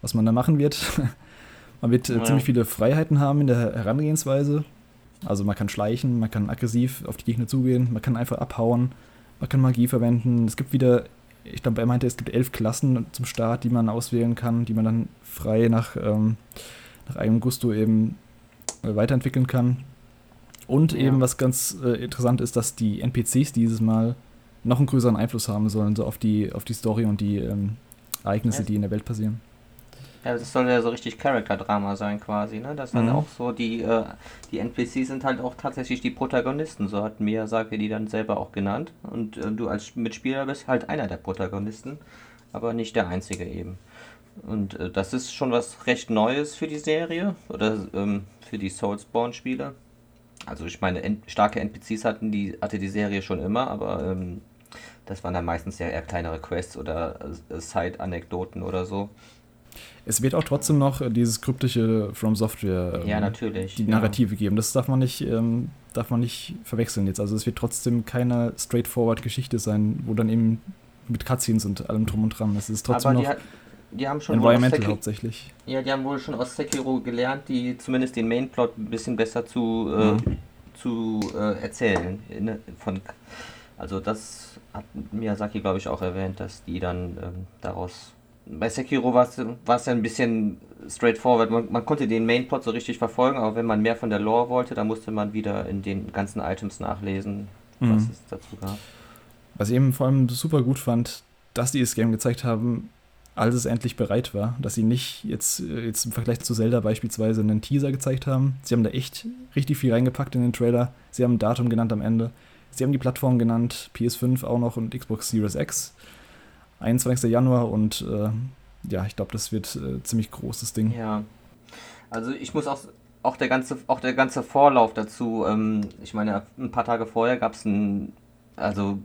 was man da machen wird. *laughs* man wird äh, ja. ziemlich viele Freiheiten haben in der Herangehensweise. Also man kann schleichen, man kann aggressiv auf die Gegner zugehen, man kann einfach abhauen, man kann Magie verwenden. Es gibt wieder ich glaube, er meinte, es gibt elf Klassen zum Start, die man auswählen kann, die man dann frei nach, ähm, nach eigenem Gusto eben äh, weiterentwickeln kann. Und ja. eben, was ganz äh, interessant ist, dass die NPCs dieses Mal noch einen größeren Einfluss haben sollen, so auf die, auf die Story und die ähm, Ereignisse, ja. die in der Welt passieren. Ja, das soll ja so richtig Charakter-Drama sein quasi, ne? Das dann mhm. auch so, die, äh, die NPCs sind halt auch tatsächlich die Protagonisten, so hat Miyazaki die dann selber auch genannt. Und äh, du als Mitspieler bist halt einer der Protagonisten, aber nicht der einzige eben. Und äh, das ist schon was recht Neues für die Serie oder ähm, für die Soulsborne-Spieler. Also ich meine, starke NPCs hatten die, hatte die Serie schon immer, aber ähm, das waren dann meistens ja eher kleinere Quests oder äh, Side-Anekdoten oder so. Es wird auch trotzdem noch dieses kryptische From Software ähm, ja, natürlich, die Narrative ja. geben. Das darf man nicht, ähm, darf man nicht verwechseln jetzt. Also es wird trotzdem keine straightforward Geschichte sein, wo dann eben mit Cutscenes und allem drum und dran. Es ist trotzdem noch die haben schon Environmental hauptsächlich. Ja, die haben wohl schon aus Sekiro gelernt, die zumindest den Mainplot ein bisschen besser zu, äh, mhm. zu äh, erzählen. In, von, also das hat Miyazaki, glaube ich, auch erwähnt, dass die dann ähm, daraus bei Sekiro war es ja ein bisschen straightforward. Man, man, konnte den Mainplot so richtig verfolgen, aber wenn man mehr von der Lore wollte, dann musste man wieder in den ganzen Items nachlesen, was mhm. es dazu gab. Was ich eben vor allem super gut fand, dass die das Game gezeigt haben, als es endlich bereit war, dass sie nicht jetzt, jetzt im Vergleich zu Zelda beispielsweise einen Teaser gezeigt haben. Sie haben da echt richtig viel reingepackt in den Trailer. Sie haben ein Datum genannt am Ende. Sie haben die Plattform genannt, PS5 auch noch und Xbox Series X. 21. Januar und äh, ja, ich glaube, das wird äh, ziemlich großes Ding. Ja. Also ich muss auch, auch der ganze, auch der ganze Vorlauf dazu, ähm, ich meine, ein paar Tage vorher gab es ein, also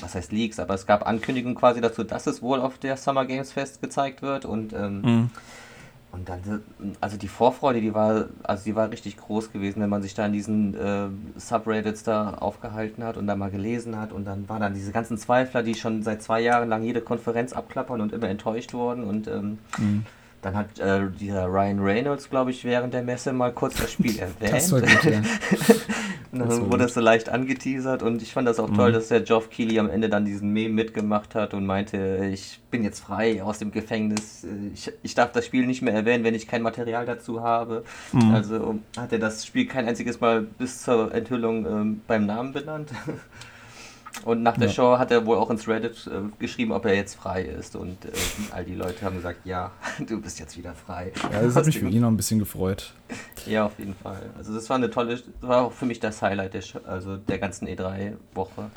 was heißt Leaks, aber es gab Ankündigungen quasi dazu, dass es wohl auf der Summer Games Fest gezeigt wird und ähm, mhm. Und dann, also die Vorfreude, die war, also die war richtig groß gewesen, wenn man sich da in diesen äh, Subreddits da aufgehalten hat und da mal gelesen hat. Und dann waren dann diese ganzen Zweifler, die schon seit zwei Jahren lang jede Konferenz abklappern und immer enttäuscht wurden. Und ähm, mhm. Dann hat äh, dieser Ryan Reynolds, glaube ich, während der Messe mal kurz das Spiel *laughs* erwähnt. Das war gut, ja. *laughs* und dann das wurde es so leicht angeteasert und ich fand das auch mhm. toll, dass der Geoff Keighley am Ende dann diesen Meme mitgemacht hat und meinte, ich bin jetzt frei aus dem Gefängnis, ich, ich darf das Spiel nicht mehr erwähnen, wenn ich kein Material dazu habe. Mhm. Also hat er das Spiel kein einziges Mal bis zur Enthüllung ähm, beim Namen benannt. *laughs* Und nach der ja. Show hat er wohl auch ins Reddit äh, geschrieben, ob er jetzt frei ist. Und äh, all die Leute haben gesagt, ja, *laughs* du bist jetzt wieder frei. Ja, das hat mich für ihn noch ein bisschen gefreut. Ja, auf jeden Fall. Also das war eine tolle, das war auch für mich das Highlight der, also der ganzen E3-Woche.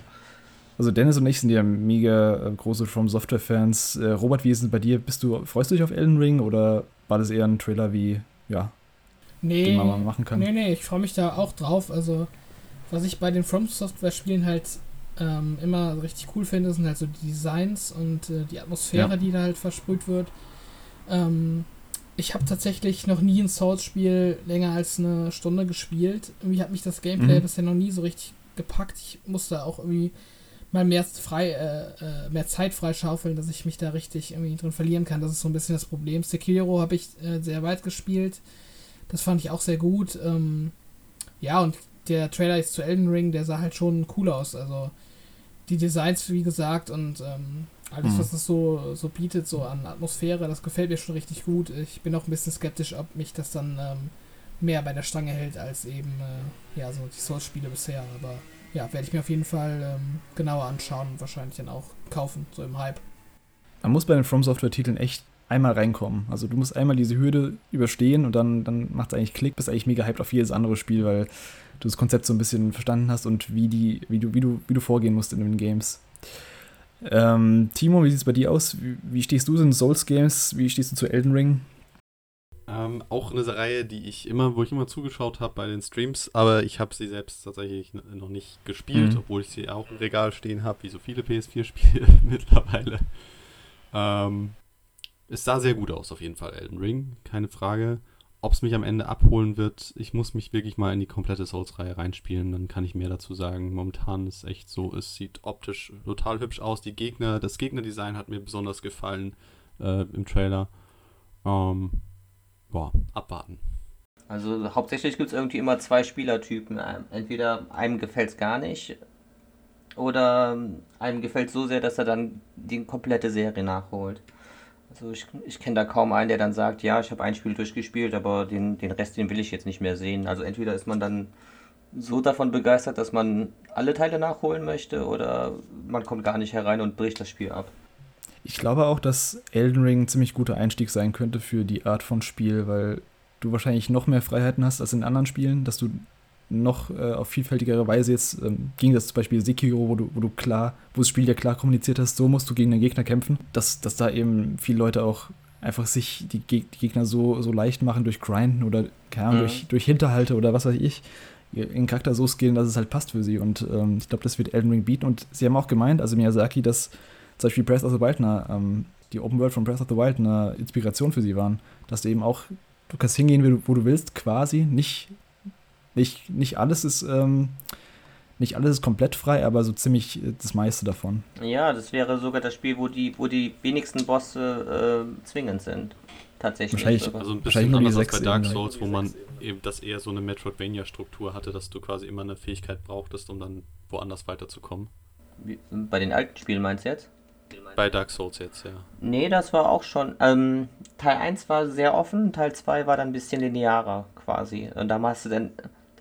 Also Dennis und ich sind ja mega äh, große From Software-Fans. Äh, Robert, wie ist es bei dir? Bist du, freust du dich auf Elden Ring oder war das eher ein Trailer wie, ja, nee, den man mal machen kann? Nee, nee, ich freue mich da auch drauf. Also was ich bei den From Software-Spielen halt ähm, immer richtig cool finde, sind halt so die Designs und äh, die Atmosphäre, ja. die da halt versprüht wird. Ähm, ich habe tatsächlich noch nie ein Souls-Spiel länger als eine Stunde gespielt. Irgendwie hat mich das Gameplay mhm. bisher noch nie so richtig gepackt. Ich musste auch irgendwie mal mehr, frei, äh, äh, mehr Zeit freischaufeln, dass ich mich da richtig irgendwie drin verlieren kann. Das ist so ein bisschen das Problem. Sekiro habe ich äh, sehr weit gespielt. Das fand ich auch sehr gut. Ähm, ja, und der Trailer ist zu Elden Ring, der sah halt schon cool aus. Also die Designs, wie gesagt, und ähm, alles, mhm. was es so, so bietet, so an Atmosphäre, das gefällt mir schon richtig gut. Ich bin auch ein bisschen skeptisch, ob mich das dann ähm, mehr bei der Stange hält als eben äh, ja, so die Souls-Spiele bisher. Aber ja, werde ich mir auf jeden Fall ähm, genauer anschauen und wahrscheinlich dann auch kaufen, so im Hype. Man muss bei den From Software-Titeln echt einmal reinkommen. Also du musst einmal diese Hürde überstehen und dann, dann macht es eigentlich Klick, bist eigentlich mega hyped auf jedes andere Spiel, weil du das Konzept so ein bisschen verstanden hast und wie, die, wie, du, wie, du, wie du vorgehen musst in den Games. Ähm, Timo, wie sieht es bei dir aus? Wie, wie stehst du in Souls-Games? Wie stehst du zu Elden Ring? Ähm, auch eine Reihe, die ich immer, wo ich immer zugeschaut habe bei den Streams, aber ich habe sie selbst tatsächlich noch nicht gespielt, mhm. obwohl ich sie auch im Regal stehen habe, wie so viele PS4-Spiele *laughs* mittlerweile. Ähm, es sah sehr gut aus, auf jeden Fall, Elden Ring, keine Frage. Ob es mich am Ende abholen wird, ich muss mich wirklich mal in die komplette Souls-Reihe reinspielen, dann kann ich mehr dazu sagen. Momentan ist echt so, es sieht optisch total hübsch aus. Die Gegner, das Gegnerdesign hat mir besonders gefallen äh, im Trailer. Ähm, boah, abwarten. Also hauptsächlich gibt es irgendwie immer zwei Spielertypen. Ähm, entweder einem gefällt es gar nicht oder einem gefällt so sehr, dass er dann die komplette Serie nachholt. Also ich, ich kenne da kaum einen, der dann sagt, ja, ich habe ein Spiel durchgespielt, aber den, den Rest, den will ich jetzt nicht mehr sehen. Also entweder ist man dann so davon begeistert, dass man alle Teile nachholen möchte oder man kommt gar nicht herein und bricht das Spiel ab. Ich glaube auch, dass Elden Ring ein ziemlich guter Einstieg sein könnte für die Art von Spiel, weil du wahrscheinlich noch mehr Freiheiten hast als in anderen Spielen, dass du noch äh, auf vielfältigere Weise jetzt, ähm, ging das zum Beispiel Sekiro, wo du, wo du klar, wo das Spiel ja klar kommuniziert hast, so musst du gegen den Gegner kämpfen, dass, dass da eben viele Leute auch einfach sich die, Geg die Gegner so, so leicht machen durch Grinden oder keine Ahnung, mhm. durch, durch Hinterhalte oder was weiß ich, ihren Charakter so skillen, dass es halt passt für sie. Und ähm, ich glaube, das wird Elden Ring bieten. Und sie haben auch gemeint, also Miyazaki, dass zum Beispiel Breath of the Wild, eine, ähm, die Open World von Breath of the Wild eine Inspiration für sie waren. Dass du eben auch, du kannst hingehen, wo du, wo du willst, quasi. Nicht, nicht, nicht alles ist, ähm, nicht alles ist komplett frei, aber so ziemlich äh, das meiste davon. Ja, das wäre sogar das Spiel, wo die, wo die wenigsten Bosse äh, zwingend sind. Tatsächlich. Wahrscheinlich, also ein bisschen anders als bei Dark Souls, wo man eben das eher so eine Metroidvania-Struktur hatte, dass du quasi immer eine Fähigkeit brauchtest, um dann woanders weiterzukommen. Wie, bei den alten Spielen meinst du jetzt? Bei Dark Souls jetzt, ja. Nee, das war auch schon. Ähm, Teil 1 war sehr offen, Teil 2 war dann ein bisschen linearer quasi. Und da hast du dann,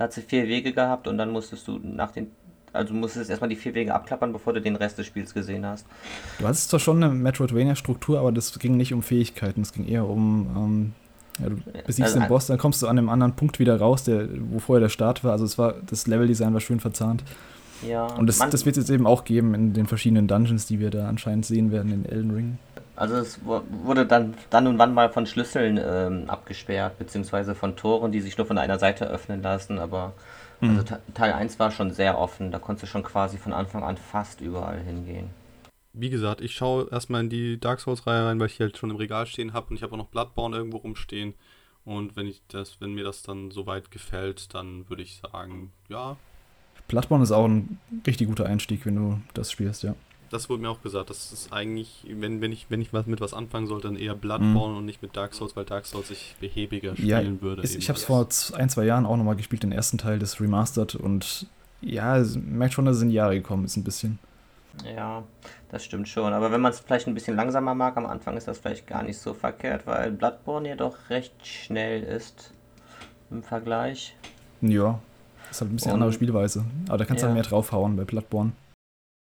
da hat sie vier Wege gehabt und dann musstest du nach den. Also musstest erstmal die vier Wege abklappern, bevor du den Rest des Spiels gesehen hast. Du hattest zwar schon eine Metroidvania-Struktur, aber das ging nicht um Fähigkeiten, es ging eher um. Ähm, ja, du besiegst also, den Boss, dann kommst du an einem anderen Punkt wieder raus, der, wo vorher der Start war. Also es war, das Leveldesign war schön verzahnt. Ja, und das, das wird es jetzt eben auch geben in den verschiedenen Dungeons, die wir da anscheinend sehen werden in Elden Ring. Also es wurde dann, dann und wann mal von Schlüsseln ähm, abgesperrt, beziehungsweise von Toren, die sich nur von einer Seite öffnen lassen, aber mhm. also Teil 1 war schon sehr offen, da konntest du schon quasi von Anfang an fast überall hingehen. Wie gesagt, ich schaue erstmal in die Dark Souls-Reihe rein, weil ich halt schon im Regal stehen habe und ich habe auch noch Bloodborne irgendwo rumstehen. Und wenn ich das, wenn mir das dann soweit gefällt, dann würde ich sagen, ja, Bloodborne ist auch ein richtig guter Einstieg, wenn du das spielst, ja. Das wurde mir auch gesagt. Das ist eigentlich, wenn, wenn ich, wenn ich was mit was anfangen sollte, dann eher Bloodborne mhm. und nicht mit Dark Souls, weil Dark Souls sich behäbiger spielen ja, würde. Ist, ich habe es vor ein, zwei Jahren auch nochmal gespielt, den ersten Teil des Remastered und ja, merkt schon, dass es in Jahre gekommen ist, ein bisschen. Ja, das stimmt schon. Aber wenn man es vielleicht ein bisschen langsamer mag am Anfang, ist das vielleicht gar nicht so verkehrt, weil Bloodborne ja doch recht schnell ist im Vergleich. Ja, das ist halt ein bisschen und, andere Spielweise. Aber da kannst du ja. halt mehr draufhauen bei Bloodborne.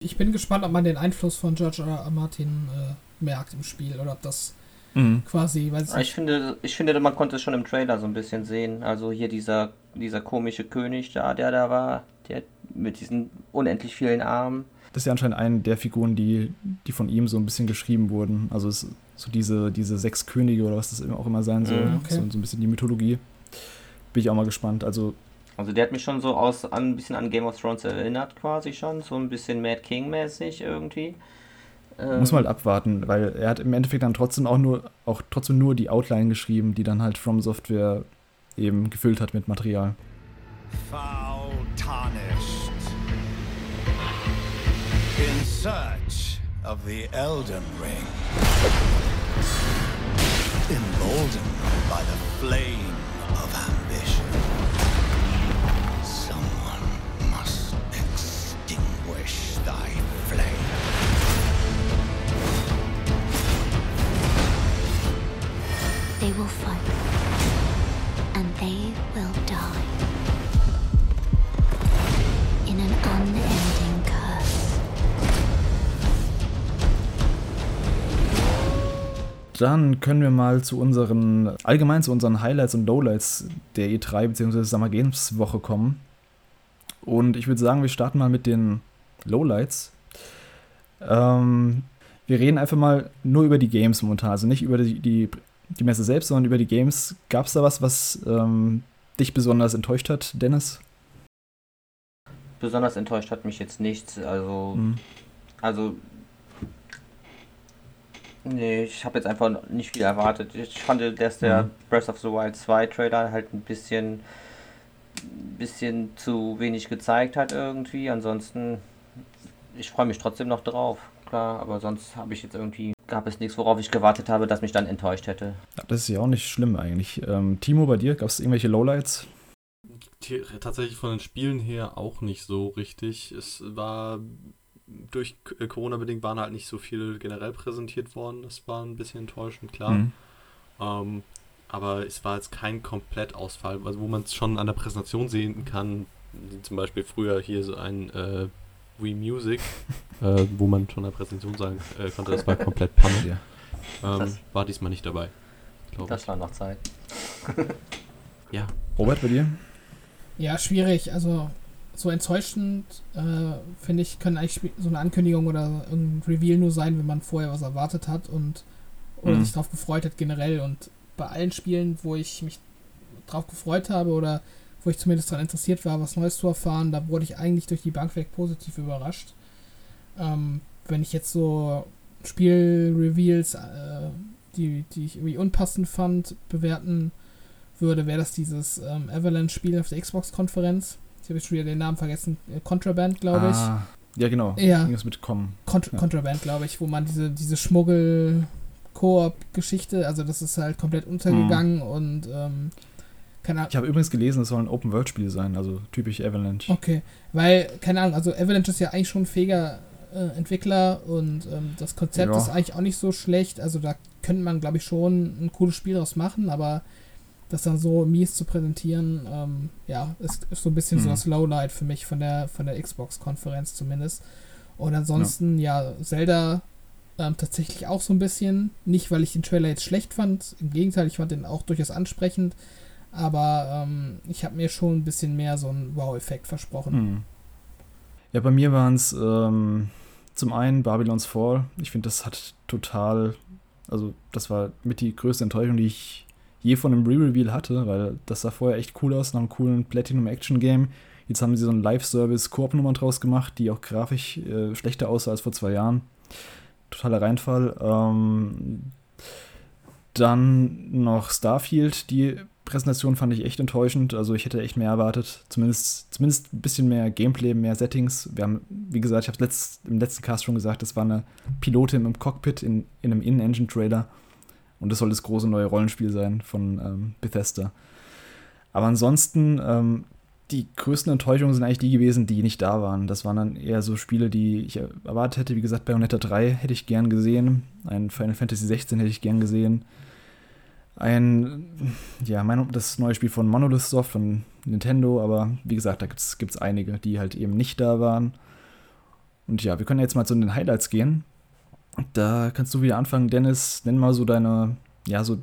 Ich bin gespannt, ob man den Einfluss von George R. R. Martin äh, merkt im Spiel oder ob das mhm. quasi. Weiß ich, finde, ich finde, man konnte es schon im Trailer so ein bisschen sehen. Also hier dieser, dieser komische König da, der da war, der mit diesen unendlich vielen Armen. Das ist ja anscheinend eine der Figuren, die, die von ihm so ein bisschen geschrieben wurden. Also es, so diese, diese sechs Könige oder was das auch immer sein soll. Mhm, okay. so, so ein bisschen die Mythologie. Bin ich auch mal gespannt. Also Also der hat mich schon so aus, an, ein bisschen an Game of Thrones erinnert quasi schon, so ein bisschen Mad King-mäßig irgendwie. Ähm, Muss man halt abwarten, weil er hat im Endeffekt dann trotzdem auch nur, auch trotzdem nur die Outline geschrieben, die dann halt From Software eben gefüllt hat mit Material. Foul tarnished. In search of the Elden Ring. Emboldened by the flame of ambition. They will fight. And they will die. In an unending curse. Dann können wir mal zu unseren, allgemein zu unseren Highlights und Lowlights der E3 bzw. Summer Games Woche kommen. Und ich würde sagen, wir starten mal mit den Lowlights. Ähm, wir reden einfach mal nur über die Games momentan, also nicht über die, die die Messe selbst, sondern über die Games. Gab es da was, was ähm, dich besonders enttäuscht hat, Dennis? Besonders enttäuscht hat mich jetzt nichts. Also, mhm. also Nee, ich habe jetzt einfach nicht viel erwartet. Ich fand, dass der mhm. Breath of the Wild 2 Trailer halt ein bisschen, bisschen zu wenig gezeigt hat irgendwie. Ansonsten, ich freue mich trotzdem noch drauf, klar, aber sonst habe ich jetzt irgendwie gab es nichts, worauf ich gewartet habe, das mich dann enttäuscht hätte. Ja, das ist ja auch nicht schlimm eigentlich. Ähm, Timo, bei dir gab es irgendwelche Lowlights? Tatsächlich von den Spielen her auch nicht so richtig. Es war durch äh, Corona bedingt waren halt nicht so viel generell präsentiert worden. Das war ein bisschen enttäuschend, klar. Mhm. Ähm, aber es war jetzt kein Komplettausfall, also wo man es schon an der Präsentation sehen kann. Zum Beispiel früher hier so ein äh, Wii Music, *laughs* äh, wo man schon in der Präsentation sagen äh, konnte, das war *laughs* komplett Panne. Ähm, war diesmal nicht dabei. Das war noch Zeit. *laughs* ja. Robert, bei dir? Ja, schwierig. Also so enttäuschend, äh, finde ich, kann eigentlich so eine Ankündigung oder ein Reveal nur sein, wenn man vorher was erwartet hat und oder mhm. sich darauf gefreut hat generell. Und bei allen Spielen, wo ich mich drauf gefreut habe oder wo ich zumindest daran interessiert war, was Neues zu erfahren. Da wurde ich eigentlich durch die Bank weg positiv überrascht. Ähm, wenn ich jetzt so Spielreveals, äh, die, die ich irgendwie unpassend fand, bewerten würde, wäre das dieses ähm, Avalanche-Spiel auf der Xbox-Konferenz. Ich habe jetzt schon wieder den Namen vergessen. Äh, Contraband, glaube ich. Ah, ja, genau. Ja. Ging mitkommen. Cont ja. Contraband, glaube ich, wo man diese, diese Schmuggel-Koop-Geschichte, also das ist halt komplett untergegangen mhm. und ähm, keine Ahnung. Ich habe übrigens gelesen, es soll ein Open-World-Spiel sein, also typisch Avalanche. Okay, weil, keine Ahnung, also Avalanche ist ja eigentlich schon ein fähiger äh, Entwickler und ähm, das Konzept ja. ist eigentlich auch nicht so schlecht. Also da könnte man, glaube ich, schon ein cooles Spiel draus machen, aber das dann so mies zu präsentieren, ähm, ja, ist, ist, so ein bisschen mhm. so das Lowlight für mich von der, von der Xbox-Konferenz zumindest. Und ansonsten, ja, ja Zelda ähm, tatsächlich auch so ein bisschen. Nicht, weil ich den Trailer jetzt schlecht fand. Im Gegenteil, ich fand den auch durchaus ansprechend. Aber ähm, ich habe mir schon ein bisschen mehr so einen Wow-Effekt versprochen. Hm. Ja, bei mir waren es ähm, zum einen Babylon's Fall. Ich finde, das hat total, also das war mit die größte Enttäuschung, die ich je von einem Re-Reveal hatte, weil das sah vorher echt cool aus, nach einem coolen Platinum-Action-Game. Jetzt haben sie so einen Live-Service-Koop-Nummer draus gemacht, die auch grafisch äh, schlechter aussah als vor zwei Jahren. Totaler Reinfall. Ähm, dann noch Starfield, die Präsentation fand ich echt enttäuschend. Also ich hätte echt mehr erwartet. Zumindest, zumindest ein bisschen mehr Gameplay, mehr Settings. Wir haben, wie gesagt, ich habe letzt, im letzten Cast schon gesagt, das war eine Pilotin im Cockpit in, in einem In-Engine-Trailer. Und das soll das große neue Rollenspiel sein von ähm, Bethesda. Aber ansonsten, ähm, die größten Enttäuschungen sind eigentlich die gewesen, die nicht da waren. Das waren dann eher so Spiele, die ich erwartet hätte. Wie gesagt, Bayonetta 3 hätte ich gern gesehen. Ein Final Fantasy 16 hätte ich gern gesehen ein, ja, mein, das neue Spiel von Monolith Soft, von Nintendo, aber wie gesagt, da gibt es einige, die halt eben nicht da waren. Und ja, wir können jetzt mal zu den Highlights gehen. Da kannst du wieder anfangen, Dennis, nenn mal so deine, ja, so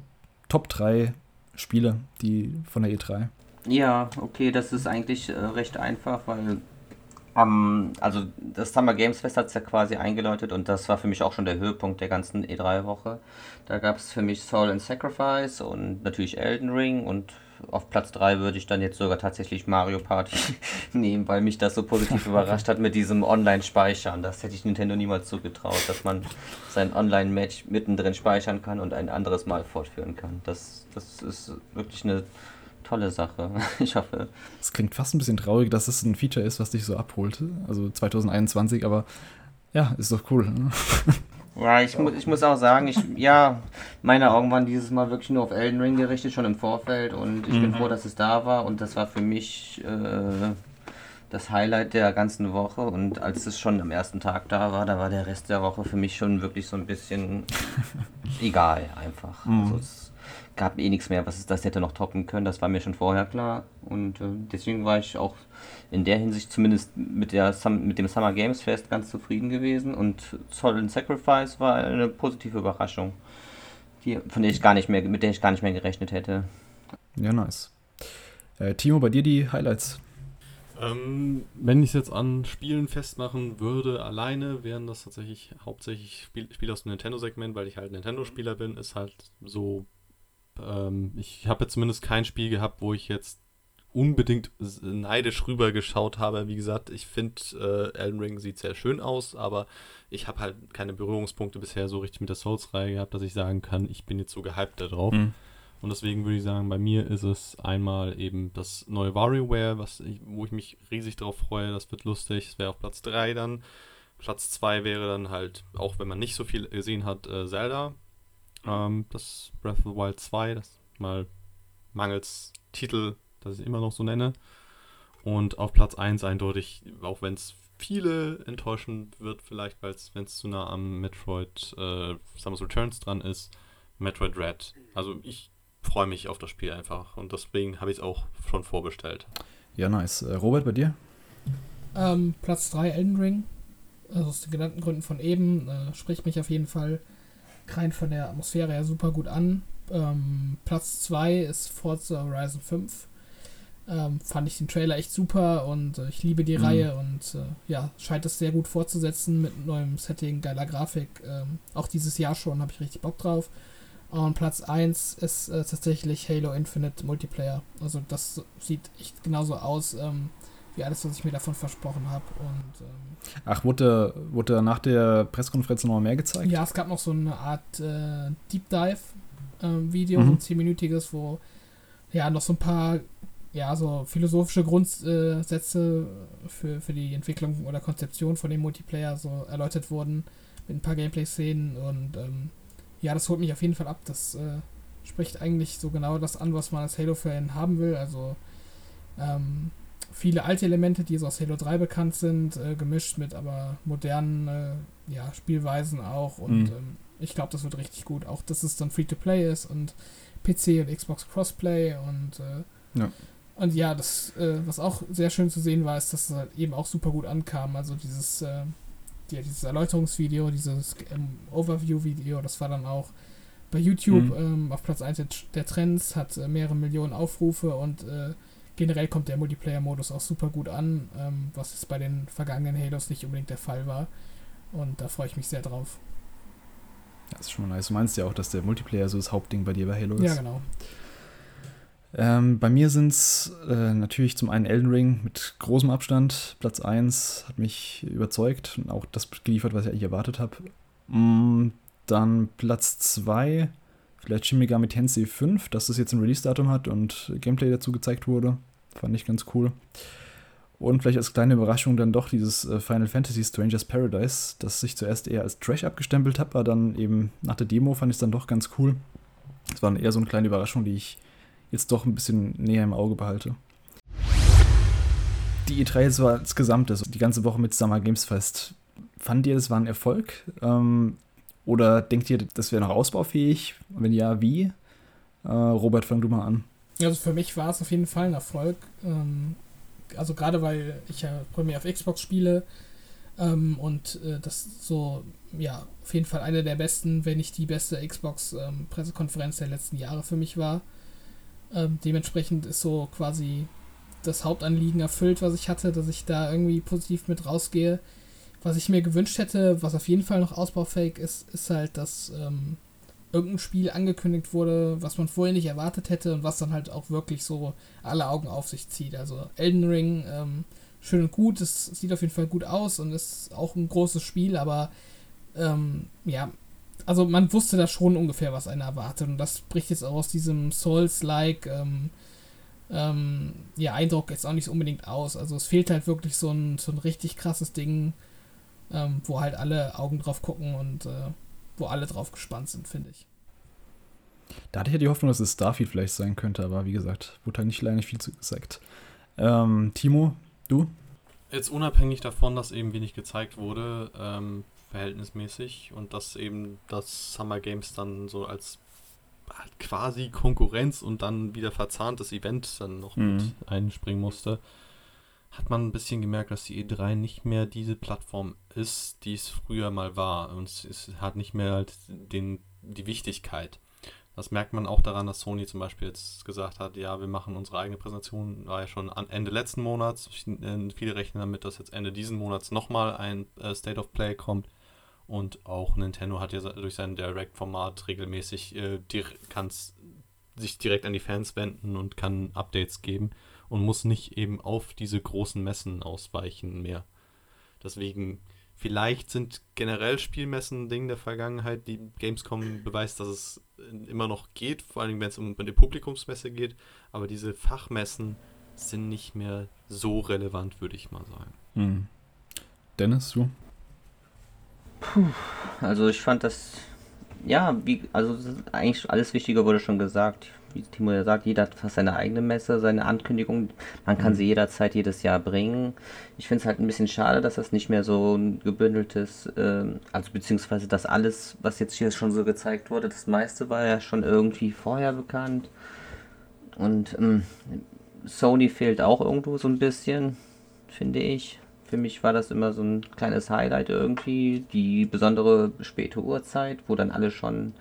Top 3 Spiele, die von der E3. Ja, okay, das ist eigentlich äh, recht einfach, weil um, also das Summer Games Fest hat es ja quasi eingeläutet und das war für mich auch schon der Höhepunkt der ganzen E3-Woche. Da gab es für mich Soul and Sacrifice und natürlich Elden Ring und auf Platz 3 würde ich dann jetzt sogar tatsächlich Mario Party *laughs* nehmen, weil mich das so positiv *laughs* überrascht hat mit diesem Online-Speichern. Das hätte ich Nintendo niemals zugetraut, dass man sein Online-Match mittendrin speichern kann und ein anderes Mal fortführen kann. Das, das ist wirklich eine tolle Sache. *laughs* Ich hoffe. Es klingt fast ein bisschen traurig, dass es ein Feature ist, was dich so abholte. Also 2021, aber ja, ist doch cool. Ne? *laughs* Ja, ich, mu ich muss auch sagen, ich, ja, meine Augen waren dieses Mal wirklich nur auf Elden Ring gerichtet, schon im Vorfeld. Und ich mhm. bin froh, dass es da war. Und das war für mich äh, das Highlight der ganzen Woche. Und als es schon am ersten Tag da war, da war der Rest der Woche für mich schon wirklich so ein bisschen *laughs* egal einfach. Mhm. Also es gab eh nichts mehr, was es das hätte noch toppen können. Das war mir schon vorher klar. Und äh, deswegen war ich auch in der Hinsicht zumindest mit, der, mit dem Summer Games Fest ganz zufrieden gewesen und Soul and Sacrifice war eine positive Überraschung, die, von der ich gar nicht mehr, mit der ich gar nicht mehr gerechnet hätte. Ja, nice. Äh, Timo, bei dir die Highlights? Ähm, wenn ich es jetzt an Spielen festmachen würde, alleine wären das tatsächlich hauptsächlich Spiele Spiel aus dem Nintendo-Segment, weil ich halt Nintendo-Spieler bin, ist halt so. Ähm, ich habe jetzt zumindest kein Spiel gehabt, wo ich jetzt unbedingt neidisch rüber geschaut habe. Wie gesagt, ich finde, äh, Elden Ring sieht sehr schön aus, aber ich habe halt keine Berührungspunkte bisher so richtig mit der Souls-Reihe gehabt, dass ich sagen kann, ich bin jetzt so gehypt darauf. Mhm. Und deswegen würde ich sagen, bei mir ist es einmal eben das neue WarioWare, was ich, wo ich mich riesig darauf freue. Das wird lustig. Es wäre auf Platz 3 dann. Platz 2 wäre dann halt, auch wenn man nicht so viel gesehen hat, äh, Zelda. Ähm, das Breath of the Wild 2, das mal mangels Titel das ich immer noch so nenne. Und auf Platz 1 eindeutig, auch wenn es viele enttäuschen wird, vielleicht, weil es, wenn es zu nah am Metroid äh, Samus Returns dran ist, Metroid Red. Also ich freue mich auf das Spiel einfach und deswegen habe ich es auch schon vorbestellt. Ja, nice. Äh, Robert, bei dir? Ähm, Platz 3 Elden Ring. Also aus den genannten Gründen von eben. Äh, spricht mich auf jeden Fall rein von der Atmosphäre her super gut an. Ähm, Platz 2 ist Forza Horizon 5 ähm, fand ich den Trailer echt super und äh, ich liebe die mhm. Reihe und äh, ja, scheint es sehr gut fortzusetzen mit neuem Setting, geiler Grafik. Ähm, auch dieses Jahr schon habe ich richtig Bock drauf. Und Platz 1 ist äh, tatsächlich Halo Infinite Multiplayer. Also das sieht echt genauso aus ähm, wie alles, was ich mir davon versprochen habe. ähm, Ach, wurde, wurde nach der Pressekonferenz noch mehr gezeigt? Ja, es gab noch so eine Art äh, Deep Dive ähm, Video, mhm. so ein 10-minütiges, wo ja noch so ein paar ja, so philosophische Grundsätze für, für die Entwicklung oder Konzeption von dem Multiplayer so erläutert wurden mit ein paar Gameplay-Szenen und ähm, ja, das holt mich auf jeden Fall ab. Das äh, spricht eigentlich so genau das an, was man als Halo-Fan haben will. Also ähm, viele alte Elemente, die so aus Halo 3 bekannt sind, äh, gemischt mit aber modernen äh, ja, Spielweisen auch und mhm. ähm, ich glaube, das wird richtig gut. Auch, dass es dann Free-to-Play ist und PC und Xbox Crossplay und äh, ja. Und ja, das, äh, was auch sehr schön zu sehen war, ist, dass es halt eben auch super gut ankam. Also dieses, äh, die, dieses Erläuterungsvideo, dieses ähm, Overview-Video, das war dann auch bei YouTube mhm. ähm, auf Platz 1 der, Trends, hat äh, mehrere Millionen Aufrufe und äh, generell kommt der Multiplayer-Modus auch super gut an, ähm, was jetzt bei den vergangenen Halos nicht unbedingt der Fall war. Und da freue ich mich sehr drauf. Das ist schon mal nice. Du meinst ja auch, dass der Multiplayer so das Hauptding bei dir bei Halo ist. Ja, genau. Ähm, bei mir sind es äh, natürlich zum einen Elden Ring mit großem Abstand. Platz 1 hat mich überzeugt und auch das geliefert, was ich eigentlich erwartet habe. Mm, dann Platz 2, vielleicht Shin Megami Tensei 5, dass das jetzt ein Release-Datum hat und Gameplay dazu gezeigt wurde. Fand ich ganz cool. Und vielleicht als kleine Überraschung dann doch dieses äh, Final Fantasy Strangers Paradise, das ich zuerst eher als Trash abgestempelt habe, aber dann eben nach der Demo fand ich es dann doch ganz cool. Das war eher so eine kleine Überraschung, die ich jetzt doch ein bisschen näher im Auge behalte. Die E3 jetzt war insgesamt, also die ganze Woche mit Summer Games Fest. Fand ihr, das war ein Erfolg? Ähm, oder denkt ihr, das wäre noch ausbaufähig? Wenn ja, wie? Äh, Robert, fang du mal an. Also für mich war es auf jeden Fall ein Erfolg. Ähm, also gerade weil ich ja primär auf Xbox spiele ähm, und äh, das so, ja, auf jeden Fall eine der besten, wenn nicht die beste Xbox-Pressekonferenz ähm, der letzten Jahre für mich war. Ähm, dementsprechend ist so quasi das Hauptanliegen erfüllt, was ich hatte, dass ich da irgendwie positiv mit rausgehe. Was ich mir gewünscht hätte, was auf jeden Fall noch ausbaufähig ist, ist halt, dass ähm, irgendein Spiel angekündigt wurde, was man vorher nicht erwartet hätte und was dann halt auch wirklich so alle Augen auf sich zieht. Also Elden Ring, ähm, schön und gut, es sieht auf jeden Fall gut aus und ist auch ein großes Spiel, aber ähm, ja, also man wusste da schon ungefähr, was einen erwartet und das bricht jetzt auch aus diesem Souls-like ähm, ähm, ja, Eindruck jetzt auch nicht unbedingt aus. Also es fehlt halt wirklich so ein, so ein richtig krasses Ding, ähm, wo halt alle Augen drauf gucken und äh, wo alle drauf gespannt sind, finde ich. Da hatte ich ja die Hoffnung, dass es Starfield vielleicht sein könnte, aber wie gesagt, wurde halt nicht leider nicht viel zu gesagt. Ähm, Timo, du? Jetzt unabhängig davon, dass eben wenig gezeigt wurde, ähm, verhältnismäßig, und dass eben das Summer Games dann so als halt quasi Konkurrenz und dann wieder verzahntes Event dann noch mhm. mit einspringen musste, hat man ein bisschen gemerkt, dass die E3 nicht mehr diese Plattform ist, die es früher mal war. Und es hat nicht mehr halt den, die Wichtigkeit. Das merkt man auch daran, dass Sony zum Beispiel jetzt gesagt hat, ja, wir machen unsere eigene Präsentation, war ja schon Ende letzten Monats. Äh, viele rechnen damit, dass jetzt Ende diesen Monats nochmal ein äh, State of Play kommt. Und auch Nintendo hat ja durch sein Direct-Format regelmäßig, äh, kann sich direkt an die Fans wenden und kann Updates geben und muss nicht eben auf diese großen Messen ausweichen mehr. Deswegen, vielleicht sind generell Spielmessen ein Ding der Vergangenheit. Die Gamescom beweist, dass es immer noch geht, vor allem wenn es um eine Publikumsmesse geht. Aber diese Fachmessen sind nicht mehr so relevant, würde ich mal sagen. Hm. Dennis, du? Puh, also ich fand das, ja, wie, also eigentlich alles Wichtige wurde schon gesagt wie Timo ja sagt, jeder hat fast seine eigene Messe, seine Ankündigung. Man kann mhm. sie jederzeit jedes Jahr bringen. Ich finde es halt ein bisschen schade, dass das nicht mehr so ein gebündeltes, äh, also beziehungsweise das alles, was jetzt hier schon so gezeigt wurde, das meiste war ja schon irgendwie vorher bekannt. Und ähm, Sony fehlt auch irgendwo so ein bisschen, finde ich. Für mich war das immer so ein kleines Highlight irgendwie, die besondere späte Uhrzeit, wo dann alle schon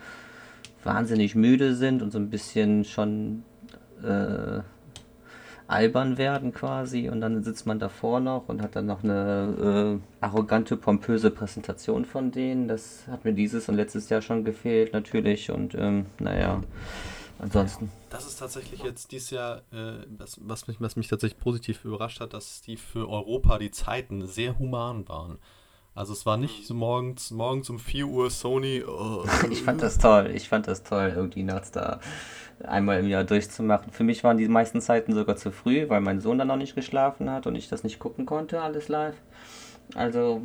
wahnsinnig müde sind und so ein bisschen schon äh, albern werden quasi und dann sitzt man davor noch und hat dann noch eine äh, arrogante, pompöse Präsentation von denen. Das hat mir dieses und letztes Jahr schon gefehlt natürlich und ähm, naja, ansonsten. Das ist tatsächlich jetzt dieses Jahr, äh, das, was, mich, was mich tatsächlich positiv überrascht hat, dass die für Europa die Zeiten sehr human waren. Also es war nicht so morgens, morgens um 4 Uhr Sony. Oh. Ich fand das toll. Ich fand das toll, irgendwie nachts da einmal im Jahr durchzumachen. Für mich waren die meisten Zeiten sogar zu früh, weil mein Sohn dann noch nicht geschlafen hat und ich das nicht gucken konnte, alles live. Also,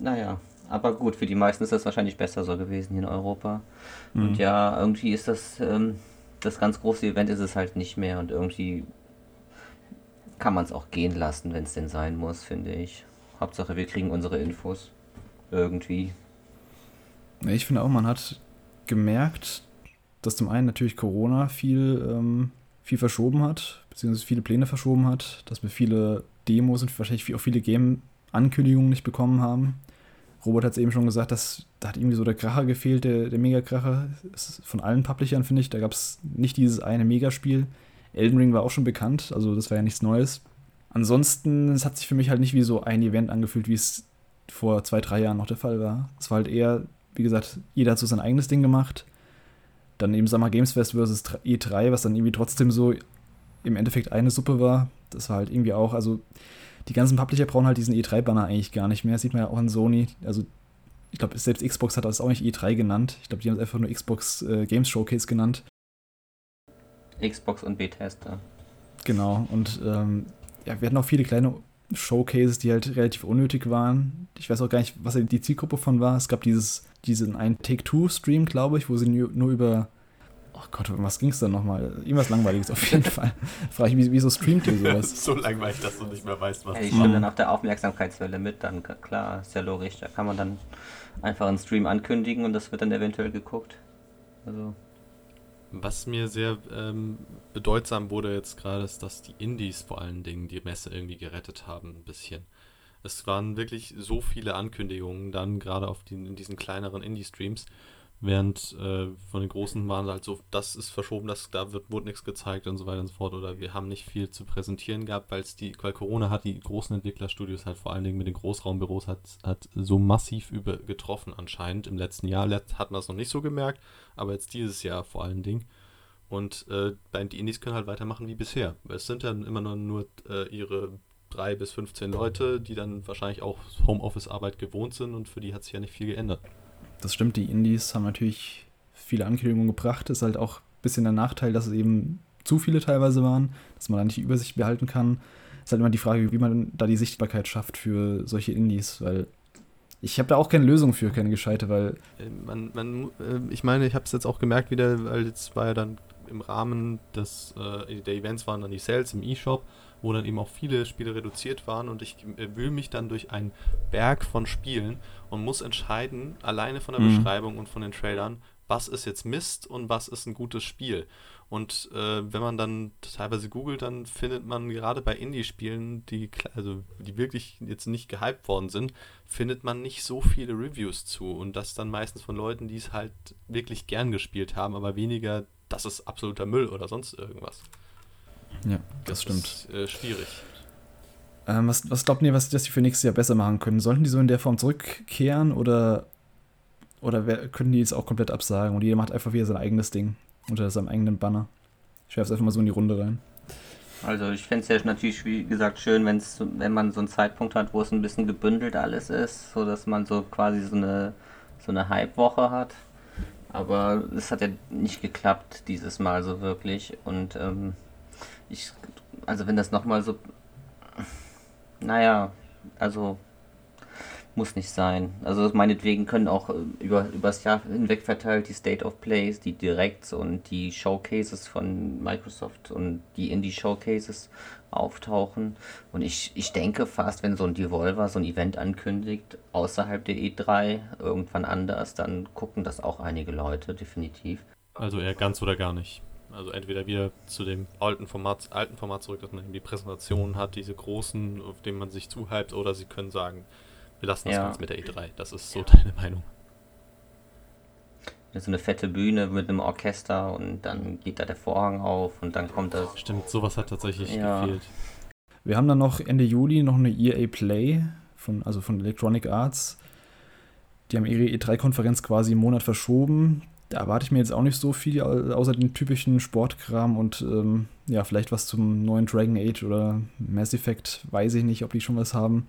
naja. Aber gut, für die meisten ist das wahrscheinlich besser so gewesen hier in Europa. Mhm. Und ja, irgendwie ist das, ähm, das ganz große Event ist es halt nicht mehr und irgendwie kann man es auch gehen lassen, wenn es denn sein muss, finde ich. Hauptsache, wir kriegen unsere Infos. Irgendwie. Ich finde auch, man hat gemerkt, dass zum einen natürlich Corona viel, ähm, viel verschoben hat, beziehungsweise viele Pläne verschoben hat, dass wir viele Demos und wahrscheinlich auch viele Game-Ankündigungen nicht bekommen haben. Robert hat es eben schon gesagt, dass da hat irgendwie so der Kracher gefehlt, der, der Mega-Kracher. Von allen Publishern, finde ich. Da gab es nicht dieses eine Megaspiel. Elden Ring war auch schon bekannt, also das war ja nichts Neues. Ansonsten, es hat sich für mich halt nicht wie so ein Event angefühlt, wie es vor zwei, drei Jahren noch der Fall war. Es war halt eher, wie gesagt, jeder hat so sein eigenes Ding gemacht. Dann eben Summer Games Fest versus E3, was dann irgendwie trotzdem so im Endeffekt eine Suppe war. Das war halt irgendwie auch, also die ganzen Publisher brauchen halt diesen E3-Banner eigentlich gar nicht mehr. Das sieht man ja auch an Sony. Also ich glaube, selbst Xbox hat das auch nicht E3 genannt. Ich glaube, die haben es einfach nur Xbox äh, Games Showcase genannt. Xbox und Bethesda. Genau, und ähm, ja, wir hatten auch viele kleine Showcases, die halt relativ unnötig waren. Ich weiß auch gar nicht, was die Zielgruppe von war. Es gab dieses, diesen einen Take-Two-Stream, glaube ich, wo sie nur über. Oh Gott, was ging es dann nochmal? Irgendwas Langweiliges auf jeden *laughs* Fall. Frage ich mich, wieso streamt ihr sowas? *laughs* so langweilig, dass du nicht mehr weißt, was ja, Ich stimme dann auf der Aufmerksamkeitswelle mit, dann klar, ist ja logisch. Da kann man dann einfach einen Stream ankündigen und das wird dann eventuell geguckt. Also. Was mir sehr ähm, bedeutsam wurde jetzt gerade, ist, dass die Indies vor allen Dingen die Messe irgendwie gerettet haben, ein bisschen. Es waren wirklich so viele Ankündigungen dann gerade auf die, in diesen kleineren Indie-Streams, Während äh, von den Großen waren halt so, das ist verschoben, das, da wird, wurde nichts gezeigt und so weiter und so fort. Oder wir haben nicht viel zu präsentieren gehabt, weil die, weil Corona hat die großen Entwicklerstudios halt vor allen Dingen mit den Großraumbüros hat, hat so massiv über getroffen anscheinend. Im letzten Jahr hat man es noch nicht so gemerkt, aber jetzt dieses Jahr vor allen Dingen. Und äh, die Indies können halt weitermachen wie bisher. Es sind dann immer nur, nur äh, ihre drei bis 15 Leute, die dann wahrscheinlich auch Homeoffice-Arbeit gewohnt sind und für die hat sich ja nicht viel geändert das stimmt, die Indies haben natürlich viele Ankündigungen gebracht. Ist halt auch ein bisschen der Nachteil, dass es eben zu viele teilweise waren, dass man da nicht die Übersicht behalten kann. Ist halt immer die Frage, wie man da die Sichtbarkeit schafft für solche Indies, weil ich habe da auch keine Lösung für, keine gescheite, weil. Äh, man, man, äh, ich meine, ich habe es jetzt auch gemerkt wieder, weil jetzt war ja dann im Rahmen des, äh, der Events waren dann die Sales im E-Shop wo dann eben auch viele Spiele reduziert waren und ich wühle mich dann durch einen Berg von Spielen und muss entscheiden, alleine von der mhm. Beschreibung und von den Trailern, was ist jetzt Mist und was ist ein gutes Spiel. Und äh, wenn man dann teilweise googelt, dann findet man gerade bei Indie-Spielen, die, also, die wirklich jetzt nicht gehypt worden sind, findet man nicht so viele Reviews zu. Und das dann meistens von Leuten, die es halt wirklich gern gespielt haben, aber weniger, das ist absoluter Müll oder sonst irgendwas. Ja, das, das stimmt. Ist, äh, schwierig. Ähm, was, was glaubt ihr, was die für nächstes Jahr besser machen können? Sollten die so in der Form zurückkehren oder, oder wer, können die es auch komplett absagen und jeder macht einfach wieder sein eigenes Ding unter seinem eigenen Banner? Ich werfe es einfach mal so in die Runde rein. Also ich fände es ja natürlich, wie gesagt, schön, wenn's, wenn man so einen Zeitpunkt hat, wo es ein bisschen gebündelt alles ist, sodass man so quasi so eine, so eine Hype-Woche hat. Aber es hat ja nicht geklappt dieses Mal so wirklich. Und ähm, ich, also wenn das nochmal so, naja, also muss nicht sein. Also meinetwegen können auch äh, über übers Jahr hinweg verteilt die State of Plays, die Directs und die Showcases von Microsoft und die Indie Showcases auftauchen. Und ich, ich denke fast, wenn so ein Devolver so ein Event ankündigt, außerhalb der E3, irgendwann anders, dann gucken das auch einige Leute, definitiv. Also eher ganz oder gar nicht. Also entweder wieder zu dem alten Format, alten Format zurück, dass man eben die Präsentationen hat, diese großen, auf denen man sich zuhypt, oder sie können sagen, wir lassen das ja. ganz mit der E3. Das ist so *laughs* deine Meinung. So eine fette Bühne mit einem Orchester und dann geht da der Vorhang auf und dann kommt das. Stimmt, sowas hat tatsächlich ja. gefehlt. Wir haben dann noch Ende Juli noch eine EA Play von, also von Electronic Arts. Die haben ihre E3-Konferenz quasi einen Monat verschoben da erwarte ich mir jetzt auch nicht so viel, außer den typischen Sportkram und ähm, ja, vielleicht was zum neuen Dragon Age oder Mass Effect, weiß ich nicht, ob die schon was haben.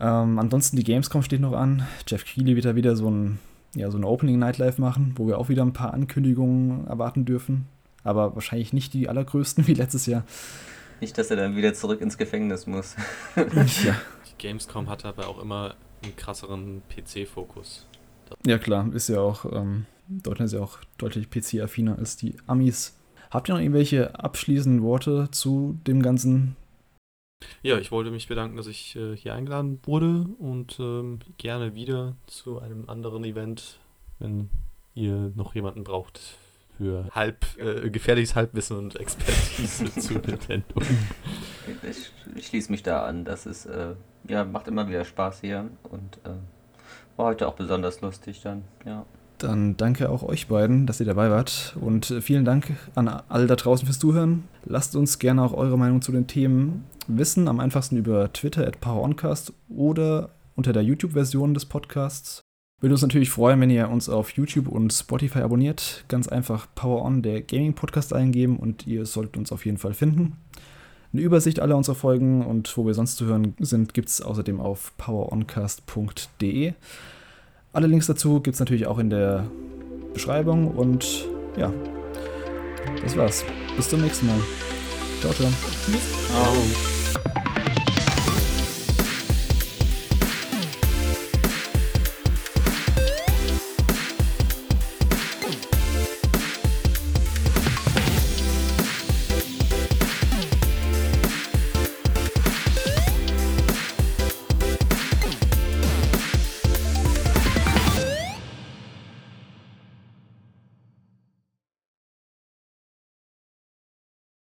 Ähm, ansonsten die Gamescom steht noch an. Jeff Keighley wird da wieder so ein, ja, so ein Opening Nightlife machen, wo wir auch wieder ein paar Ankündigungen erwarten dürfen. Aber wahrscheinlich nicht die allergrößten *laughs* wie letztes Jahr. Nicht, dass er dann wieder zurück ins Gefängnis muss. *laughs* ja. Die Gamescom hat aber auch immer einen krasseren PC-Fokus. Ja, klar, ist ja auch, ähm, Deutschland ist ja auch deutlich PC-affiner als die Amis. Habt ihr noch irgendwelche abschließenden Worte zu dem Ganzen? Ja, ich wollte mich bedanken, dass ich äh, hier eingeladen wurde und ähm, gerne wieder zu einem anderen Event, wenn ihr noch jemanden braucht für halb äh, gefährliches Halbwissen und Expertise *laughs* zu Nintendo. Ich, ich schließe mich da an. Das ist äh, ja macht immer wieder Spaß hier und äh, war heute auch besonders lustig dann, ja. Dann danke auch euch beiden, dass ihr dabei wart. Und äh, vielen Dank an alle da draußen fürs Zuhören. Lasst uns gerne auch eure Meinung zu den Themen wissen. Am einfachsten über Twitter at PowerOncast oder unter der YouTube-Version des Podcasts. Würde uns natürlich freuen, wenn ihr uns auf YouTube und Spotify abonniert. Ganz einfach Power On, der Gaming-Podcast, eingeben und ihr solltet uns auf jeden Fall finden. Eine Übersicht aller unserer Folgen und wo wir sonst zu hören sind, gibt es außerdem auf poweroncast.de. Alle Links dazu gibt es natürlich auch in der Beschreibung und ja, das war's. Bis zum nächsten Mal. Ciao, ciao. Ciao.